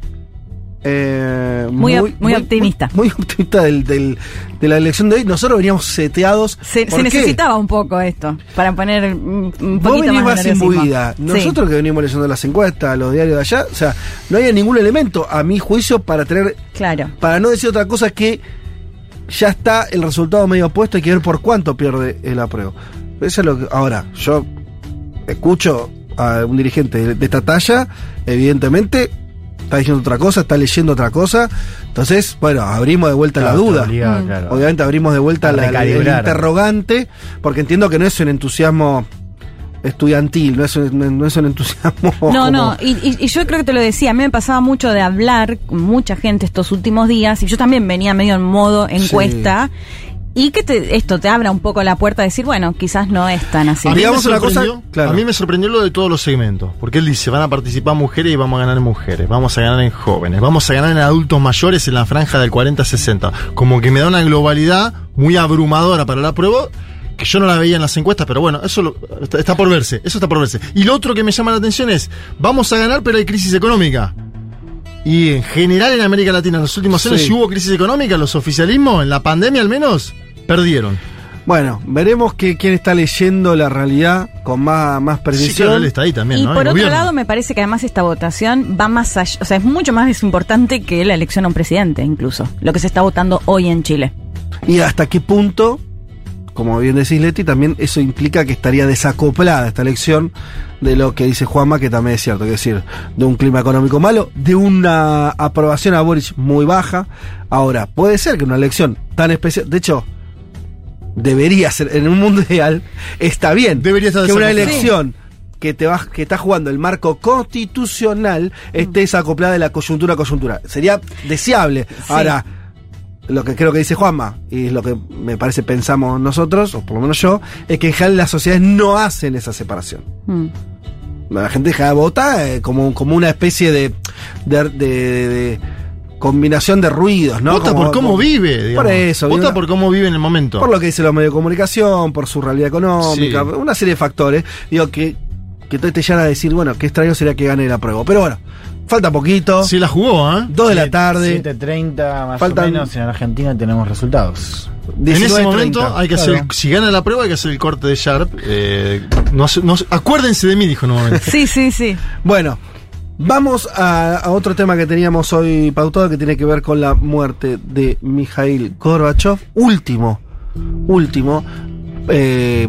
Eh, Muy muy optimista. Muy, muy optimista del, del- de la elección de hoy. Nosotros veníamos seteados. Se, ¿Por se necesitaba un poco esto para poner un, un Vos poquito venís más. Sí. Nosotros que venimos leyendo las encuestas, los diarios de allá, o sea, no hay ningún elemento, a mi juicio, para tener. Claro. Para no decir otra cosa que ya está el resultado medio opuesto, hay que ver por cuánto pierde el apruebo. Eso es lo que. Ahora, yo escucho a un dirigente de esta talla, evidentemente. Está diciendo otra cosa, está leyendo otra cosa. Entonces, bueno, abrimos de vuelta Claro, la duda. obliga, Mm. claro. Obviamente abrimos de vuelta la- la- el interrogante, porque entiendo que no es un entusiasmo estudiantil, no es un, no es un entusiasmo. No, como- no, y, y- y yo creo que te lo decía, a mí me pasaba mucho de hablar con mucha gente estos últimos días y yo también venía medio en modo encuesta y que te- esto te abra un poco la puerta a decir, bueno, quizás no es tan así. A mí, me Digamos una cosa, sorprendió- claro. a mí me sorprendió lo de todos los segmentos, porque él dice, van a participar mujeres y vamos a ganar en mujeres, vamos a ganar en jóvenes, vamos a ganar en adultos mayores en la franja del 40-60. Como que me da una globalidad muy abrumadora para la prueba, que yo no la veía en las encuestas, pero bueno, eso lo- está, está por verse, eso está por verse. Y lo otro que me llama la atención es, vamos a ganar pero hay crisis económica. Y en general en América Latina en los últimos años, Sí. si hubo crisis económica, los oficialismos, en la pandemia al menos, perdieron. Bueno, veremos que, quién está leyendo la realidad con más, más Sí, precisión. claro, él está ahí también, Y ¿no? por El otro gobierno. lado, me parece que además esta votación va más allá, o sea, es mucho más importante que la elección a un presidente, incluso, lo que se está votando hoy en Chile. Y hasta qué punto, como bien decís Leti, también eso implica que estaría desacoplada esta elección de lo que dice Juanma, que también es cierto, es decir, de un clima económico malo, de una aprobación a Boric muy baja. Ahora, puede ser que una elección tan especial, de hecho, debería ser, en un mundo ideal, está bien Debería estar que una elección que te vas, que está jugando el marco constitucional esté desacoplada de la coyuntura a coyuntura. Sería deseable. Ahora, lo que creo que dice Juanma, y es lo que me parece pensamos nosotros, o por lo menos yo, es que en general las sociedades no hacen esa separación. Mm. La gente deja vota eh, como, como una especie de, de, de- de- de combinación de ruidos, ¿no? Vota Como- por cómo como- vive, digamos. Por eso. Vota una- por cómo vive en el momento. por lo que dicen los medios de comunicación, por su realidad económica, Sí. una serie de factores. Digo que, que te, te llegan a decir, bueno, qué extraño sería que gane la prueba. Pero bueno, falta poquito. Sí la jugó, ¿eh? Dos de la tarde. 7.30 más Faltan- o menos en Argentina tenemos resultados. En ese 19:30. momento hay que hacer, Claro. si gana la prueba hay que hacer el corte de Sharp. Eh, no, no se- acuérdense de mí, dijo en un momento. [LAUGHS] Sí, sí, sí. Bueno, vamos a, a otro tema que teníamos hoy pautado que tiene que ver con la muerte de Mikhail Gorbachev, último, último eh,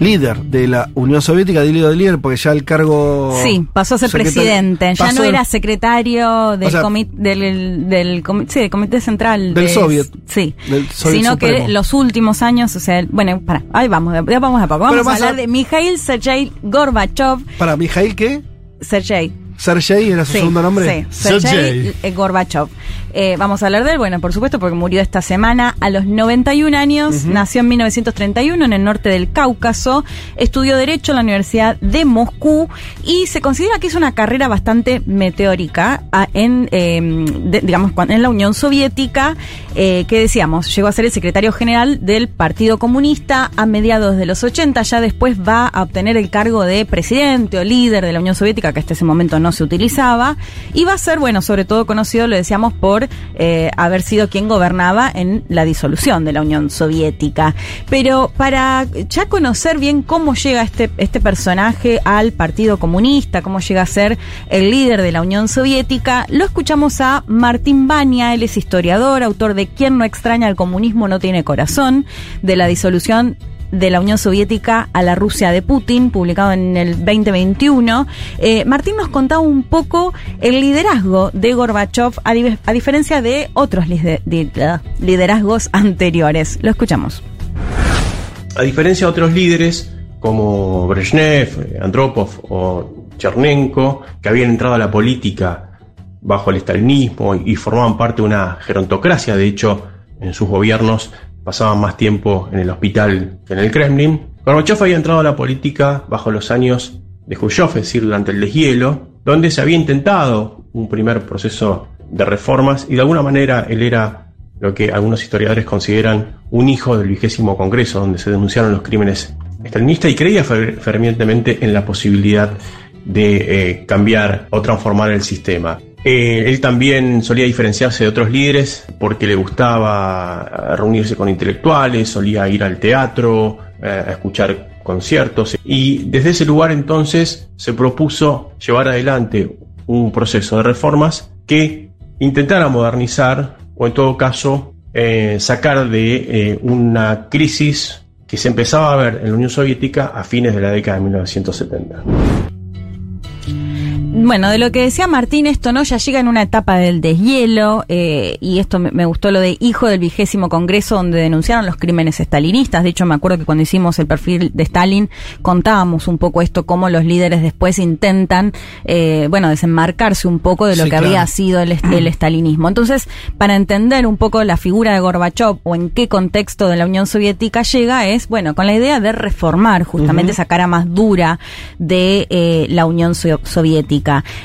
líder de la Unión Soviética, digo de líder porque ya el cargo... Sí, pasó a ser presidente. Ya no era secretario del, O sea, comi- del, del comi- sí, del comité central. Del de- Soviet. Sí. Del Soviet Sino Supremo. que los últimos años, o sea, bueno, para, ahí vamos, ya vamos a poco. Vamos a- hablar de Mikhail Sergei Gorbachev. Para Mikhail, ¿qué? Sergei. Sergei era su Sí, segundo nombre. Sí, Sergei eh, Gorbachev. Eh, vamos a hablar de él, bueno, por supuesto, porque murió esta semana a los 91 años, Ujú. nació en 1931 en el norte del Cáucaso, estudió Derecho en la Universidad de Moscú y se considera que hizo una carrera bastante meteórica a- en, eh, de- digamos, en la Unión Soviética, eh, que decíamos, llegó a ser el secretario general del Partido Comunista a mediados de los 80, ya después va a obtener el cargo de presidente o líder de la Unión Soviética, que hasta ese momento no se utilizaba. Y va a ser, bueno, sobre todo conocido, lo decíamos, por eh, haber sido quien gobernaba en la disolución de la Unión Soviética. Pero para ya conocer bien cómo llega este, este personaje al Partido Comunista, cómo llega a ser el líder de la Unión Soviética, lo escuchamos a Martín Bania, él es historiador, autor de Quien no extraña al comunismo no tiene corazón, de la disolución de la Unión Soviética a la Rusia de Putin, publicado en el 2021. Eh, Martín nos contaba un poco el liderazgo de Gorbachev, a, di- a diferencia de otros liderazgos anteriores. Lo escuchamos. A diferencia de otros líderes como Brezhnev, Andropov o Chernenko, que habían entrado a la política bajo el estalinismo y formaban parte de una gerontocracia, de hecho, en sus gobiernos pasaban más tiempo en el hospital que en el Kremlin. Gorbachev había entrado a la política bajo los años de Khrushchev, es decir, durante el deshielo, donde se había intentado un primer proceso de reformas y de alguna manera él era lo que algunos historiadores consideran un hijo del vigésimo Congreso, donde se denunciaron los crímenes estalinistas y creía fer- fervientemente en la posibilidad de eh, cambiar o transformar el sistema. Eh, él también solía diferenciarse de otros líderes porque le gustaba eh, reunirse con intelectuales, solía ir al teatro, eh, a escuchar conciertos y desde ese lugar entonces se propuso llevar adelante un proceso de reformas que intentara modernizar o en todo caso sacar de una crisis que se empezaba a ver en la Unión Soviética a fines de la década de 1970. Bueno, de lo que decía Martín, esto no ya llega en una etapa del deshielo, eh, y esto me, me gustó lo de hijo del vigésimo congreso donde denunciaron los crímenes estalinistas. De hecho, me acuerdo que cuando hicimos el perfil de Stalin contábamos un poco esto, cómo los líderes después intentan, eh, bueno, desenmarcarse un poco de lo Sí, que claro. había sido el, el estalinismo. Entonces, para entender un poco la figura de Gorbachev o en qué contexto de la Unión Soviética llega, es, bueno, con la idea de reformar justamente esa cara más dura de eh, la Unión So-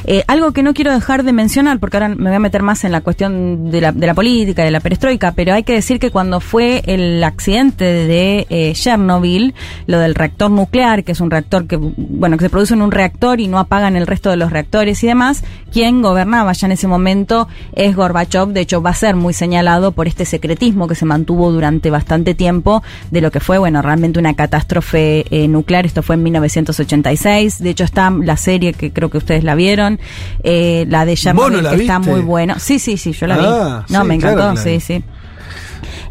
Eh, algo que no quiero dejar de mencionar, porque ahora me voy a meter más en la cuestión de la, de la política, de la perestroika, pero hay que decir que cuando fue el accidente de eh, Chernobyl, lo del reactor nuclear, que es un reactor que, bueno, que se produce en un reactor y no apagan el resto de los reactores y demás, quien gobernaba ya en ese momento es Gorbachev, de hecho va a ser muy señalado por este secretismo que se mantuvo durante bastante tiempo de lo que fue, bueno, realmente una catástrofe eh, nuclear, esto fue en 1986, de hecho está la serie que creo que ustedes la vieron, eh, la de Chernobyl, ¿Vos no la que está muy buena, sí, sí, sí, yo la Ah, vi, no, sí, me encantó, la sí, sí.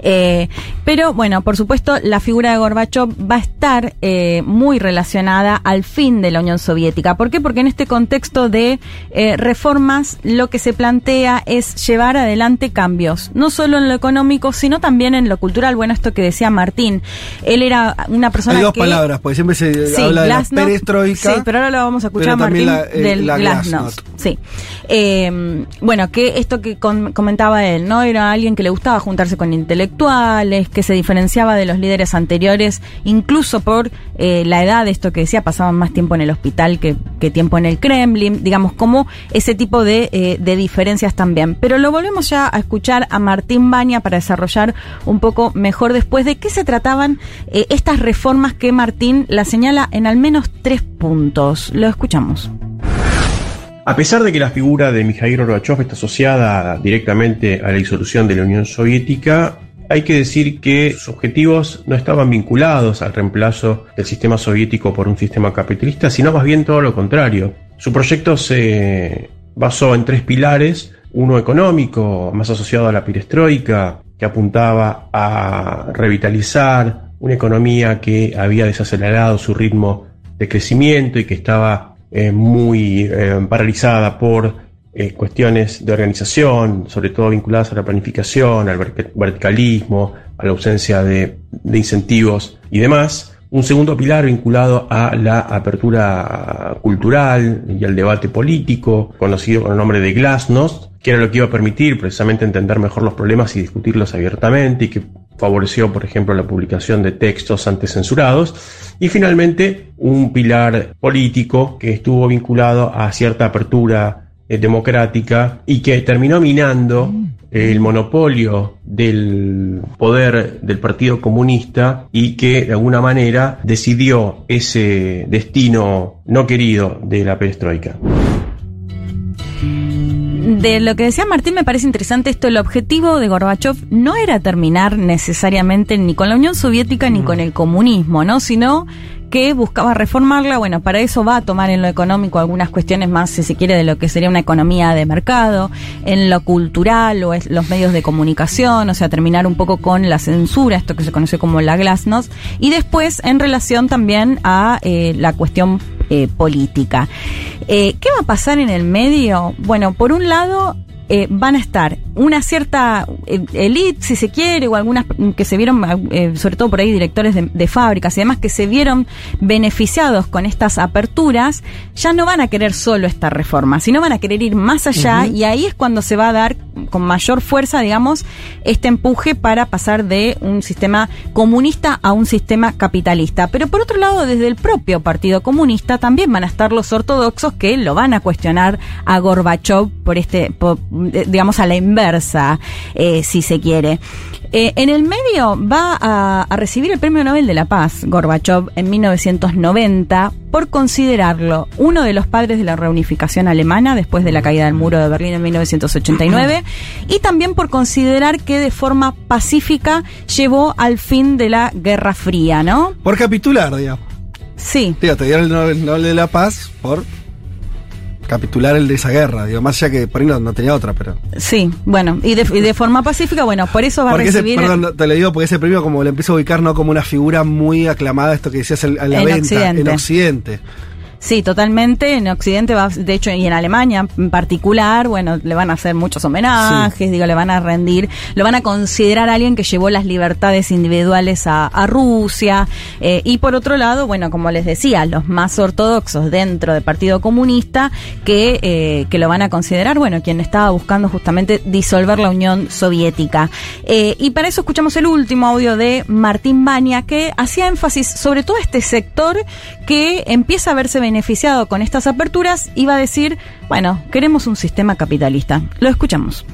Eh, pero bueno, por supuesto, la figura de Gorbachev va a estar eh, muy relacionada al fin de la Unión Soviética. ¿Por qué? Porque en este contexto de eh, reformas lo que se plantea es llevar adelante cambios, no solo en lo económico, sino también en lo cultural. Bueno, esto que decía Martín, él era una persona Hay dos que... palabras, porque siempre se Sí, habla de la perestroika. Sí, pero ahora lo vamos a escuchar, también Martín, la, eh, del la Glasnost. Glasnost. Sí. Eh, bueno, que esto que com- comentaba él, ¿no? Era alguien que le gustaba juntarse con intelectuales, que se diferenciaba de los líderes anteriores, incluso por eh, la edad, esto que decía, pasaban más tiempo en el hospital que, tiempo en el Kremlin, digamos, como ese tipo de, eh, de diferencias también. Pero lo volvemos ya a escuchar a Martín Baña para desarrollar un poco mejor después de qué se trataban eh, estas reformas que Martín la señala en al menos tres puntos. Lo escuchamos. A pesar de que la figura de Mikhail Gorbachev está asociada directamente a la disolución de la Unión Soviética, hay que decir que sus objetivos no estaban vinculados al reemplazo del sistema soviético por un sistema capitalista, sino más bien todo lo contrario. Su proyecto se basó en tres pilares, uno económico, más asociado a la perestroika, que apuntaba a revitalizar una economía que había desacelerado su ritmo de crecimiento y que estaba eh, muy eh, paralizada por eh, cuestiones de organización, sobre todo vinculadas a la planificación, al verti- verticalismo, a la ausencia de, de incentivos y demás. Un segundo pilar vinculado a la apertura cultural y al debate político, conocido con el nombre de Glasnost, que era lo que iba a permitir precisamente entender mejor los problemas y discutirlos abiertamente y que favoreció, por ejemplo, la publicación de textos antes censurados. Y finalmente, un pilar político que estuvo vinculado a cierta apertura eh, democrática y que terminó minando el monopolio del poder del Partido Comunista y que de alguna manera decidió ese destino no querido de la perestroika. de lo que decía Martín me parece interesante esto, el objetivo de Gorbachev no era terminar necesariamente ni con la Unión Soviética ni con el comunismo, ¿no? Sino que buscaba reformarla, bueno, para eso va a tomar en lo económico algunas cuestiones más, si se quiere, de lo que sería una economía de mercado, en lo cultural o es los medios de comunicación, o sea, terminar un poco con la censura, esto que se conoce como la glasnost, y después en relación también a eh, la cuestión eh, política. Eh, ¿Qué va a pasar en el medio? Bueno, por un lado, eh, van a estar una cierta eh, elite, si se quiere, o algunas que se vieron, eh, sobre todo por ahí directores de, fábricas y demás, que se vieron beneficiados con estas aperturas, ya no van a querer solo esta reforma, sino van a querer ir más allá y ahí es cuando se va a dar con mayor fuerza, digamos, este empuje para pasar de un sistema comunista a un sistema capitalista. Pero por otro lado, desde el propio Partido Comunista también van a estar los ortodoxos que lo van a cuestionar a Gorbachev por este, digamos, a la inversa, eh, si se quiere. Eh, en el medio va a, recibir el Premio Nobel de la Paz, Gorbachev, en 1990, por considerarlo uno de los padres de la reunificación alemana después de la caída del muro de Berlín en 1989, y también por considerar que de forma pacífica llevó al fin de la Guerra Fría, ¿no? Por capitular, digamos. Sí. te dieron el Nobel de la Paz por capitular el de esa guerra, digo, más allá que por ahí no, tenía otra, pero... Sí, bueno, y de, forma pacífica, bueno, por eso va a recibir... perdón, te lo digo porque ese premio como lo empiezo a ubicar no como una figura muy aclamada, esto que decías en, la venta, en Occidente. Sí, totalmente. En Occidente, va, de hecho, y en Alemania en particular, bueno, le van a hacer muchos homenajes, digo, le van a rendir, lo van a considerar alguien que llevó las libertades individuales a, Rusia. Eh, y por otro lado, bueno, como les decía, los más ortodoxos dentro del Partido Comunista que, eh, que lo van a considerar, bueno, quien estaba buscando justamente disolver la Unión Soviética. Eh, y para eso escuchamos el último audio de Martín Bania, que hacía énfasis sobre todo este sector que empieza a verse beneficiado con estas aperturas iba a decir, bueno, queremos un sistema capitalista. Lo escuchamos.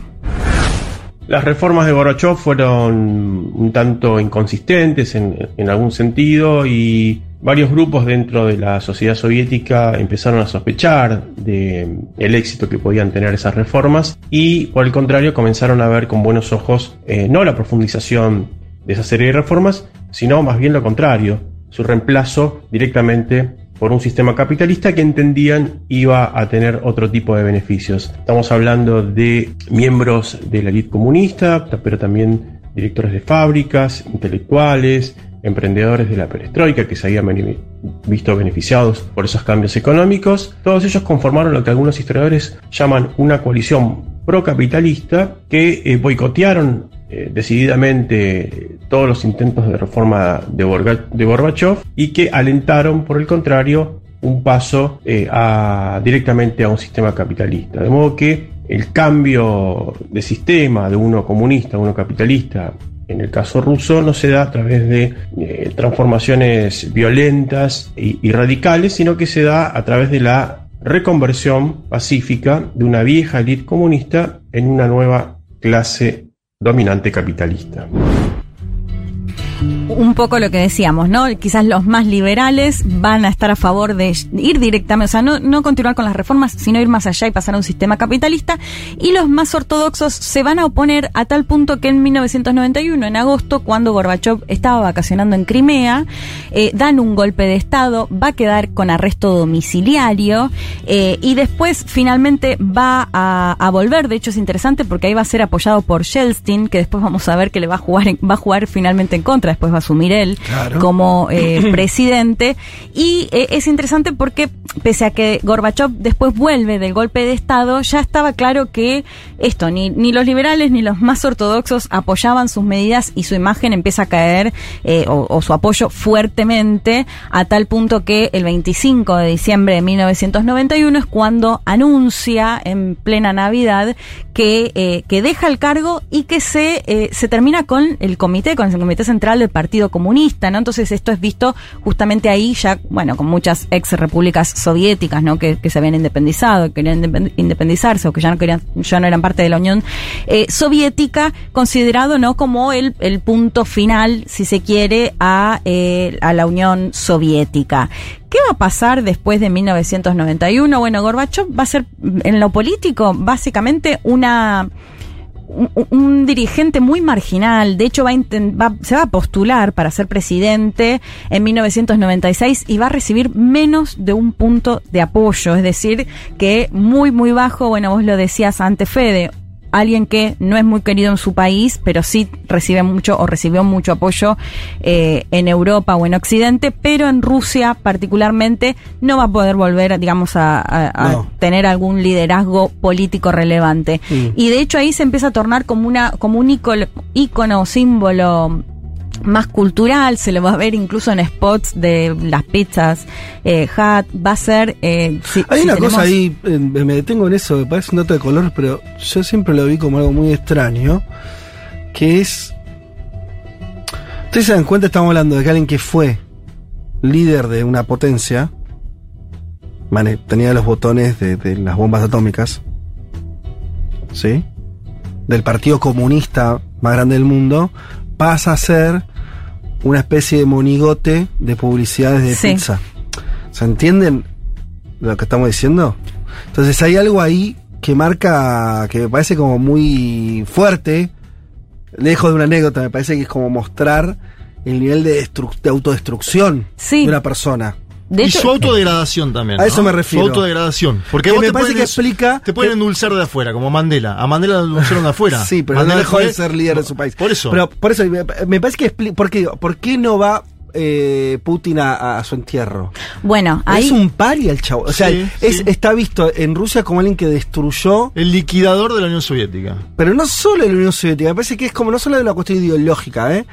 Las reformas de Gorbachev fueron un tanto inconsistentes en, algún sentido y varios grupos dentro de la sociedad soviética empezaron a sospechar de el éxito que podían tener esas reformas y por el contrario comenzaron a ver con buenos ojos eh, no la profundización de esa serie de reformas, sino más bien lo contrario, su reemplazo directamente por un sistema capitalista que entendían iba a tener otro tipo de beneficios. Estamos hablando de miembros de la élite comunista, pero también directores de fábricas, intelectuales, emprendedores de la perestroika que se habían visto beneficiados por esos cambios económicos. Todos ellos conformaron lo que algunos historiadores llaman una coalición procapitalista que eh, boicotearon eh, decididamente todos los intentos de reforma de, de Gorbachev y que alentaron, por el contrario, un paso eh, a, directamente a un sistema capitalista. De modo que el cambio de sistema de uno comunista a uno capitalista, en el caso ruso, no se da a través de eh, transformaciones violentas y, y radicales, sino que se da a través de la reconversión pacífica de una vieja élite comunista en una nueva clase dominante capitalista un poco lo que decíamos, ¿no? Quizás los más liberales van a estar a favor de ir directamente, o sea, no, continuar con las reformas, sino ir más allá y pasar a un sistema capitalista. Y los más ortodoxos se van a oponer a tal punto que en 1991, en agosto, cuando Gorbachev estaba vacacionando en Crimea, eh, dan un golpe de Estado, va a quedar con arresto domiciliario eh, y después finalmente va a, volver. De hecho, es interesante porque ahí va a ser apoyado por Yeltsin, que después vamos a ver que le va a jugar, va a jugar finalmente en contra después va a asumir él como [CLEARS THROAT] eh, presidente. Y eh, es interesante porque, pese a que Gorbachev después vuelve del golpe de Estado, ya estaba claro que esto, ni, ni los liberales ni los más ortodoxos apoyaban sus medidas y su imagen empieza a caer, eh, o, su apoyo fuertemente, a tal punto que el 25 de diciembre de 1991 es cuando anuncia en plena Navidad que, que deja el cargo y que se, se termina con el comité, con el comité central central del Partido Comunista, ¿no? Entonces esto es visto justamente ahí ya, bueno, con muchas ex repúblicas soviéticas, ¿no? Que, que se habían independizado, que querían independ- independizarse o que ya no querían, ya no eran parte de la Unión eh, Soviética, considerado, ¿no? Como el, el punto final, si se quiere, a, eh, a la Unión Soviética. ¿Qué va a pasar después de 1991? Bueno, Gorbachev va a ser, en lo político, básicamente una un, dirigente muy marginal. De hecho, va va- se va a postular para ser presidente en 1996 y va a recibir menos de un punto de apoyo. Es decir, que muy, muy bajo. Bueno, vos lo decías antes, Fede. Alguien que no es muy querido en su país, pero sí recibe mucho o recibió mucho apoyo eh, en Europa o en Occidente, pero en Rusia particularmente no va a poder volver, digamos, a, a- a No. tener algún liderazgo político relevante. Mm. Y de hecho ahí se empieza a tornar como una como un ícono, ícono o símbolo más cultural, se lo va a ver incluso en spots de las pizzas, eh, Hat, va a ser... eh, si- Hay si una tenemos- cosa ahí, eh, me detengo en eso, me parece un dato de color, pero yo siempre lo vi como algo muy extraño, que es... Ustedes se dan cuenta, estamos hablando de que alguien que fue líder de una potencia, tenía los botones de, de las bombas atómicas, ¿sí? Del partido comunista más grande del mundo, pasa a ser una especie de monigote de publicidades de Sí. pizza. ¿Se entienden lo que estamos diciendo? Entonces hay algo ahí que marca, que me parece como muy fuerte, lejos de una anécdota, me parece que es como mostrar el nivel de, destru- de autodestrucción de una persona. Y su autodegradación también. A eso ¿no? me refiero. Su autodegradación. Porque Que vos me te parece pueden que explica Te pueden endulzar de afuera, como Mandela. A Mandela lo endulzaron de afuera. [LAUGHS] Sí, pero Mandela no dejó de ser líder de su país. Por eso. Pero por eso, me, me parece que expli- ¿por qué, ¿por qué no va eh, Putin a, a su entierro? Bueno, ahí... Es un pari el chavo. O sea, Sí, es, sí. está visto en Rusia como alguien que destruyó. El liquidador de la Unión Soviética. Pero no solo de la Unión Soviética, me parece que es como no solo de una cuestión ideológica, ¿eh?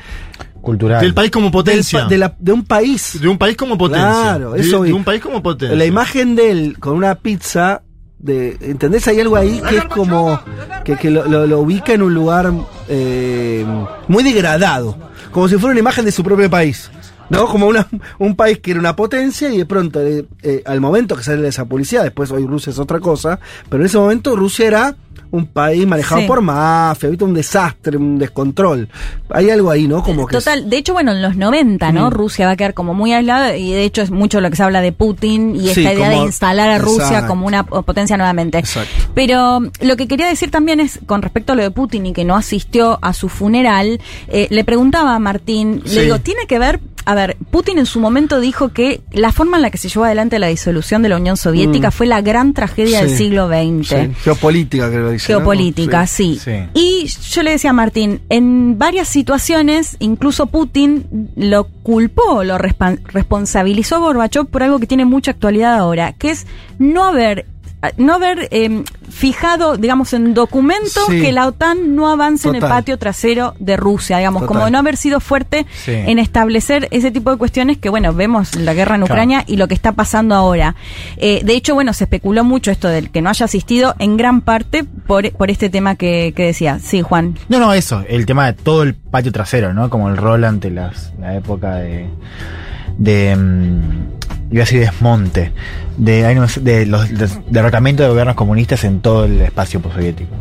Cultural. Del país como potencia. Pa- de, la- de un país. De un país como potencia. Claro, De- eso de, vi. un país como potencia. La imagen de él con una pizza. De, ¿Entendés? Hay algo ahí que es como. que, que lo, lo- lo ubica en un lugar eh, muy degradado. Como si fuera una imagen de su propio país. ¿No? Como una, un país que era una potencia y de pronto, eh, eh, al momento que sale esa publicidad, después hoy Rusia es otra cosa, pero en ese momento Rusia era un país manejado Sí. por mafia, ¿viste? un desastre, un descontrol. Hay algo ahí, ¿no? Como que es- Total, de hecho, bueno, en los 90, ¿no? Mm. Rusia va a quedar como muy aislada y de hecho es mucho lo que se habla de Putin y esta idea de instalar a Rusia Exacto. como una potencia nuevamente. Pero lo que quería decir también es, con respecto a lo de Putin y que no asistió a su funeral, eh, le preguntaba a Martín, Sí. le digo, tiene que ver, a ver, Putin en su momento dijo que la forma en la que se llevó adelante la disolución de la Unión Soviética Mm. fue la gran tragedia Sí. del siglo XX. Sí, Geopolítica, creo que dice. ¿no? Geopolítica, sí. Y yo le decía a Martín, en varias situaciones, incluso Putin lo culpó, lo responsabilizó a Gorbachev por algo que tiene mucha actualidad ahora, que es no haber no haber eh, fijado, digamos, en documentos Sí. que la OTAN no avance en el patio trasero de Rusia, digamos, Total. como no haber sido fuerte Sí. en establecer ese tipo de cuestiones que, bueno, vemos la guerra en Claro. Ucrania y lo que está pasando ahora. Eh, de hecho, bueno, se especuló mucho esto del que no haya asistido en gran parte por, por este tema que, que decía. Sí, Juan. No, no, eso, el tema de todo el patio trasero, ¿no? Como el rol ante las, la época de. de. mm, iba a decir desmonte. De, no de los de- derrocamiento de gobiernos comunistas en todo el espacio postsoviético.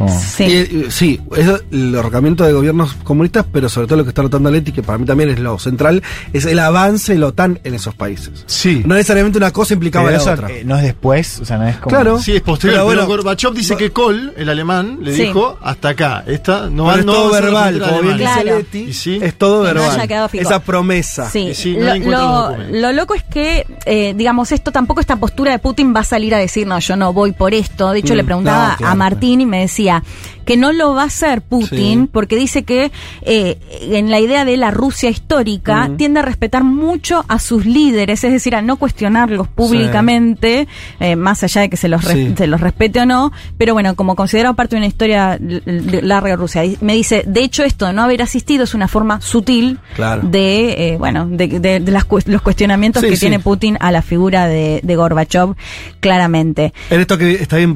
¿no? Sí, eh, sí, eso, el derrocamiento de gobiernos comunistas, pero sobre todo lo que está notando Leti, que para mí también es lo central, es el avance de la OTAN en esos países. Sí. No necesariamente una cosa implicaba Pero la eso, otra. eh, no es después, o sea, no es como. Claro. Sí, es posterior. Pero Pero, bueno, Gorbachev dice que Kohl, el alemán, le Sí. dijo hasta acá. Esta no Pero va es no todo va verbal, como bien dice Claro. Leti, Y sí. es todo Que no verbal. haya quedado fijo. Esa promesa. Sí, Y sí, no lo, lo- lo loco es que, eh, digamos, esto tampoco esta postura de Putin va a salir a decir, no, yo no voy por esto. De hecho, Mm, le preguntaba no, claro. a Martín y me decía que no lo va a hacer Putin Sí. porque dice que eh, en la idea de la Rusia histórica tiende a respetar mucho a sus líderes, es decir, a no cuestionarlos públicamente, eh, más allá de que se los, Sí. se los respete o no, pero bueno, como considerado parte de una historia larga de Rusia. Me dice, de hecho, esto de no haber asistido es una forma sutil Claro. de, eh, bueno, de, de- de las los cuestionamientos que tiene Putin a la figura de, de Gorbachev, claramente. En esto que está bien,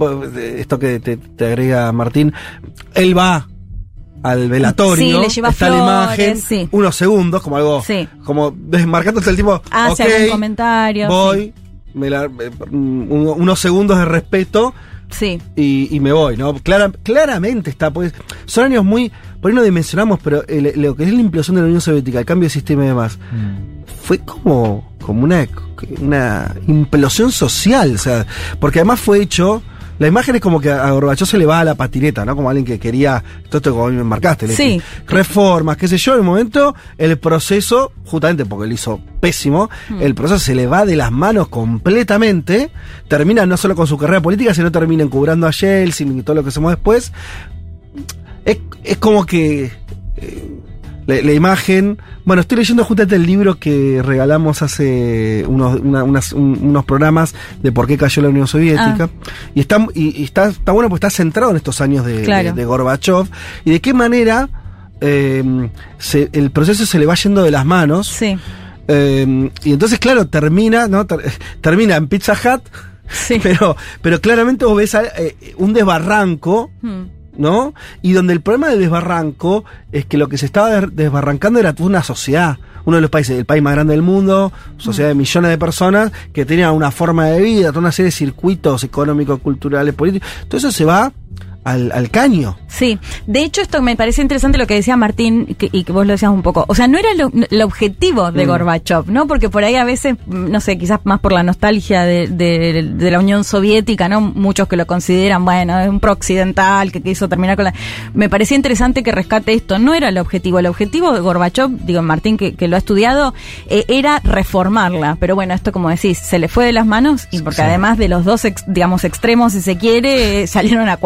esto que te, te agrega Martín, él va al velatorio, Sí, le lleva está la imagen, flores, sí. unos segundos, como algo, Sí. como desmarcándote el tipo, Hace ok, algún comentario. voy, me la- mm, un- unos segundos de respeto Sí. y, y me voy, ¿no? Clara- claramente está, pues, son años muy, por ahí no dimensionamos, pero el- lo que es la implosión de la Unión Soviética, el cambio de sistema y demás, fue como, como una, una implosión social, o sea, porque además fue hecho, la imagen es como que a Gorbachev se le va a la patineta, ¿no? Como alguien que quería, todo esto como me marcaste, Sí. reformas, qué sé yo, en el momento, el proceso, justamente porque lo hizo pésimo, Mm. el proceso se le va de las manos completamente, termina no solo con su carrera política, sino termina encubrando a Yeltsin y todo lo que hacemos después. Es, es como que eh, la, la imagen. Bueno, estoy leyendo justamente el libro que regalamos hace unos, una- unas- un- unos programas de por qué cayó la Unión Soviética. Y, está, y, y está, está bueno porque está centrado en estos años de, Claro. de, de Gorbachev y de qué manera eh, se- el proceso se le va yendo de las manos. Sí. Eh, y entonces, claro, termina, ¿no? Ter- [LAUGHS] termina en Pizza Hut. [LAUGHS] Pero, pero claramente vos ves a- eh, un desbarranco Hmm. ¿No? Y donde el problema del desbarranco es que lo que se estaba des- desbarrancando era una sociedad. Uno de los países, el país más grande del mundo, sociedad de millones de personas que tenían una forma de vida, toda una serie de circuitos económicos, culturales, políticos. Todo eso se va al, al caño. Sí, de hecho esto me parece interesante lo que decía Martín y que, y que vos lo decías un poco. O sea, no era lo- el objetivo de Mm. Gorbachev, ¿no? Porque por ahí a veces, mm, no sé, quizás más por la nostalgia de, de- de la Unión Soviética, ¿no? Muchos que lo consideran, bueno, es un pro-occidental que quiso terminar con la... Me parecía interesante que rescate esto. No era el objetivo. El objetivo de Gorbachev, digo, Martín que, que lo ha estudiado, eh, era reformarla. Pero bueno, esto como decís, se le fue de las manos y porque Sí. además de los dos, ex- digamos, extremos, si se quiere, eh, salieron a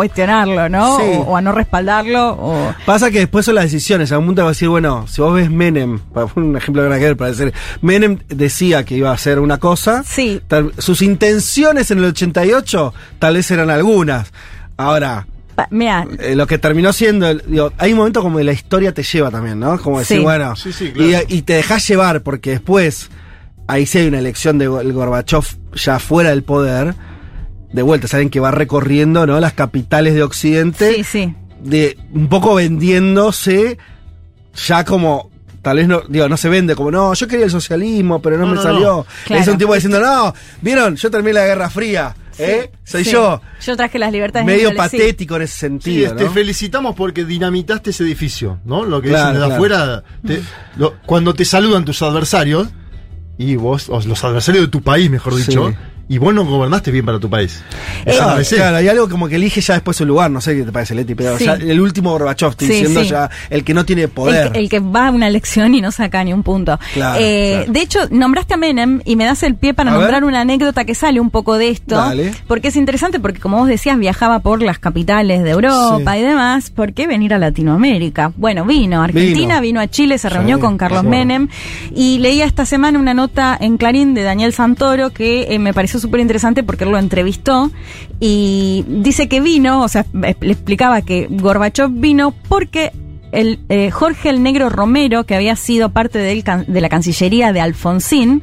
¿no? Sí. O, o a no respaldarlo. O... Pasa que después son las decisiones. A un punto va a decir, bueno, si vos ves Menem, para poner un ejemplo de ver, para decir, Menem decía que iba a hacer una cosa. Sí. tal- sus intenciones en el 88 tal vez eran algunas. Ahora, Mira, eh, lo que terminó siendo, digo, hay un momento como la historia te lleva también, ¿no? Como decir, Sí. bueno, Sí, sí, claro. y, y te dejas llevar porque después, ahí sí hay una elección de Gorbachev ya fuera del poder, de vuelta, saben que va recorriendo, ¿no? Las capitales de Occidente, sí, sí. de un poco vendiéndose ya como tal vez no digo no se vende como no yo quería el socialismo pero no, No, me no, salió no. Claro. es un tipo diciendo no vieron yo terminé la guerra fría ¿eh? soy Sí. yo Yo traje las libertades. medio sí. patético en ese Sí, sentido te ¿no? felicitamos porque dinamitaste ese edificio, ¿no? Lo que Claro, dicen de claro. afuera. te- lo- cuando te saludan tus adversarios, y vos, o los adversarios de tu país, mejor Sí. dicho, y vos no gobernaste bien para tu país. Eh, Ah, ABC. claro, hay algo como que elige ya después su lugar, no sé qué te parece, Leti, pero Sí. ya el último Gorbachev, estoy Sí, diciendo sí. ya el que no tiene El, poder. que- el que va a una elección y no saca ni un punto. Claro, Eh, claro. De hecho, nombraste a Menem y me das el pie para A nombrar ver. una anécdota que sale un poco de esto. Dale. Porque es interesante, porque como vos decías, viajaba por las capitales de Europa Sí. y demás. ¿Por qué venir a Latinoamérica? Bueno, vino a Argentina, vino, Vino. a Chile, se Sí, reunió con Carlos. Menem. Y leía esta semana una nota en Clarín de Daniel Santoro que eh, me pareció súper interesante porque él lo entrevistó y dice que vino, o sea, le explicaba que Gorbachev vino porque el eh, Jorge el Negro Romero, que había sido parte de la Cancillería de Alfonsín,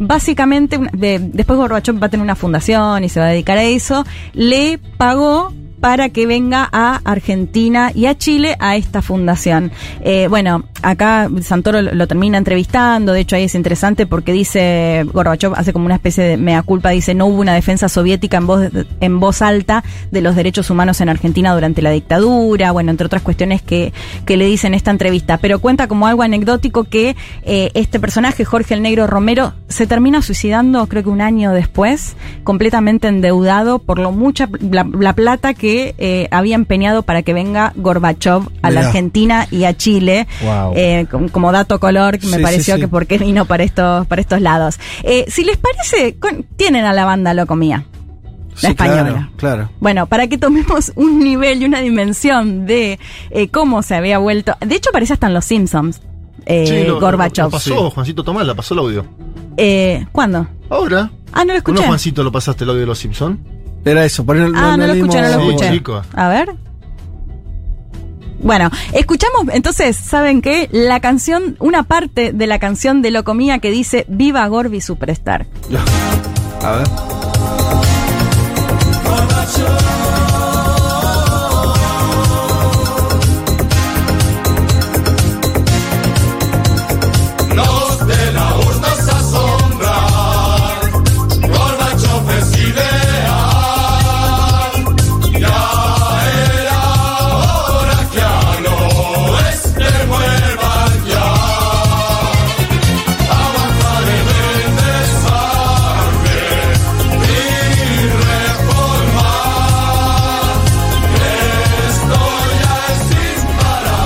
básicamente, de- después Gorbachev va a tener una fundación y se va a dedicar a eso, le pagó para que venga a Argentina y a Chile a esta fundación. Eh, bueno, acá Santoro lo, termina entrevistando, de hecho ahí es interesante porque dice, Gorbachev hace como una especie de mea culpa, dice, no hubo una defensa soviética en voz, en voz alta de los derechos humanos en Argentina durante la dictadura, bueno, entre otras cuestiones que, que le dice en esta entrevista, pero cuenta como algo anecdótico que eh, este personaje, Jorge el Negro Romero, se termina suicidando creo que un año después, completamente endeudado por lo mucha la plata que eh, había empeñado para que venga Gorbachev a la. Argentina y a Chile. Wow. Eh, com- como dato color que me Sí, pareció sí, sí. que por qué vino para estos, para estos lados. Eh, si les parece, con- tienen a la banda Locomía. La Sí, española. Claro, claro. Bueno, para que tomemos [LAUGHS] un nivel y una dimensión de eh, cómo se había vuelto. De hecho, aparece hasta en Los Simpsons. Eh, Sí, lo- Gorbachev. Lo pasó, Juancito Tomás, la pasó el audio. Eh, ¿Cuándo? Ahora. Ah, no lo ¿No, escuché. Juancito, lo pasaste el audio de los Simpsons? Era eso, por ahí Ah, no lo escuché, no lo escuché. chico. A ver. Bueno, escuchamos entonces, ¿saben qué? La canción, una parte de la canción de Locomía que dice Viva Gorby Superstar. [LAUGHS] A ver.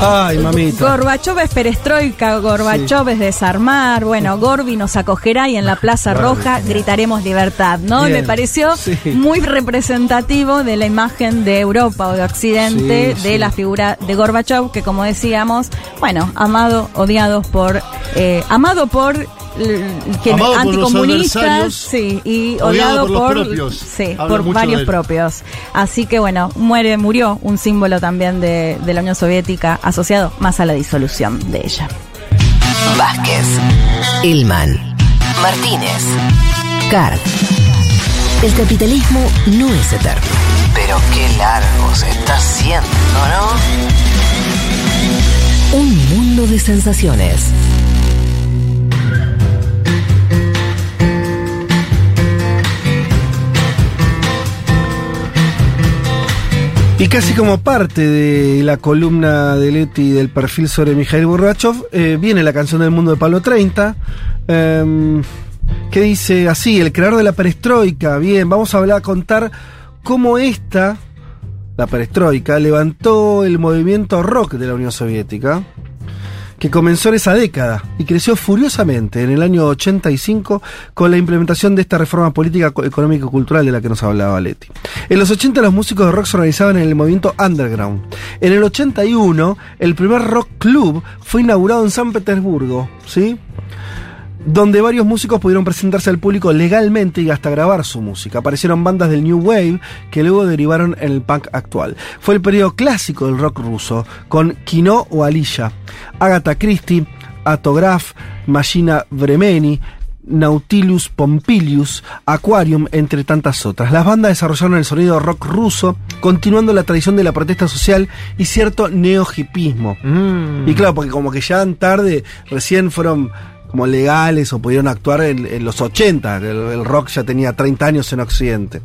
Ay, mamita. Gorbachev es perestroika, Gorbachev es desarmar. Bueno, Gorbi nos acogerá y en la [LAUGHS] Plaza Roja gritaremos libertad, ¿no? Bien, Me pareció sí. muy representativo de la imagen de Europa o de Occidente, Sí, de la figura de Gorbachev, que como decíamos, bueno, amado, odiado por. eh, amado por. L- que- Amado por los anticomunistas, sí, y odiado odiado por los por, propios. sí, por varios propios. Así que bueno, muere, murió un símbolo también de, de la Unión Soviética asociado más a la disolución de ella. Vázquez, Ilman, Martínez, Card. El capitalismo no es eterno. Pero qué largo se está haciendo, ¿no? Un mundo de sensaciones. Y casi como parte de la columna de Leti del perfil sobre Mikhail Gorbachev, eh, viene la canción del mundo de Pablo 30, em, que dice así, el creador de la perestroika, bien, vamos a hablar, a contar cómo esta, la perestroika, levantó el movimiento rock de la Unión Soviética, que comenzó en esa década y creció furiosamente en el año 85 con la implementación de esta reforma política, co- económica y cultural de la que nos hablaba Leti. En los 80 los músicos de rock se organizaban en el movimiento underground. En el 81 el primer rock club fue inaugurado en San Petersburgo, ¿sí? Donde varios músicos pudieron presentarse al público legalmente y hasta grabar su música. Aparecieron bandas del New Wave que luego derivaron en el punk actual. Fue el periodo clásico del rock ruso, con Kino o Alisha, Agatha Christie, Atograph, Machina Vremeni, Nautilus Pompilius, Aquarium, entre tantas otras. Las bandas desarrollaron el sonido rock ruso, continuando la tradición de la protesta social y cierto neo-hipismo. Y claro, porque como que ya tarde, recién fueron como legales o pudieron actuar en, los 80. El, el rock ya tenía 30 años en Occidente.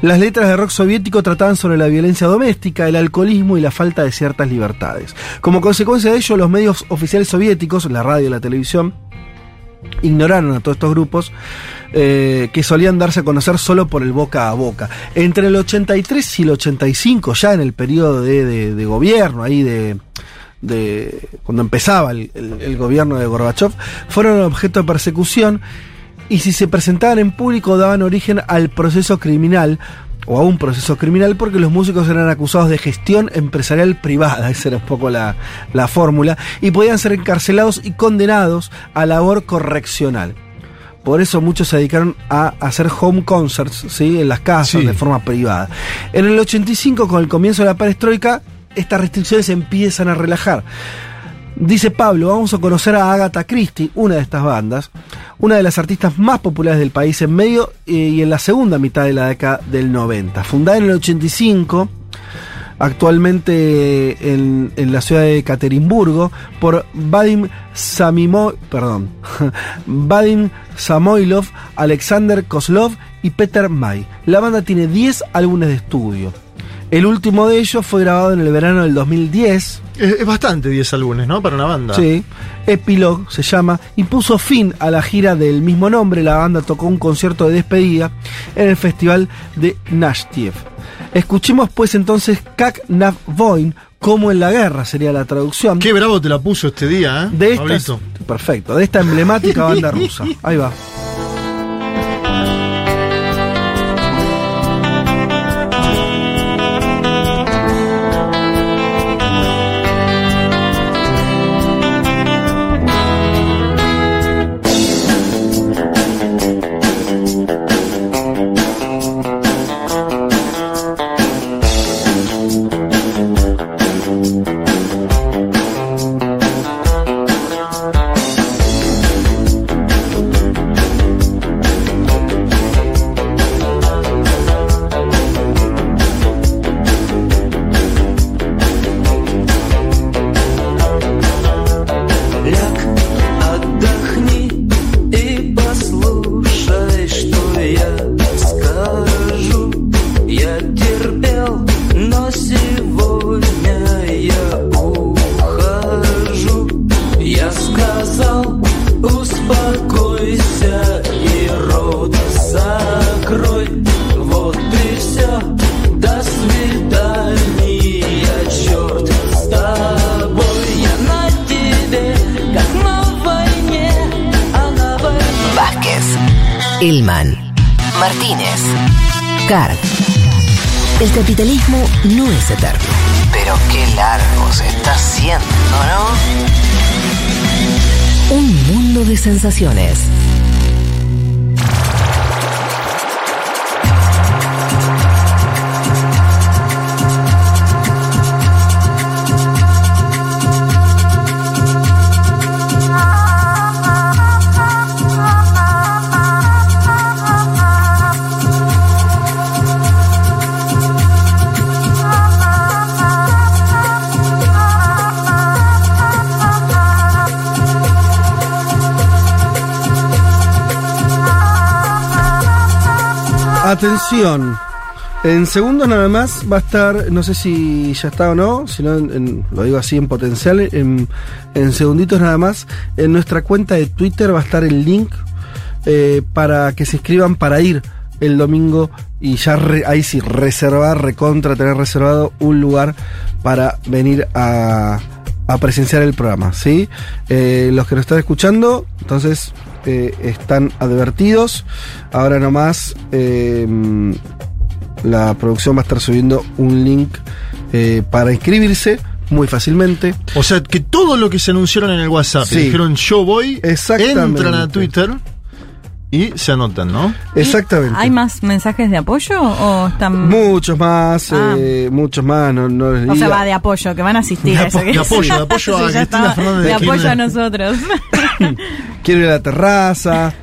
Las letras de rock soviético trataban sobre la violencia doméstica, el alcoholismo y la falta de ciertas libertades. Como consecuencia de ello, los medios oficiales soviéticos, la radio y la televisión, ignoraron a todos estos grupos eh, que solían darse a conocer solo por el boca a boca. Entre el 83 y el 85, ya en el periodo de gobierno, ahí de, de cuando empezaba el, el- el gobierno de Gorbachev, fueron objeto de persecución y si se presentaban en público daban origen al proceso criminal o a un proceso criminal porque los músicos eran acusados de gestión empresarial privada, [LAUGHS] esa era un poco la, la fórmula, y podían ser encarcelados y condenados a labor correccional. Por eso muchos se dedicaron a hacer home concerts, ¿sí? En las casas, de forma privada. En el 85, con el comienzo de la perestroika, estas restricciones empiezan a relajar. Dice Pablo, vamos a conocer a Agatha Christie, una de estas bandas, una de las artistas más populares del país en medio eh, y en la segunda mitad de la década del 90. Fundada en el 85, actualmente en, la ciudad de Ekaterimburgo, por Vadim Samimo, perdón, [LAUGHS] Vadim Samoilov, Alexander Kozlov y Peter May. La banda tiene 10 álbumes de estudio. El último de ellos fue grabado en el verano del 2010. Es, es bastante 10 álbumes, ¿no? Para una banda. Sí, Epilogue se llama, y puso fin a la gira del mismo nombre. La banda tocó un concierto de despedida en el festival de Nashtiev. Escuchemos pues entonces Kak Nav Voin, como en la guerra sería la traducción. Qué bravo te la puso este día, ¿eh? De esta, perfecto, de esta emblemática [LAUGHS] banda rusa. Ahí va. Atención. En segundos nada más va a estar, no sé si ya está o no, si no, en- lo digo así en potencial, en, segunditos nada más, en nuestra cuenta de Twitter va a estar el link eh, para que se inscriban para ir el domingo y ya re- ahí sí, reservar, recontra, tener reservado un lugar para venir a, a presenciar el programa, ¿sí? Eh, los que nos están escuchando, entonces eh, están advertidos. Ahora nomás eh, la producción va a estar subiendo un link eh, para inscribirse muy fácilmente. O sea, que todo lo que se anunciaron en el WhatsApp, Sí. dijeron yo voy, Exactamente. entran a Twitter y se anotan, ¿no? Exactamente. ¿Hay más mensajes de apoyo o están.? Muchos más, Ah. eh, muchos más, no, no les O sea, va de apoyo, que van a asistir De a eso. apo- que de apoyo, [LAUGHS] sí. de apoyo a Sí, ya Cristina estaba. Fernández de De apoyo a nosotros. [LAUGHS] Quiero ir a la terraza.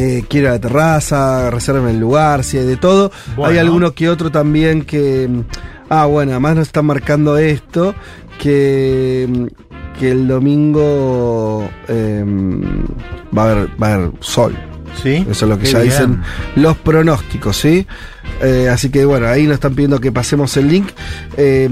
Eh, a la terraza, reserven el lugar, si hay de todo. Bueno. Hay alguno que otro también que. mm, Ah, bueno, además nos están marcando esto: que, mm, que el domingo eh, va, a haber, va a haber sol. Sí. Eso es lo que Qué ya bien. dicen los pronósticos, ¿sí? Eh, así que bueno, ahí nos están pidiendo que pasemos el link. Eh,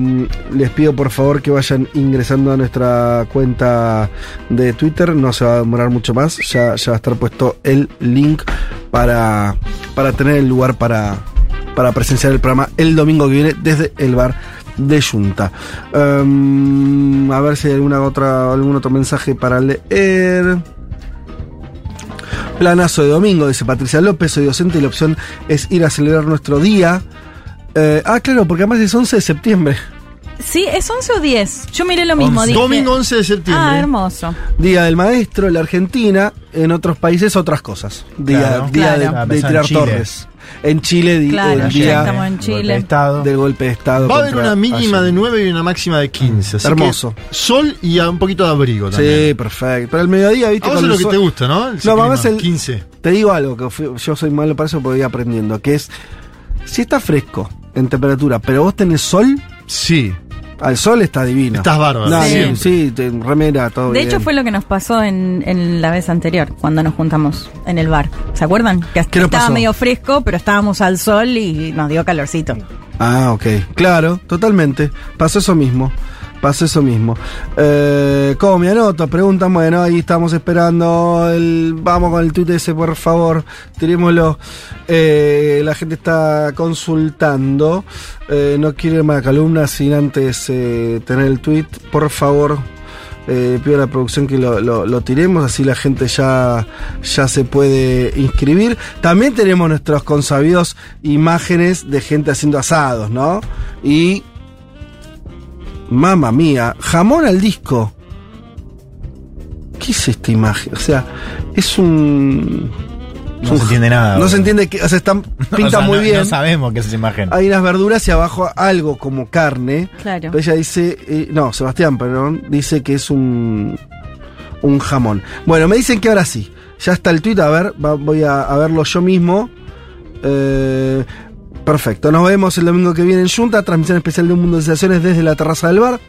les pido por favor que vayan ingresando a nuestra cuenta de Twitter. No se va a demorar mucho más. Ya, ya va a estar puesto el link para, para tener el lugar para, para presenciar el programa el domingo que viene desde el bar de Junta. Um, a ver si hay alguna otra, algún otro mensaje para leer. Planazo de domingo, dice Patricia López, soy docente y la opción es ir a celebrar nuestro día. Eh, ah, claro, porque además es 11 de septiembre, Sí, es 11 o 10. Yo miré lo mismo. Dije- Domingo 11 de septiembre. Ah, hermoso. Día del Maestro en la Argentina, en otros países otras cosas. Día, Claro. día Claro. de- de, pensaba en tirar Chile. torres. En Chile, Claro, el ya día estamos en Chile. del golpe de Estado. Va a haber una mínima Allende. de 9 y una máxima de 15. así Hermoso. que sol y un poquito de abrigo también. Sí, perfecto. Pero el mediodía, viste, A vos es el lo que sol- te gusta, ¿no? Ese no, mamá, el 15. Te digo algo, que fui- yo soy malo para eso porque voy aprendiendo, que es, si está fresco en temperatura, pero vos tenés sol, sí. Al sol está divino. Estás bárbaro. No, Sí. sí, te- remera, todo De bien. hecho, fue lo que nos pasó en, en la vez anterior, cuando nos juntamos en el bar. ¿Se acuerdan? Que ¿Qué nos estaba pasó? medio fresco, pero estábamos al sol y nos dio calorcito. Ah, ok. Claro, totalmente. Pasó eso mismo. Pasó eso mismo. Eh, ¿Cómo me anoto? Preguntan, bueno, ahí estamos esperando. El, vamos con el tweet ese, por favor. Tirémoslo. Eh, la gente está consultando. Eh, no a la columna sin antes eh, tener el tweet. Por favor, pido a la producción que lo, lo- lo tiremos, así la gente ya, ya se puede inscribir. También tenemos nuestros consabidos imágenes de gente haciendo asados, ¿no? Y. Mamma mía, jamón al disco. ¿Qué es esta imagen? O sea, es un. No se entiende nada. No se entiende que. O sea, están, [LAUGHS] O pinta sea, muy no- bien. No sabemos qué es esa imagen. Hay unas verduras y abajo algo como carne. Claro. Pero ella dice, eh, no, Sebastián, perdón, dice que es un, un jamón. Bueno, me dicen que ahora sí. Ya está el tweet, a ver, va- voy a, a verlo yo mismo. Eh, perfecto, nos vemos el domingo que viene en Junta, transmisión especial de Un Mundo de Sensaciones desde la terraza del bar.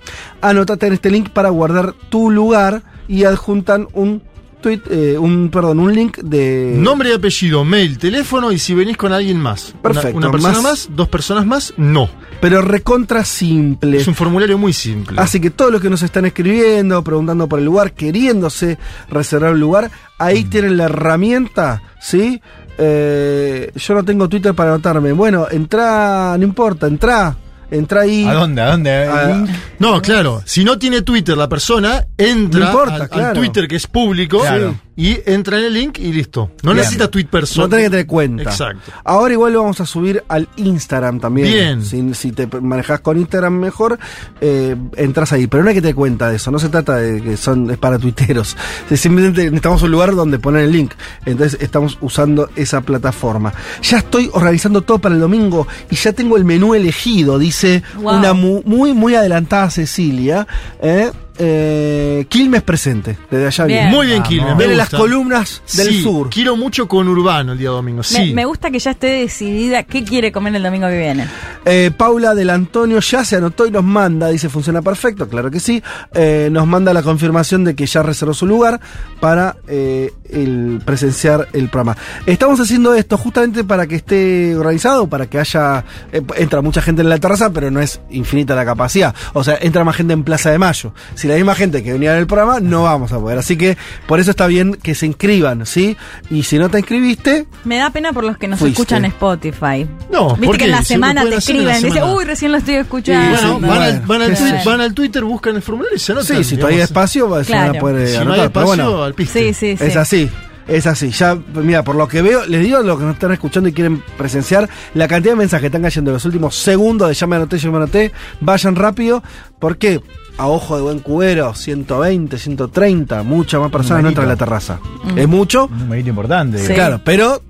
Anotate en este link para guardar tu lugar y adjuntan un tweet, eh, un, perdón, un link de... Nombre y apellido, mail, teléfono y si venís con alguien más. Una- Perfecto, Una, persona más- más, dos personas más, no. Pero recontra simple. Es un formulario muy simple. Así que todos los que nos están escribiendo, preguntando por el lugar, queriéndose reservar un lugar, ahí Mm. tienen la herramienta, ¿sí? Eh, yo no tengo Twitter para anotarme. Bueno, entra, no importa, entra, entra ahí. ¿A dónde? ¿A dónde? No, claro. Si no tiene Twitter la persona, entra No importa, al. Twitter que es público Claro. Y entra en el link y listo. No Bien. necesita tweet personal. No tenés que tener cuenta. Exacto. Ahora igual lo vamos a subir al Instagram también. Bien. Si, si te manejas con Instagram mejor, eh, entras ahí. Pero no hay que tener cuenta de eso. No se trata de que son es para tuiteros. Simplemente necesitamos un lugar donde poner el link. Entonces estamos usando esa plataforma. Ya estoy organizando todo para el domingo y ya tengo el menú elegido, dice Wow. una mu- muy, muy adelantada Cecilia. ¿eh? Eh, Quilmes presente, desde allá Bien. viene. Muy bien, Quilmes. me Viene las columnas del Sí, sur. Quiero mucho con Urbano el día domingo. Me, Sí. me gusta que ya esté decidida qué quiere comer el domingo que viene. Eh, Paula del Antonio ya se anotó y nos manda, dice funciona perfecto, claro que sí. Eh, nos manda la confirmación de que ya reservó su lugar para eh, el presenciar el programa. Estamos haciendo esto justamente para que esté organizado, para que haya. eh, entra mucha gente en la terraza, pero no es infinita la capacidad. O sea, entra más gente en Plaza de Mayo. Si la misma gente que venía en el programa, no vamos a poder. Así que por eso está bien que se inscriban, ¿sí? Y si no te inscribiste, Me da pena por los que nos Fuiste. escuchan en Spotify. No, Viste ¿por que en qué? la Si semana te escriben, dice, semana. uy, recién lo estoy escuchando. Bueno, van, al, van qué van Twitter, buscan el formulario y se anotan. sí, si todavía hay digamos. espacio, se van a Claro. poder Si no anotar. hay Pero espacio, bueno, al piste. Sí, sí, sí. Es así. Es así, ya, mira, por lo que veo, les digo lo que nos están escuchando y quieren presenciar, la cantidad de mensajes que están cayendo en los últimos segundos de ya me anoté, ya me anoté, vayan rápido, porque a ojo de buen cubero, 120, 130, muchas más personas no entran a la terraza. Mm. Es mucho, Un numerito importante. Sí. claro, pero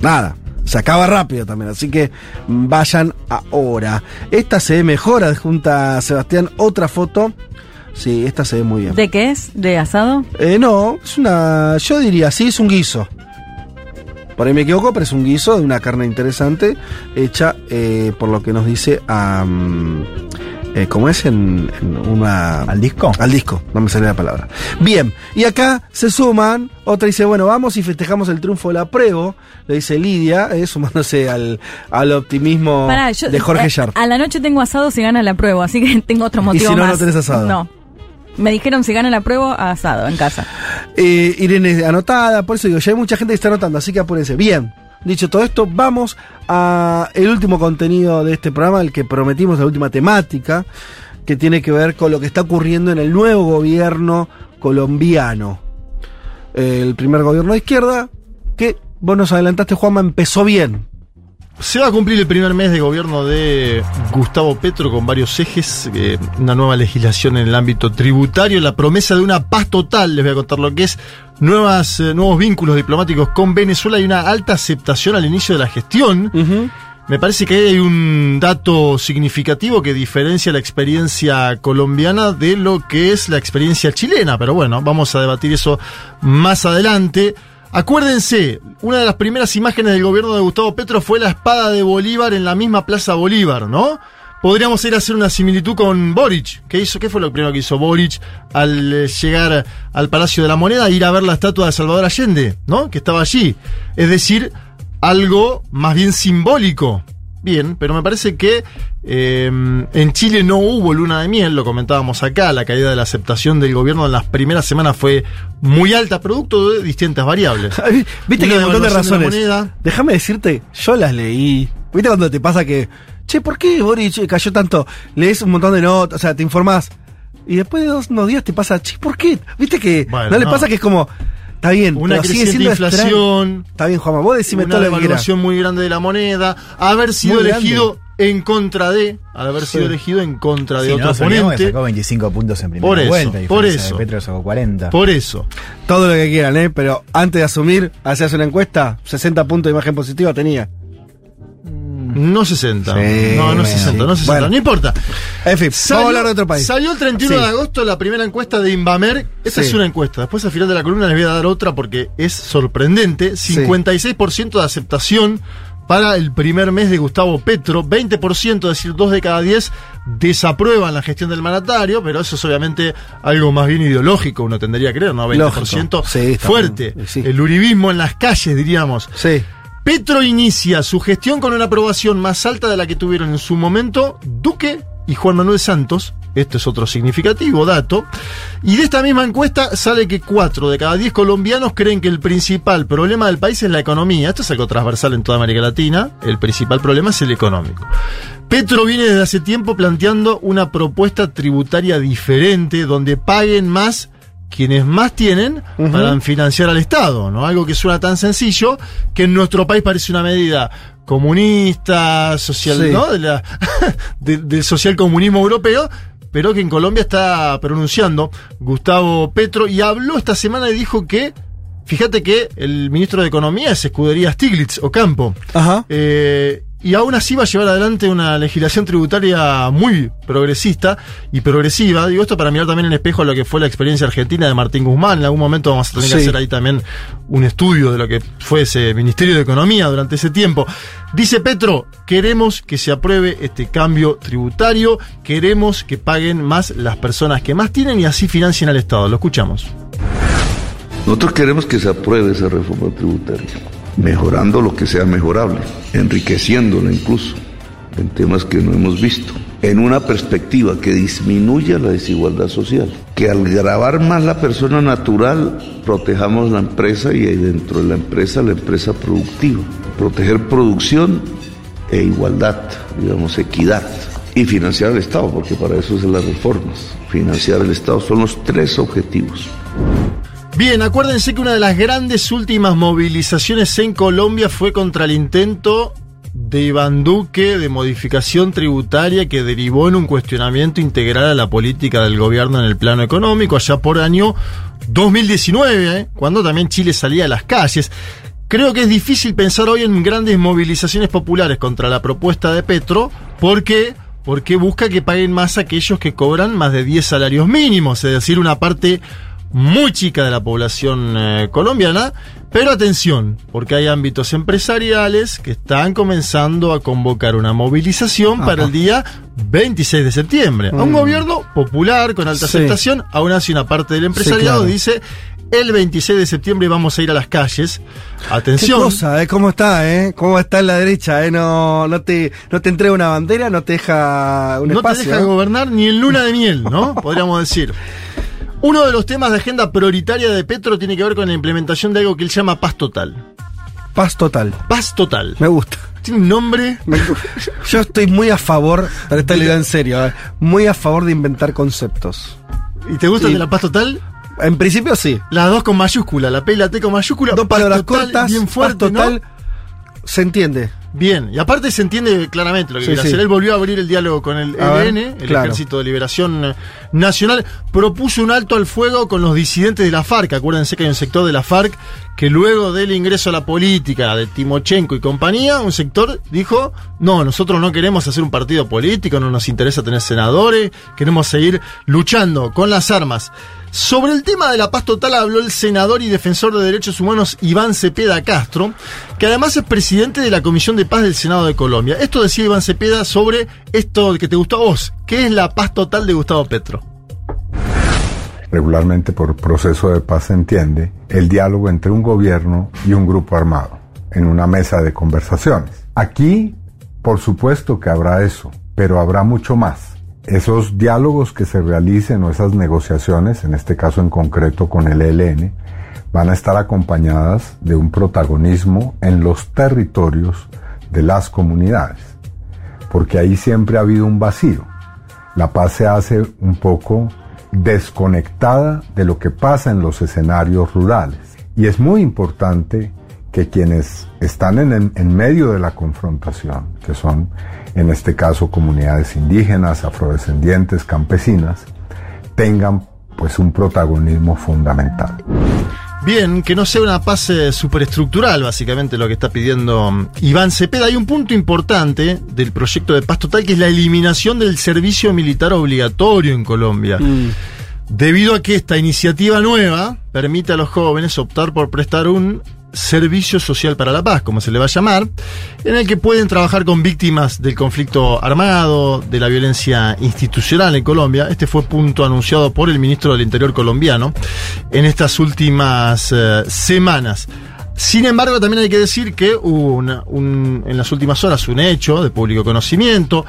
nada. Se acaba rápido también, así que vayan ahora. Esta se ve mejor, adjunta Sebastián otra foto. Sí, esta se ve muy bien. ¿De qué es? ¿De asado? Eh, no, es una. Yo diría, sí, es un guiso. Por ahí me equivoco, pero es un guiso de una carne interesante, hecha eh, por lo que nos dice a. ¿Cómo es? En, en una. ¿Al disco? Al disco, no me sale la palabra. Bien, y acá se suman. Otra dice, bueno, vamos y festejamos el triunfo de la prueba. Le dice Lidia, eh, sumándose al, al optimismo Pará, yo- de Jorge eh, Sharp. A la noche tengo asado si gana la prueba, así que [LAUGHS] tengo otro motivo si no, no más. tenés asado? No. Me dijeron si gana la prueba, asado en casa. Eh, Irene anotada, por eso digo, ya hay mucha gente que está anotando, así que apúrense. Bien, dicho todo esto, vamos a el último contenido de este programa, el que prometimos, la última temática, que tiene que ver con lo que está ocurriendo en el nuevo gobierno colombiano. El primer gobierno de izquierda, que vos nos adelantaste, Juanma, empezó bien. Se va a cumplir el primer mes de gobierno de Gustavo Petro con varios ejes, eh, una nueva legislación en el ámbito tributario, la promesa de una paz total, les voy a contar lo que es, nuevas, eh, nuevos vínculos diplomáticos con Venezuela y una alta aceptación al inicio de la gestión. Me parece que ahí hay un dato significativo que diferencia la experiencia colombiana de lo que es la experiencia chilena, pero bueno, vamos a debatir eso más adelante. Acuérdense, una de las primeras imágenes del gobierno de Gustavo Petro fue la espada de Bolívar en la misma Plaza Bolívar, ¿no? Podríamos ir a hacer una similitud con Boric. ¿Qué hizo? ¿Qué fue lo primero que hizo Boric al eh, llegar al Palacio de la Moneda? Ir a ver la estatua de Salvador Allende, ¿no? Que estaba allí. Es decir, algo más bien simbólico. Bien, pero me parece que eh, en Chile no hubo luna de miel, lo comentábamos acá, la caída de la aceptación del gobierno en las primeras semanas fue muy alta, producto de distintas variables. [LAUGHS] Viste que hay un montón de razones. Déjame decirte, yo las leí. ¿Viste cuando te pasa que, che, ¿por qué Boric cayó tanto? Lees un montón de notas, o sea, te informás. Y después de dos unos días te pasa, che, ¿por qué? ¿Viste que Bueno, no le no. pasa que es como, está bien, Una pero sigue creciente siendo inflación. extraño. Está bien, Juanma, vos decime una todo lo que quieras. devaluación muy grande de la moneda, haber sido Muy grande. elegido en contra de, al haber sido Sí. elegido en contra de Sí, otro no, oponente. sacó 25 puntos en primera Por eso, vuelta. y por eso. de Petro sacó 40. Por eso. Todo lo que quieran, ¿eh? Pero antes de asumir, hacías una encuesta, 60 puntos de imagen positiva tenía. No 60. Sí, no, no bueno, 60, sí. no 60. Bueno. No importa. En fin, vamos a hablar de otro país. Salió el 31 Sí. de agosto la primera encuesta de Invamer. Esta Sí. es una encuesta. Después al final de la columna les voy a dar otra porque es sorprendente. 56% de aceptación para el primer mes de Gustavo Petro. 20%, es decir, 2 de cada 10 desaprueban la gestión del mandatario, pero eso es obviamente algo más bien ideológico, uno tendría que creer, ¿no? 20% Lógico. Sí, está fuerte. Sí. El uribismo en las calles, diríamos. Sí. Petro inicia su gestión con una aprobación más alta de la que tuvieron en su momento Duque y Juan Manuel Santos. Este es otro significativo dato. Y de esta misma encuesta sale que 4 de cada 10 colombianos creen que el principal problema del país es la economía. Esto es algo transversal en toda América Latina. El principal problema es el económico. Petro viene desde hace tiempo planteando una propuesta tributaria diferente donde paguen más quienes más tienen para financiar al Estado, ¿no? Algo que suena tan sencillo que en nuestro país parece una medida comunista, social, Sí. ¿no? De la- [LAUGHS] de- del social comunismo europeo, pero que en Colombia está pronunciando Gustavo Petro y habló esta semana y dijo que, fíjate que el ministro de Economía es Escudería Stiglitz o Campo. Ajá. Eh, y aún así va a llevar adelante una legislación tributaria muy progresista y progresiva. Digo esto para mirar también en espejo lo que fue la experiencia argentina de Martín Guzmán. En algún momento vamos a tener que hacer ahí también un estudio de lo que fue ese Ministerio de Economía durante ese tiempo. Dice Petro, queremos que se apruebe este cambio tributario, queremos que paguen más las personas que más tienen y así financien al Estado. Lo escuchamos. Nosotros queremos que se apruebe esa reforma tributaria, mejorando lo que sea mejorable, enriqueciéndola incluso en temas que no hemos visto, en una perspectiva que disminuya la desigualdad social, que al grabar más la persona natural protejamos la empresa y dentro de la empresa la empresa productiva, proteger producción e igualdad, digamos equidad. Y financiar al Estado, porque para eso es las reformas, financiar el Estado son los tres objetivos. Bien, acuérdense que una de las grandes últimas movilizaciones en Colombia fue contra el intento de Iván Duque de modificación tributaria que derivó en un cuestionamiento integral a la política del gobierno en el plano económico allá por año 2019, ¿eh? cuando también Chile salía a las calles. Creo que es difícil pensar hoy en grandes movilizaciones populares contra la propuesta de Petro porque porque busca que paguen más aquellos que cobran más de 10 salarios mínimos, es decir, una parte muy chica de la población eh, colombiana. Pero atención, porque hay ámbitos empresariales que están comenzando a convocar una movilización para el día 26 de septiembre. A un Mm. gobierno popular, con alta Sí. aceptación, aún así una parte del empresariado claro. dice, el 26 de septiembre vamos a ir a las calles. Atención. Qué cosa, ¿eh? ¿Cómo está, eh? ¿Cómo está en la derecha, eh? No, no, te, no te entrega una bandera, no te deja un no espacio. te deja ¿eh? gobernar ni en luna de miel, ¿no? [LAUGHS] Podríamos decir. Uno de los temas de agenda prioritaria de Petro tiene que ver con la implementación de algo que él llama paz total. Paz total. Paz total. Me gusta. Tiene un nombre. [LAUGHS] Yo estoy muy a favor, pero esta digo en serio, eh, muy a favor de inventar conceptos. ¿Y te gusta el de la paz total? En principio sí. Las dos con mayúscula, la P y la T con mayúscula. Dos palabras total, cortas, bien paz fuerte, total, ¿no? Se entiende. Bien, y aparte se entiende claramente lo que Sí, quiere sí. hacer. Él volvió a abrir el diálogo con el A ver, ELN, el claro. Ejército de Liberación Nacional. Propuso un alto al fuego con los disidentes de la FARC. Acuérdense que hay un sector de la FARC que luego del ingreso a la política de Timochenko y compañía, un sector dijo, no, nosotros no queremos hacer un partido político, no nos interesa tener senadores, queremos seguir luchando con las armas. Sobre el tema de la paz total habló el senador y defensor de derechos humanos Iván Cepeda Castro, que además es presidente de la Comisión de Paz del Senado de Colombia. Esto decía Iván Cepeda sobre esto que te gustó a vos, que es la paz total de Gustavo Petro. Regularmente por proceso de paz se entiende el diálogo entre un gobierno y un grupo armado en una mesa de conversaciones. Aquí, por supuesto que habrá eso, pero habrá mucho más. Esos diálogos que se realicen o esas negociaciones, en este caso en concreto con el ELN, van a estar acompañadas de un protagonismo en los territorios de las comunidades, porque ahí siempre ha habido un vacío. La paz se hace un poco desconectada de lo que pasa en los escenarios rurales. Y es muy importante que quienes están en, en, en, medio de la confrontación, que son en este caso comunidades indígenas, afrodescendientes, campesinas, tengan pues un protagonismo fundamental. Bien, que no sea una paz superestructural, básicamente lo que está pidiendo um, Iván Cepeda. Hay un punto importante del proyecto de paz total que es la eliminación del servicio militar obligatorio en Colombia. Mm. Debido a que esta iniciativa nueva permite a los jóvenes optar por prestar un servicio social para la paz, como se le va a llamar, en el que pueden trabajar con víctimas del conflicto armado, de la violencia institucional en Colombia. Este fue punto anunciado por el ministro del Interior colombiano en estas últimas uh, semanas. Sin embargo, también hay que decir que hubo un, en las últimas horas un hecho de público conocimiento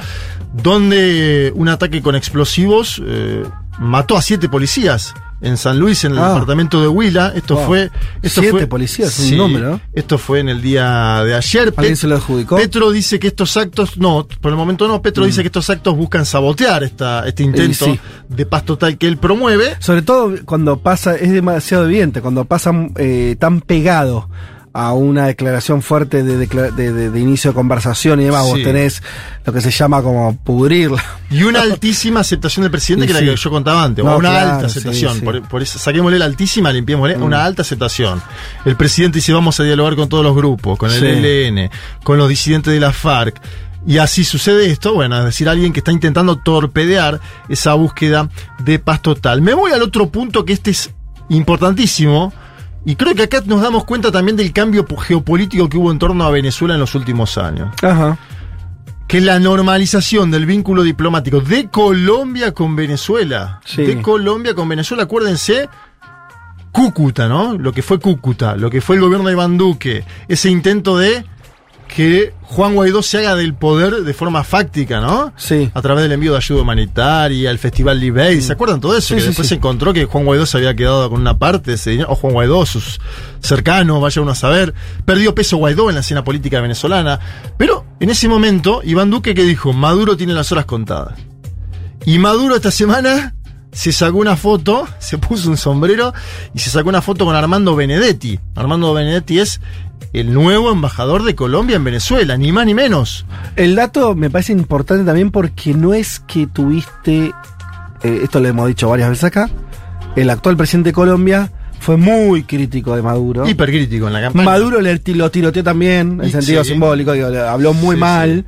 donde un ataque con explosivos eh, mató a siete policías en San Luis, en el Ah. departamento de Huila. Esto Wow. fue. Esto Siete fue, policías, un número. Esto fue en el día de ayer. ¿Alguien Pet- se lo adjudicó? Petro dice que estos actos, no, por el momento no, Petro dice que estos actos buscan sabotear esta, este intento Mm. sí. de paz total que él promueve. Sobre todo cuando pasa, es demasiado evidente, cuando pasan eh, tan pegado a una declaración fuerte de, de- de- de inicio de conversación y demás, vos tenés lo que se llama como pudrirla. Y una altísima aceptación del presidente, Y que era sí. la que yo contaba antes. No, una claro, alta aceptación. sí. Por, por eso, saquémosle la altísima, limpiémosle Mm. una alta aceptación. El presidente dice: Vamos a dialogar con todos los grupos, con el. ELN, con los disidentes de la FARC. Y así sucede esto, bueno, es decir, alguien que está intentando torpedear esa búsqueda de paz total. Me voy al otro punto que este es importantísimo. Y creo que acá nos damos cuenta también del cambio po- geopolítico que hubo en torno a Venezuela en los últimos años Ajá. que la normalización del vínculo diplomático de Colombia con Venezuela. Sí. De Colombia con Venezuela, acuérdense, Cúcuta, ¿no? Lo que fue Cúcuta, lo que fue el gobierno de Iván Duque, ese intento de que Juan Guaidó se haga del poder de forma fáctica, ¿no? Sí. A través del envío de ayuda humanitaria, el Festival Libey, ¿se acuerdan todo eso? Sí, que sí, después sí. se encontró que Juan Guaidó se había quedado con una parte de ese dinero, o Juan Guaidó, sus cercanos, vaya uno a saber. Perdió peso Guaidó en la escena política venezolana. Pero en ese momento, Iván Duque que dijo, Maduro tiene las horas contadas. Y Maduro esta semana se sacó una foto, [LAUGHS] se puso un sombrero y se sacó una foto con Armando Benedetti. Armando Benedetti es el nuevo embajador de Colombia en Venezuela, ni más ni menos. El dato me parece importante también porque no es que tuviste, eh, esto lo hemos dicho varias veces acá, el actual presidente de Colombia fue muy crítico de Maduro. Hipercrítico en la campaña. Maduro le, lo tiroteó también, en Y sentido sí. simbólico, digo, habló muy Sí, mal.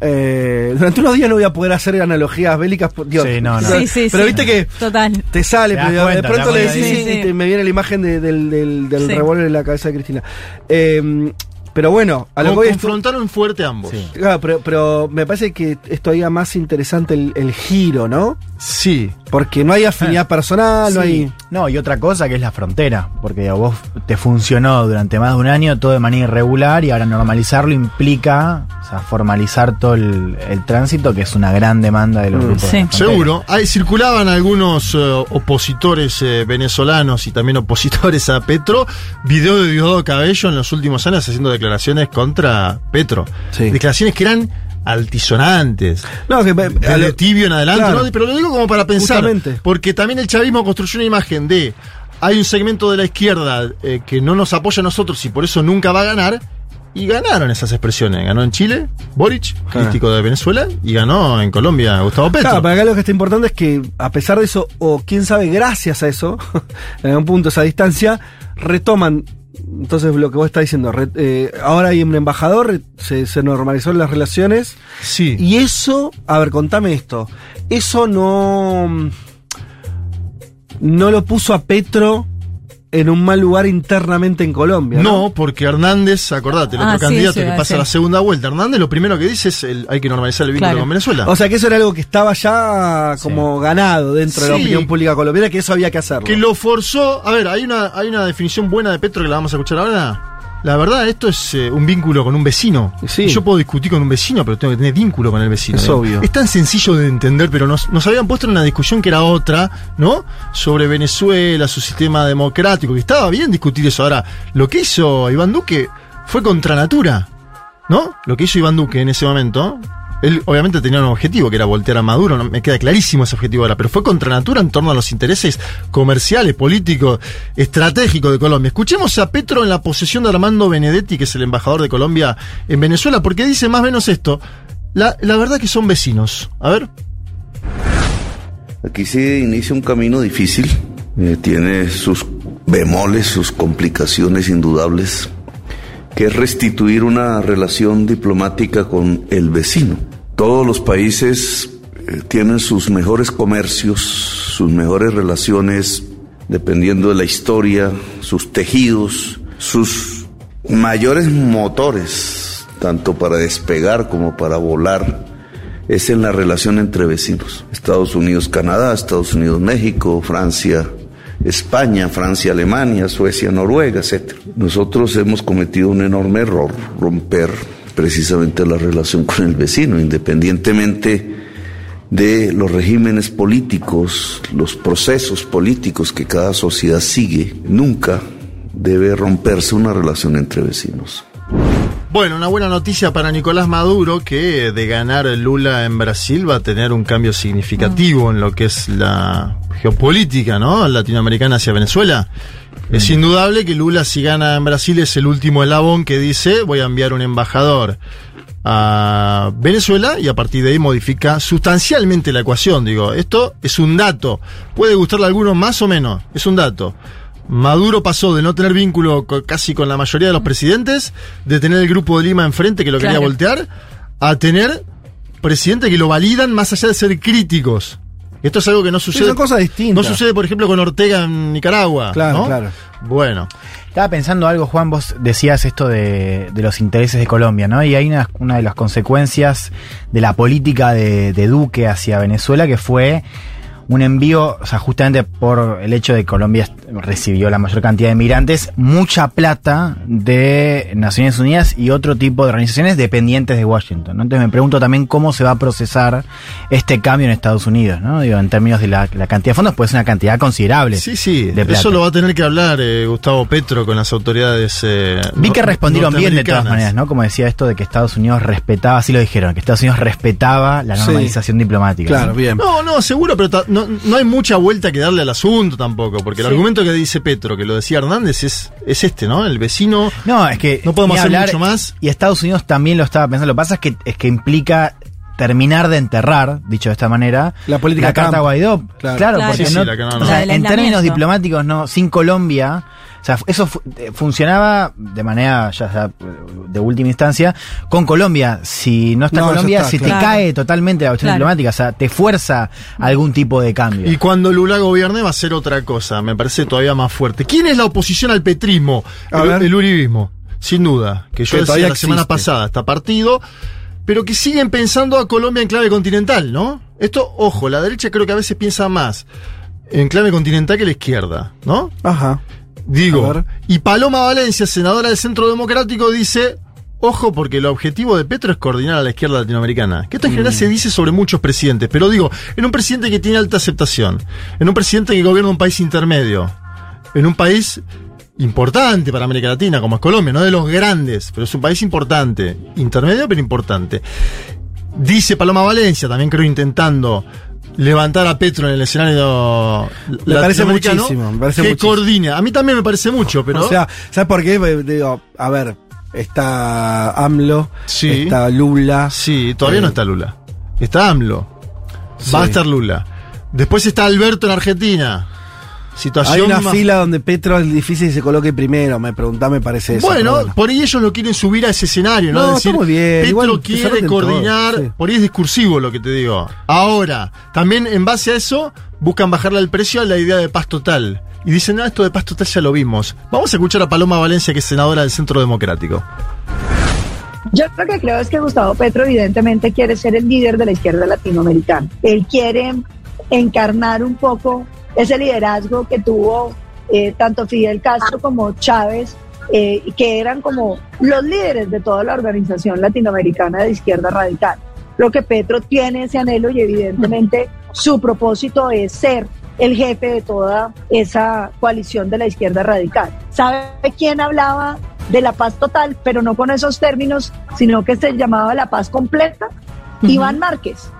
Eh, durante unos días no voy a poder hacer analogías bélicas. por- digo, Sí, no, no. Sí, sí, pero sí. viste que Total. te sale, Te pero cuenta, de pronto le decís y te- me viene la imagen de- del, del, del Sí. revólver en la cabeza de Cristina. Eh, pero bueno, a lo que confrontaron fuerte ambos. Sí. Claro, pero, pero me parece que es todavía más interesante el, el giro, ¿no? Sí. Porque no hay afinidad personal, no hay. No, y otra cosa que es la frontera, porque a vos te funcionó durante más de un año todo de manera irregular y ahora normalizarlo implica, o sea, formalizar todo el, el tránsito, que es una gran demanda de los Mm. grupos. de Sí. frontera. Seguro. Ahí circulaban algunos eh, opositores eh, venezolanos y también opositores a Petro, video de Diosdado Cabello en los últimos años haciendo declaraciones contra Petro. Sí. Declaraciones que eran altisonantes. No, que. Desde tibio en adelante, Claro. ¿no? Pero lo digo como para pensar. Justamente. Porque también el chavismo construyó una imagen de. Hay un segmento de la izquierda eh, que no nos apoya a nosotros y por eso nunca va a ganar. Y ganaron esas expresiones. Ganó en Chile, Boric, crítico de Venezuela, y ganó en Colombia, Gustavo Petro. Claro, para acá lo que está importante es que, a pesar de eso, o quién sabe, gracias a eso, [LAUGHS] en algún punto esa distancia, retoman. Entonces, lo que vos estás diciendo, re- eh, ahora hay un embajador, se, se normalizó las relaciones. Sí. Y eso, a ver, contame esto. Eso no. No lo puso a Petro en un mal lugar internamente en Colombia. No, No, porque Hernández, acordate, el Ah, otro sí, candidato sí, que ah, pasa sí. a la segunda vuelta. Hernández lo primero que dice es el, hay que normalizar el vínculo Claro. con Venezuela. O sea que eso era algo que estaba ya como ganado dentro de la opinión pública colombiana, que eso había que hacerlo. que lo forzó. A ver, hay una, hay una definición buena de Petro que la vamos a escuchar ahora. La verdad, esto es eh, un vínculo con un vecino. Sí. Yo puedo discutir con un vecino, pero tengo que tener vínculo con el vecino. Es obvio. Es tan sencillo de entender, pero nos, nos habían puesto en una discusión que era otra, ¿no? Sobre Venezuela, su sistema democrático, que estaba bien discutir eso. Ahora, lo que hizo Iván Duque fue contra natura, ¿no? Lo que hizo Iván Duque en ese momento. Él obviamente tenía un objetivo que era voltear a Maduro, no me queda clarísimo ese objetivo ahora, pero fue contra natura en torno a los intereses comerciales, políticos, estratégicos de Colombia. Escuchemos a Petro en la posesión de Armando Benedetti, que es el embajador de Colombia en Venezuela, porque dice más o menos esto. La, la verdad que son vecinos. A ver. Aquí se inicia un camino difícil, eh, tiene sus bemoles, sus complicaciones indudables, que es restituir una relación diplomática con el vecino. Todos los países eh, tienen sus mejores comercios, sus mejores relaciones, dependiendo de la historia, sus tejidos, sus mayores motores, tanto para despegar como para volar es en la relación entre vecinos. Estados Unidos, Canadá, Estados Unidos, México, Francia, España, Francia, Alemania, Suecia, Noruega, etc. Nosotros hemos cometido un enorme error, romper precisamente la relación con el vecino, independientemente de los regímenes políticos, los procesos políticos que cada sociedad sigue, nunca debe romperse una relación entre vecinos. Bueno, una buena noticia para Nicolás Maduro que de ganar Lula en Brasil va a tener un cambio significativo en lo que es la geopolítica, ¿no? Latinoamericana hacia Venezuela. Es indudable que Lula si gana en Brasil es el último eslabón que dice voy a enviar un embajador a Venezuela y a partir de ahí modifica sustancialmente la ecuación. Digo, esto es un dato. Puede gustarle a algunos más o menos, es un dato. Maduro pasó de no tener vínculo casi con la mayoría de los presidentes, de tener el grupo de Lima enfrente que lo quería voltear, a tener presidentes que lo validan más allá de ser críticos. Esto es algo que no sucede. son cosas distintas. No sucede, por ejemplo, con Ortega en Nicaragua. Claro, ¿no? claro. Bueno. Estaba pensando algo, Juan, vos decías esto de, de los intereses de Colombia, ¿no? Y hay una, una de las consecuencias de la política de, de Duque hacia Venezuela que fue un envío, o sea, justamente por el hecho de que Colombia recibió la mayor cantidad de migrantes, mucha plata de Naciones Unidas y otro tipo de organizaciones dependientes de Washington. ¿no? Entonces me pregunto también cómo se va a procesar este cambio en Estados Unidos, ¿no? Digo, en términos de la, la cantidad de fondos, pues es una cantidad considerable. Sí, sí. de plata. Eso lo va a tener que hablar eh, Gustavo Petro con las autoridades. eh, Vi que respondieron bien de todas maneras, ¿no? Como decía esto de que Estados Unidos respetaba, así lo dijeron, que Estados Unidos respetaba la Sí. normalización diplomática. ¿no? No, no, seguro, pero no, no hay mucha vuelta que darle al asunto tampoco, porque el Sí. argumento que dice Petro, que lo decía Hernández, es, es este, ¿no? El vecino. No, es que No podemos hacer hablar, mucho más. Y Estados Unidos también lo estaba pensando. Lo que pasa es que es que implica terminar de enterrar, dicho de esta manera, La política la carta Trump. Guaidó. Claro. Claro, Claro. porque Sí, sí, no- la que no, no. o sea, La del en términos diplomáticos, no, sin Colombia. O sea, eso fu- eh, funcionaba de manera ya, ya, de última instancia con Colombia. Si no está No, Colombia, está, se claro. te cae totalmente la cuestión Claro. diplomática. O sea, te fuerza algún tipo de cambio. Y cuando Lula gobierne va a ser otra cosa, me parece todavía más fuerte. ¿Quién es la oposición al petrismo? A el, ver. el uribismo, sin duda. Que yo Que decía todavía la semana pasada, está partido, pero que siguen pensando a Colombia en clave continental, ¿no? Esto, ojo, la derecha creo que a veces piensa más en clave continental que la izquierda, ¿no? Ajá. Digo, y Paloma Valencia, senadora del Centro Democrático, dice, ojo, porque el objetivo de Petro es coordinar a la izquierda latinoamericana. Que esto en general se dice sobre muchos presidentes, pero digo, en un presidente que tiene alta aceptación, en un presidente que gobierna un país intermedio, en un país importante para América Latina, como es Colombia, no de los grandes, pero es un país importante, intermedio pero importante. Dice Paloma Valencia, también creo intentando levantar a Petro en el escenario Me parece muchísimo, me parece que muchísimo. coordina. A mí también me parece mucho, pero... O sea, ¿sabes por qué? Eh, Digo, a ver, está AMLO, Sí. está Lula. Sí, todavía Eh, no está Lula. Está AMLO. Va a estar Lula. Después está Alberto en Argentina. Situación Hay una más- fila donde Petro es difícil que se coloque primero, me preguntá, me parece eso. Bueno, por ahí ellos lo quieren subir a ese escenario, ¿no? No, Decir, está muy bien, Petro igual quiere coordinar, sí. por ahí es discursivo lo que te digo. Ahora, también en base a eso, buscan bajarle el precio a la idea de paz total. Y dicen, no, esto de paz total ya lo vimos. Vamos a escuchar a Paloma Valencia, que es senadora del Centro Democrático. Yo lo que creo es que Gustavo Petro evidentemente quiere ser el líder de la izquierda latinoamericana. Él quiere encarnar un poco ese liderazgo que tuvo eh, tanto Fidel Castro como Chávez, eh, que eran como los líderes de toda la organización latinoamericana de izquierda radical. Creo que Petro tiene ese anhelo y evidentemente su propósito es ser el jefe de toda esa coalición de la izquierda radical. ¿Sabe quién hablaba de la paz total, pero no con esos términos, sino que se llamaba la paz completa? Iván Márquez.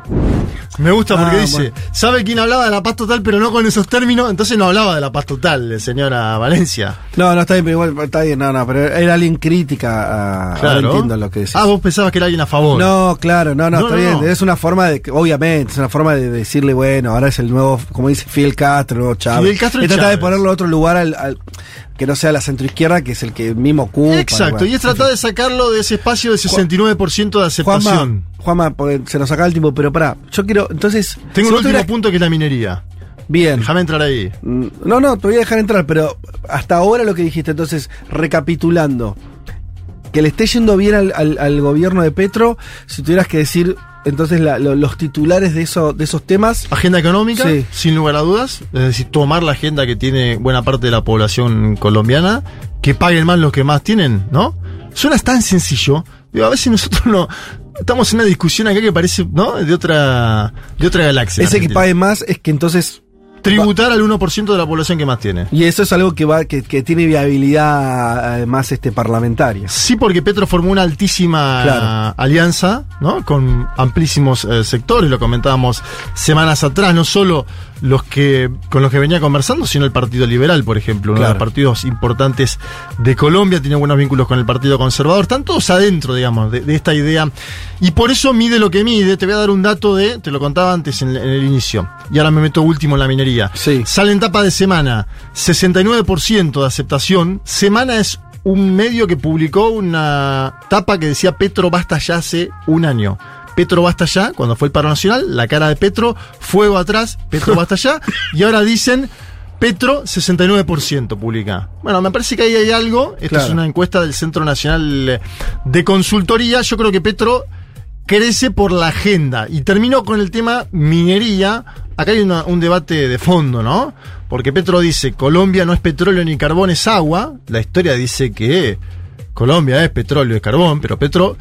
Me gusta porque Ah, dice, bueno. ¿sabe quién hablaba de la paz total pero no con esos términos? Entonces no hablaba de la paz total, señora Valencia. No, no, está bien, pero igual está bien, no, no, pero era alguien crítica a. Claro. Ahora entiendo lo que decís. Ah, vos pensabas que era alguien a favor. No, claro, no, no, No, está no, bien. Es una forma de, obviamente, es una forma de decirle, bueno, ahora es el nuevo, como dice Fidel Castro, Chávez. Fidel Castro y es tratar de Chávez. ponerlo en otro lugar al, al- que no sea la centroizquierda, que es el que mismo ocupa. Exacto, bueno. y es tratar de sacarlo de ese espacio de 69% de aceptación. Juanma, Juanma, porque se nos acaba el tiempo, pero pará, yo quiero, entonces... Tengo si un último tuvieras- punto que es la minería. Bien. Déjame entrar ahí. Mm, No, no, te voy a dejar entrar, pero hasta ahora lo que dijiste, entonces, recapitulando, que le esté yendo bien al, al- al gobierno de Petro, si tuvieras que decir, entonces, la- lo- los titulares de, eso, de esos temas... Agenda económica, Sí. sin lugar a dudas. Es decir, tomar la agenda que tiene buena parte de la población colombiana, que paguen más los que más tienen, ¿no? Suena tan sencillo. Digo, a veces nosotros no, estamos en una discusión acá que parece, ¿no? De otra, de otra galaxia. Ese que Argentina. pague más es que entonces. Tributar al 1% de la población que más tiene. Y eso es algo que va, que, que tiene viabilidad además este parlamentaria. Sí, porque Petro formó una altísima Claro. alianza, ¿no? Con amplísimos eh, sectores, lo comentábamos semanas atrás, no solo los que con los que venía conversando, sino el Partido Liberal, por ejemplo, uno de los partidos importantes de Colombia, tiene buenos vínculos con el Partido Conservador, están todos adentro, digamos, de, de esta idea. Y por eso mide lo que mide. Te voy a dar un dato de, te lo contaba antes en, en el inicio, y ahora me meto último en la minería. Sale en tapa de semana, 69% de aceptación. Semana es un medio que publicó una tapa que decía Petro basta ya hace un año. Petro basta ya, cuando fue el paro nacional, la cara de Petro, fuego atrás, Petro basta ya, [LAUGHS] y ahora dicen Petro 69% publica. Bueno, me parece que ahí hay algo. Esta Claro. es una encuesta del Centro Nacional de Consultoría. Yo creo que Petro crece por la agenda. Y termino con el tema minería. Acá hay una- un debate de fondo, ¿no? Porque Petro dice, Colombia no es petróleo ni carbón, es agua. La historia dice que Colombia es petróleo y carbón, pero Petro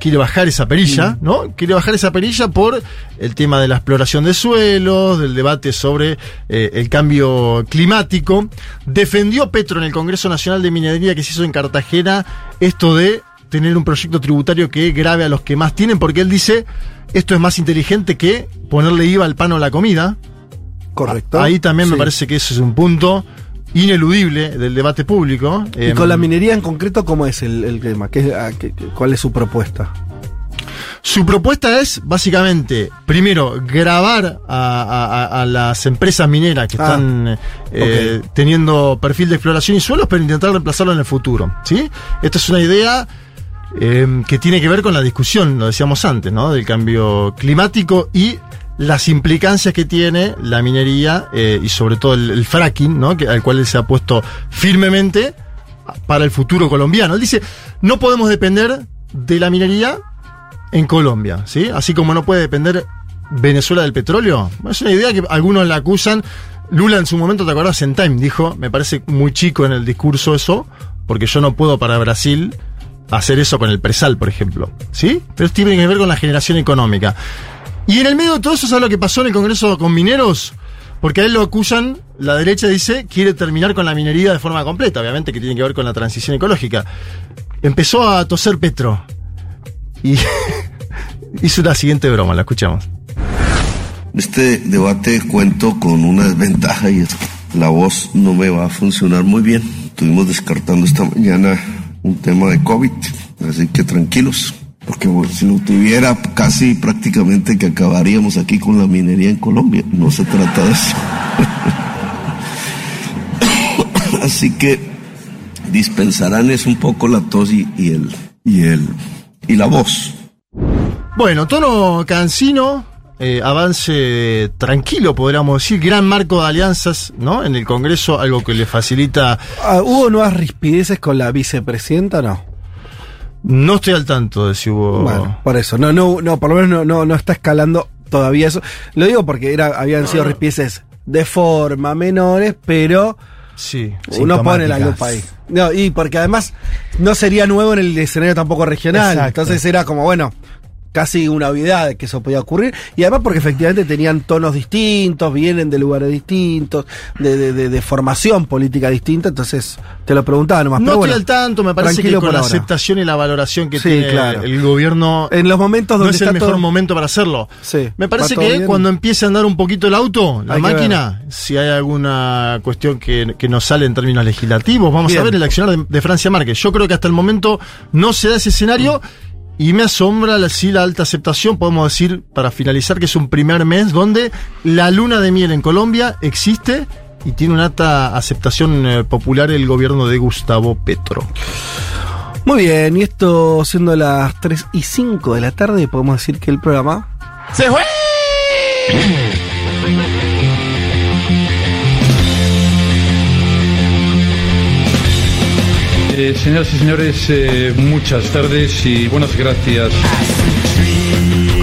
quiere bajar esa perilla, ¿no? Quiere bajar esa perilla por el tema de la exploración de suelos, del debate sobre eh, el cambio climático. Defendió Petro en el Congreso Nacional de Minería que se hizo en Cartagena esto de tener un proyecto tributario que grave a los que más tienen, porque él dice, esto es más inteligente que ponerle IVA al pan o la comida. Correcto. Ahí también me parece que eso es un punto ineludible del debate público. Y Em, con la minería en concreto, ¿cómo es el, el tema? ¿Qué, a- qué- ¿Cuál es su propuesta? Su propuesta es, básicamente, primero, grabar a, a- a- a las empresas mineras que Ah, están eh, teniendo perfil de exploración y suelos, pero intentar reemplazarlo en el futuro. ¿sí? Esta es una idea eh, que tiene que ver con la discusión, lo decíamos antes, ¿no? del cambio climático y las implicancias que tiene la minería eh, y sobre todo el, fracking, al cual él se ha puesto firmemente para el futuro colombiano. Él dice, no podemos depender de la minería en Colombia, ¿sí? Así como no puede depender Venezuela del petróleo. Es una idea que algunos la acusan. Lula en su momento, ¿te acordás? En Time dijo, me parece muy chico en el discurso eso, porque yo no puedo para Brasil hacer eso con el presal, por ejemplo, ¿sí? Pero tiene que ver con la generación económica. Y en el medio de todo eso, ¿sabes lo que pasó en el Congreso con mineros? Porque a él lo acusan, la derecha dice, quiere terminar con la minería de forma completa, obviamente que tiene que ver con la transición ecológica. Empezó a toser Petro. Y [LAUGHS] hizo la siguiente broma, la escuchamos. Este debate cuento con una desventaja y es la voz no me va a funcionar muy bien. Estuvimos descartando esta mañana un tema de COVID, así que tranquilos, porque bueno, si lo tuviera casi prácticamente que acabaríamos aquí con la minería en Colombia. No se trata de eso. [COUGHS] así que dispensarán es un poco la tos y, y el y el y la voz. Bueno, tono cansino, eh, avance tranquilo, podríamos decir, gran marco de alianzas, ¿no? En el Congreso, algo que le facilita. Ah, ¿Hubo nuevas rispideces con la vicepresidenta no? No estoy al tanto de si hubo. Bueno, por eso, no, no, no, por lo menos no, no, no está escalando todavía eso. Lo digo porque era, habían sido rispideces de forma menores, pero sí, uno pone la lupa ahí. No, y porque además no sería nuevo en el escenario tampoco regional. Exacto. Entonces era como, bueno, casi una obviedad de que eso podía ocurrir. Y además porque efectivamente tenían tonos distintos, vienen de lugares distintos, de, de, de- de formación política distinta. Entonces te lo preguntaba nomás. No pero estoy bueno, al tanto, me parece que con por la ahora. aceptación y la valoración que Sí, tiene claro. el gobierno. En los momentos no donde es el mejor todo- momento para hacerlo. Sí, Me parece que bien. cuando empiece a andar un poquito el auto, la Hay máquina, si hay alguna cuestión que, que nos sale en términos legislativos, vamos Bien. a ver el accionar de, de Francia Márquez. Yo creo que hasta el momento no se da ese escenario. Y me asombra la, sí la alta aceptación, podemos decir, para finalizar, que es un primer mes donde la luna de miel en Colombia existe y tiene una alta aceptación eh, popular el gobierno de Gustavo Petro. Muy bien, y esto siendo las 3 y 5 de la tarde, podemos decir que el programa ¡Se fue! Eh, señoras y señores, eh, muchas tardes y buenas gracias.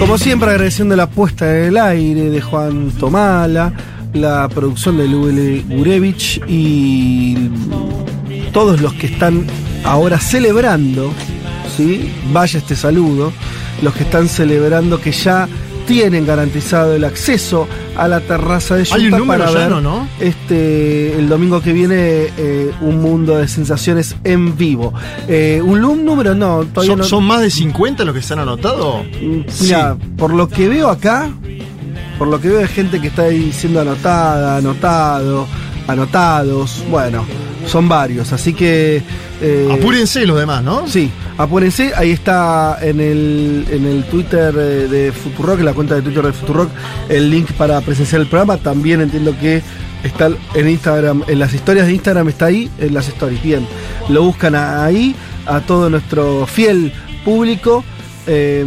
Como siempre, agradeciendo la puesta del aire de Juan Tomala, la producción de Lule Gurevich y todos los que están ahora celebrando, ¿sí? Vaya este saludo. los que están celebrando que ya tienen garantizado el acceso a la terraza de Junta Hay un número para ver ¿no? ¿no? este el domingo que viene eh, un mundo de sensaciones en vivo. Eh, un, un número no, todavía ¿Son, no. son más de 50 los que se han anotado? Mira, por lo que veo acá, por lo que veo de gente que está ahí siendo anotada, anotado, anotados, bueno, son varios, así que... eh, Apúrense los demás, ¿no? Sí, apúrense, ahí está en el, en el Twitter eh, de Futurock, en la cuenta de Twitter de Futurock, el link para presenciar el programa, también entiendo que está en Instagram, en las historias de Instagram está ahí, en las stories, bien, lo buscan ahí, a todo nuestro fiel público, eh,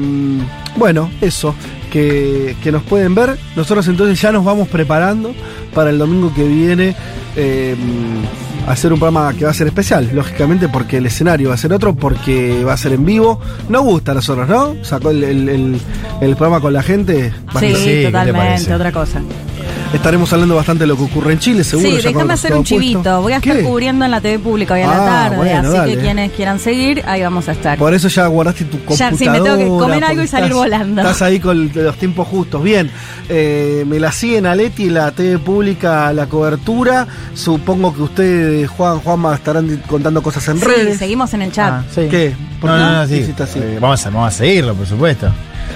bueno, eso, que, que nos pueden ver, nosotros entonces ya nos vamos preparando para el domingo que viene. eh, hacer un programa que va a ser especial, lógicamente porque el escenario va a ser otro, porque va a ser en vivo. Nos gusta a nosotros, ¿no? Sacó el, el- el- el programa con la gente. Sí, totalmente, otra cosa. Estaremos hablando bastante de lo que ocurre en Chile, seguro. sí, ya déjame hacer un puesto. chivito. Voy a estar ¿Qué? cubriendo en la TV pública hoy a la Ah, tarde, bueno, así dale. que quienes quieran seguir, ahí vamos a estar. Por eso ya guardaste tu Ya, computadora. sí, me tengo que comer algo y salir estás- volando. Estás ahí con los tiempos justos. Bien, eh, me la siguen a Leti en la TV pública la cobertura. Supongo que ustedes, Juan, Juanma, estarán contando cosas en Sí, redes. seguimos en el chat. Ah, sí. ¿Qué? ¿Por No, no, no, sí. así? Eh, vamos, a, vamos a seguirlo, por supuesto.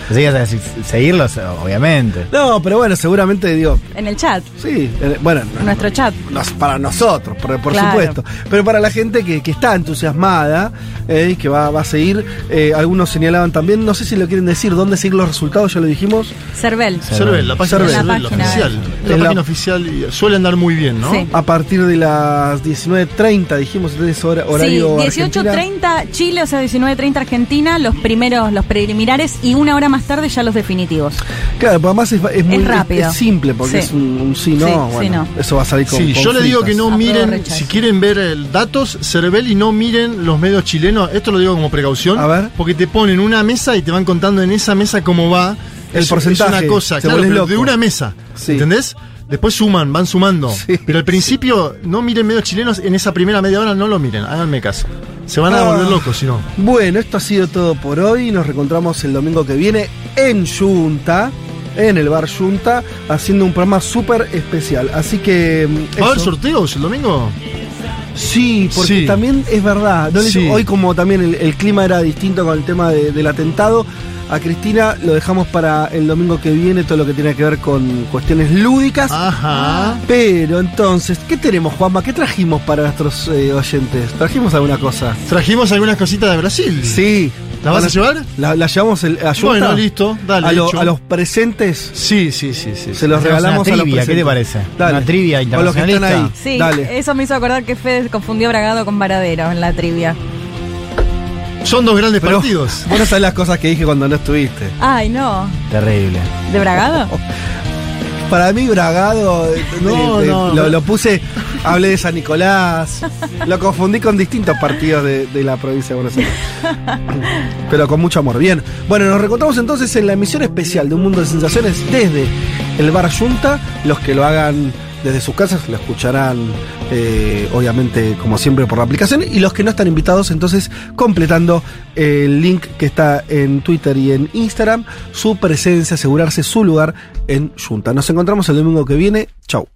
A decir seguirlos, obviamente. No, pero bueno, seguramente digo, En el chat, sí, bueno, en nuestro chat. nos- para nosotros, por, por Claro. supuesto. Pero para la gente que, que está entusiasmada eh, y que va, va a seguir, eh, algunos señalaban también, no sé si lo quieren decir, dónde seguir los resultados, ya lo dijimos. Cervel. Cervel, la página, de Cervel. Cervel, La página. oficial. La la- página oficial y suele andar muy bien, ¿no? Sí. A partir de las 19.30, dijimos, entonces hora- horario sí, Argentina. 18.30 Chile, o sea, 19.30 Argentina, los primeros, los preliminares y una hora más tarde ya los definitivos. Claro, pero además es, es muy Es rápido. es simple, porque Sí. es un, un sí, no, Sí, bueno, sí, no. eso va a salir con Sí, yo le digo que no miren, si quieren ver el datos, Cervel y no miren los medios chilenos. Esto lo digo como precaución. A ver. Porque te ponen una mesa y te van contando en esa mesa cómo va. El Es- porcentaje, Es una cosa, claro, pero de una mesa. Sí. ¿Entendés? Después suman, van sumando. Sí. Pero al principio, no miren medios chilenos en esa primera media hora, no lo miren, háganme caso. Se van a Ah. volver locos si no. Bueno, esto ha sido todo por hoy. Nos reencontramos el domingo que viene en Junta, en el bar Junta, haciendo un programa súper especial. Así que. mm, ¿Va a haber sorteos el domingo? Sí, porque Sí. también es verdad. no. Hoy, como también el, el clima era distinto con el tema de- del atentado, a Cristina lo dejamos para el domingo que viene, todo lo que tiene que ver con cuestiones lúdicas. Ajá. Pero entonces, ¿qué tenemos, Juanma? ¿Qué trajimos para nuestros eh, oyentes? ¿Trajimos alguna cosa? Trajimos algunas cositas de Brasil. Sí. ¿La vas a llevar? La, la llevamos el, a? Bueno, listo, dale, A, lo- hecho. a los presentes Sí, sí, sí, sí. se los regalamos una a los trivia, ¿qué te presentes. parece? Dale. Una trivia O los que están ahí. internacionalista. Sí, Dale. eso me hizo acordar que Fede confundió Bragado con Varadero en la trivia. Son dos grandes Pero partidos. [LAUGHS] vos no sabés las cosas que dije cuando no estuviste. Ay, no. Terrible. ¿De Bragado? [LAUGHS] Para mí, Bragado, No, no, lo, no. lo puse, hablé de San Nicolás, [LAUGHS] lo confundí con distintos partidos de, de la provincia de Buenos Aires. Pero con mucho amor. Bien, bueno, nos reencontramos entonces en la emisión especial de Un Mundo de Sensaciones desde el Bar Junta. Los que lo hagan desde sus casas lo escucharán, eh, obviamente, como siempre, por la aplicación. Y los que no están invitados, entonces, completando el link que está en Twitter y en Instagram, su presencia, asegurarse su lugar en Junta. Nos encontramos el domingo que viene. Chau.